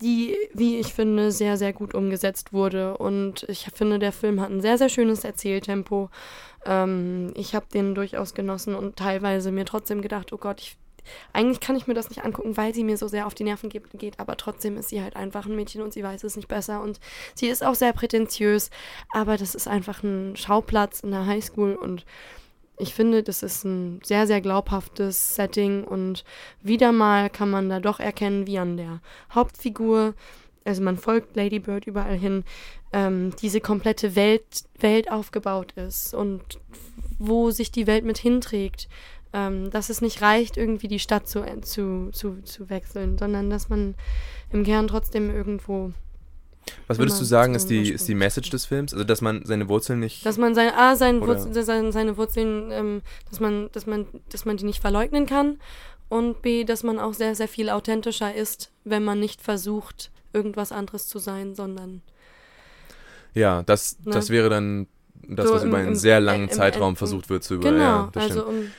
die, wie ich finde, sehr, sehr gut umgesetzt wurde. Und ich finde, der Film hat ein sehr, sehr schönes Erzähltempo. Ähm, ich habe den durchaus genossen und teilweise mir trotzdem gedacht, oh Gott, ich eigentlich kann ich mir das nicht angucken, weil sie mir so sehr auf die Nerven geht, aber trotzdem ist sie halt einfach ein Mädchen und sie weiß es nicht besser und sie ist auch sehr prätentiös, aber das ist einfach ein Schauplatz in der Highschool und ich finde, das ist ein sehr, sehr glaubhaftes Setting und wieder mal kann man da doch erkennen, wie an der Hauptfigur, also man folgt Lady Bird überall hin, ähm, diese komplette Welt, Welt aufgebaut ist und wo sich die Welt mit hinträgt ähm, dass es nicht reicht, irgendwie die Stadt zu, äh, zu, zu, zu wechseln, sondern dass man im Kern trotzdem irgendwo. Was würdest du sagen, ist die, ist die Message des Films? Also, dass man seine Wurzeln nicht. Dass man sein, ah, seine, Wurzeln, seine, seine Wurzeln, ähm, dass, man, dass, man, dass man die nicht verleugnen kann Und B, dass man auch sehr, sehr viel authentischer ist, wenn man nicht versucht, irgendwas anderes zu sein, sondern Ja, das, Ne? das wäre dann das, So was im- über einen im- sehr langen im- Zeitraum versucht wird zu über. genau. ja, das also stimmt. um,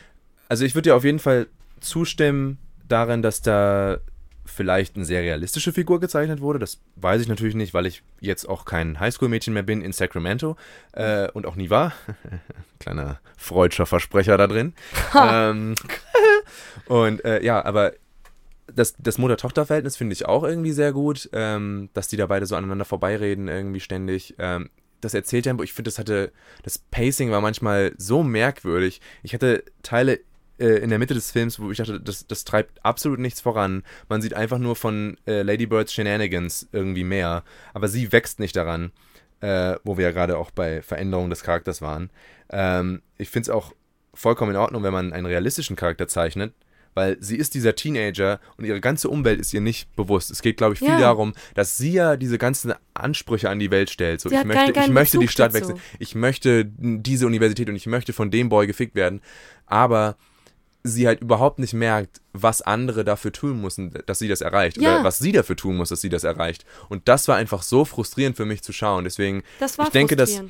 Also ich würde dir auf jeden Fall zustimmen darin, dass da vielleicht eine sehr realistische Figur gezeichnet wurde. Das weiß ich natürlich nicht, weil ich jetzt auch kein Highschool-Mädchen mehr bin in Sacramento äh, und auch nie war. Kleiner freudscher Versprecher da drin. ähm, und äh, ja, aber das, das Mutter-Tochter-Verhältnis finde ich auch irgendwie sehr gut, ähm, dass die da beide so aneinander vorbeireden, irgendwie ständig. Ähm, das Erzähltempo, ich finde, das hatte, das Pacing war manchmal so merkwürdig. Ich hatte Teile äh, in der Mitte des Films, wo ich dachte, das, das treibt absolut nichts voran. Man sieht einfach nur von äh, Lady Birds Shenanigans irgendwie mehr, aber sie wächst nicht daran, äh, wo wir ja gerade auch bei Veränderungen des Charakters waren. Ähm, ich finde es auch vollkommen in Ordnung, wenn man einen realistischen Charakter zeichnet, weil sie ist dieser Teenager und ihre ganze Umwelt ist ihr nicht bewusst. Es geht, glaube ich, viel Ja. darum, dass sie ja diese ganzen Ansprüche an die Welt stellt. So, Sie ich möchte, keinen- keinen ich möchte die Bezug Stadt dazu. wechseln, ich möchte diese Universität und ich möchte von dem Boy gefickt werden. Aber sie halt überhaupt nicht merkt, was andere dafür tun müssen, dass sie das erreicht. Ja. Oder was sie dafür tun muss, dass sie das erreicht. Und das war einfach so frustrierend für mich zu schauen. Deswegen, das war ich denke, dass-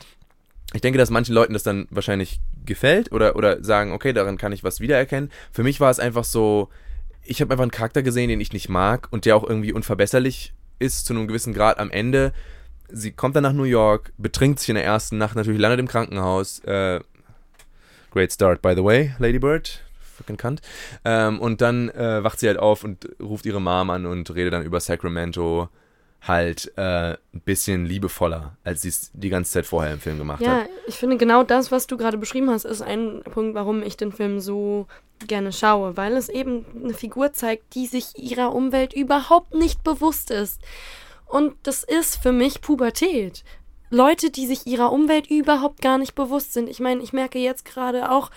ich denke, dass manchen Leuten das dann wahrscheinlich gefällt oder, oder sagen, okay, daran kann ich was wiedererkennen. Für mich war es einfach so, ich habe einfach einen Charakter gesehen, den ich nicht mag und der auch irgendwie unverbesserlich ist zu einem gewissen Grad am Ende. Sie kommt dann nach New York, betrinkt sich in der ersten Nacht, natürlich landet im Krankenhaus. Äh, great start, by the way, Lady Bird. Fucking Kant. Ähm, und dann äh, wacht sie halt auf und ruft ihre Mom an und redet dann über Sacramento halt äh, ein bisschen liebevoller, als sie es die ganze Zeit vorher im Film gemacht Ja, hat. ich finde genau das, was du gerade beschrieben hast, ist ein Punkt, warum ich den Film so gerne schaue, weil es eben eine Figur zeigt, die sich ihrer Umwelt überhaupt nicht bewusst ist. Und das ist für mich Pubertät. Leute, die sich ihrer Umwelt überhaupt gar nicht bewusst sind. Ich meine, ich merke jetzt gerade auch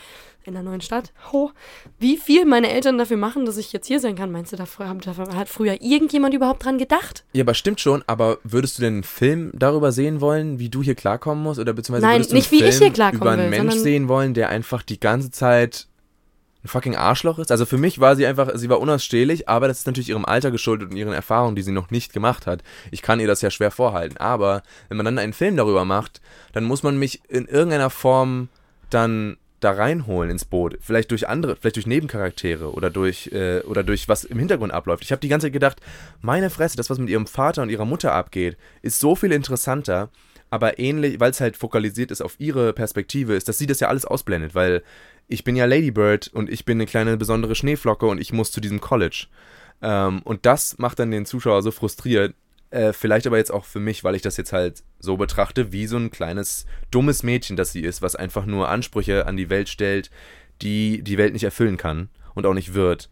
in der neuen Stadt, ho, wie viel meine Eltern dafür machen, dass ich jetzt hier sein kann. Meinst du, dafür, dafür hat früher irgendjemand überhaupt dran gedacht? Ja, aber stimmt schon, aber würdest du denn einen Film darüber sehen wollen, wie du hier klarkommen musst? Oder beziehungsweise Nein, würdest du nicht, einen wie ich Film hier klarkommen über einen will, Mensch sehen wollen, der einfach die ganze Zeit ein fucking Arschloch ist? Also für mich war sie einfach, sie war unausstehlich, aber das ist natürlich ihrem Alter geschuldet und ihren Erfahrungen, die sie noch nicht gemacht hat. Ich kann ihr das ja schwer vorhalten, aber wenn man dann einen Film darüber macht, dann muss man mich in irgendeiner Form dann da reinholen ins Boot. Vielleicht durch andere, vielleicht durch Nebencharaktere oder durch, äh, oder durch was im Hintergrund abläuft. Ich habe die ganze Zeit gedacht, meine Fresse, das, was mit ihrem Vater und ihrer Mutter abgeht, ist so viel interessanter, aber ähnlich, weil es halt fokalisiert ist auf ihre Perspektive, ist, dass sie das ja alles ausblendet, weil ich bin ja Ladybird und ich bin eine kleine besondere Schneeflocke und ich muss zu diesem College. Ähm, und das macht dann den Zuschauer so frustriert, äh, vielleicht aber jetzt auch für mich, weil ich das jetzt halt so betrachte, wie so ein kleines, dummes Mädchen, das sie ist, was einfach nur Ansprüche an die Welt stellt, die die Welt nicht erfüllen kann und auch nicht wird.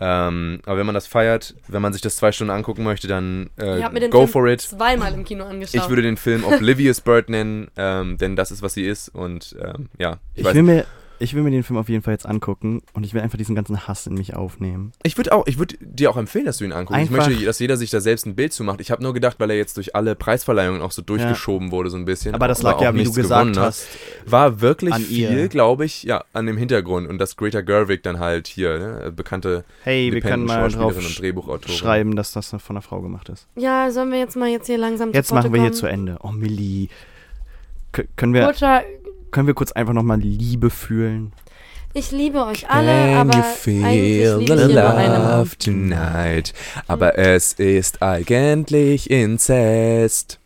Ähm, aber wenn man das feiert, wenn man sich das zwei Stunden angucken möchte, dann äh, Ich habe mir den go Film for it. zweimal im Kino angeschaut. Ich würde den Film Oblivious Bird nennen, ähm, denn das ist, was sie ist. Und ähm, ja, ich, Ich weiß will, mir, ich will mir den Film auf jeden Fall jetzt angucken und ich will einfach diesen ganzen Hass in mich aufnehmen. Ich würde auch, ich würde dir auch empfehlen, dass du ihn anguckst. Ich Einfach- möchte, dass jeder sich da selbst ein Bild zu macht. Ich habe nur gedacht, weil er jetzt durch alle Preisverleihungen auch so durchgeschoben wurde, so ein bisschen. Aber das lag ja, wie du gesagt hast, War wirklich viel, glaube ich, ja, an dem Hintergrund. Und dass Greta Gerwig dann halt hier, ne, bekannte hey, wir können mal drauf und Drehbuchautorin. schreiben, dass das von einer Frau gemacht ist. ja, sollen wir jetzt mal jetzt hier langsam Jetzt machen wir hier kommen? zu Ende. Oh, Millie. K können, wir, Kurzer, können wir kurz einfach nochmal Liebe fühlen? ich liebe euch alle, aber eigentlich liebe ich nur eine Mann. tonight? Aber es ist eigentlich Inzest.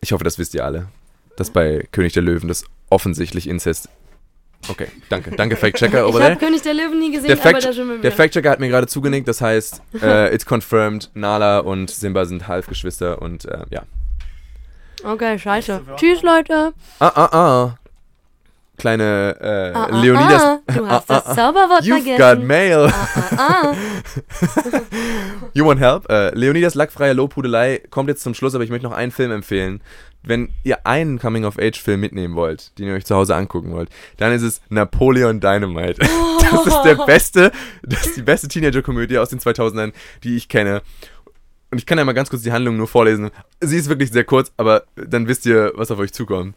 Ich hoffe, das wisst ihr alle. Dass bei König der Löwen das offensichtlich Inzest. Okay, danke. Danke, Fact-Checker Ich habe. König der Löwen nie gesehen, Der, aber Fact da schon mal der. Fact-Checker hat mir gerade zugenickt, das heißt, äh, it's confirmed, Nala und Simba sind Halbgeschwister und äh, ja. Okay, scheiße. Tschüss, Leute. Ah, ah, ah. Kleine äh, Ah, ah, Leonidas. ah, du hast das ah, ah. Zauberwort You've got vergessen. mail. Ah, ah. You want help? Äh, Leonidas lackfreie Lobhudelei kommt jetzt zum Schluss, aber ich möchte noch einen Film empfehlen. Wenn ihr einen Coming-of-Age-Film mitnehmen wollt, den ihr euch zu Hause angucken wollt, dann ist es Napoleon Dynamite. Das ist der beste, das ist die beste Teenager-Komödie aus den 2000ern, die ich kenne. Und ich kann ja mal ganz kurz die Handlung nur vorlesen. Sie ist wirklich sehr kurz, aber dann wisst ihr, was auf euch zukommt.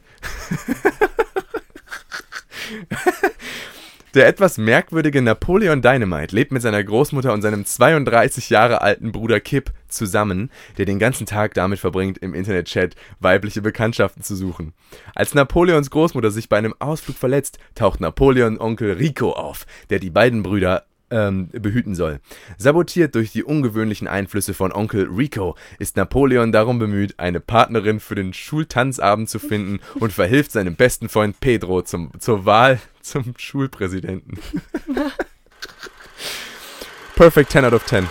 Der etwas merkwürdige Napoleon Dynamite lebt mit seiner Großmutter und seinem 32 Jahre alten Bruder Kip zusammen, der den ganzen Tag damit verbringt, im Internetchat weibliche Bekanntschaften zu suchen. Als Napoleons Großmutter sich bei einem Ausflug verletzt, taucht Napoleon Onkel Rico auf, der die beiden Brüder ähm, behüten soll. Sabotiert durch die ungewöhnlichen Einflüsse von Onkel Rico ist Napoleon darum bemüht, eine Partnerin für den Schultanzabend zu finden und verhilft seinem besten Freund Pedro zum, zur Wahl zum Schulpräsidenten. Perfect 10 out of 10.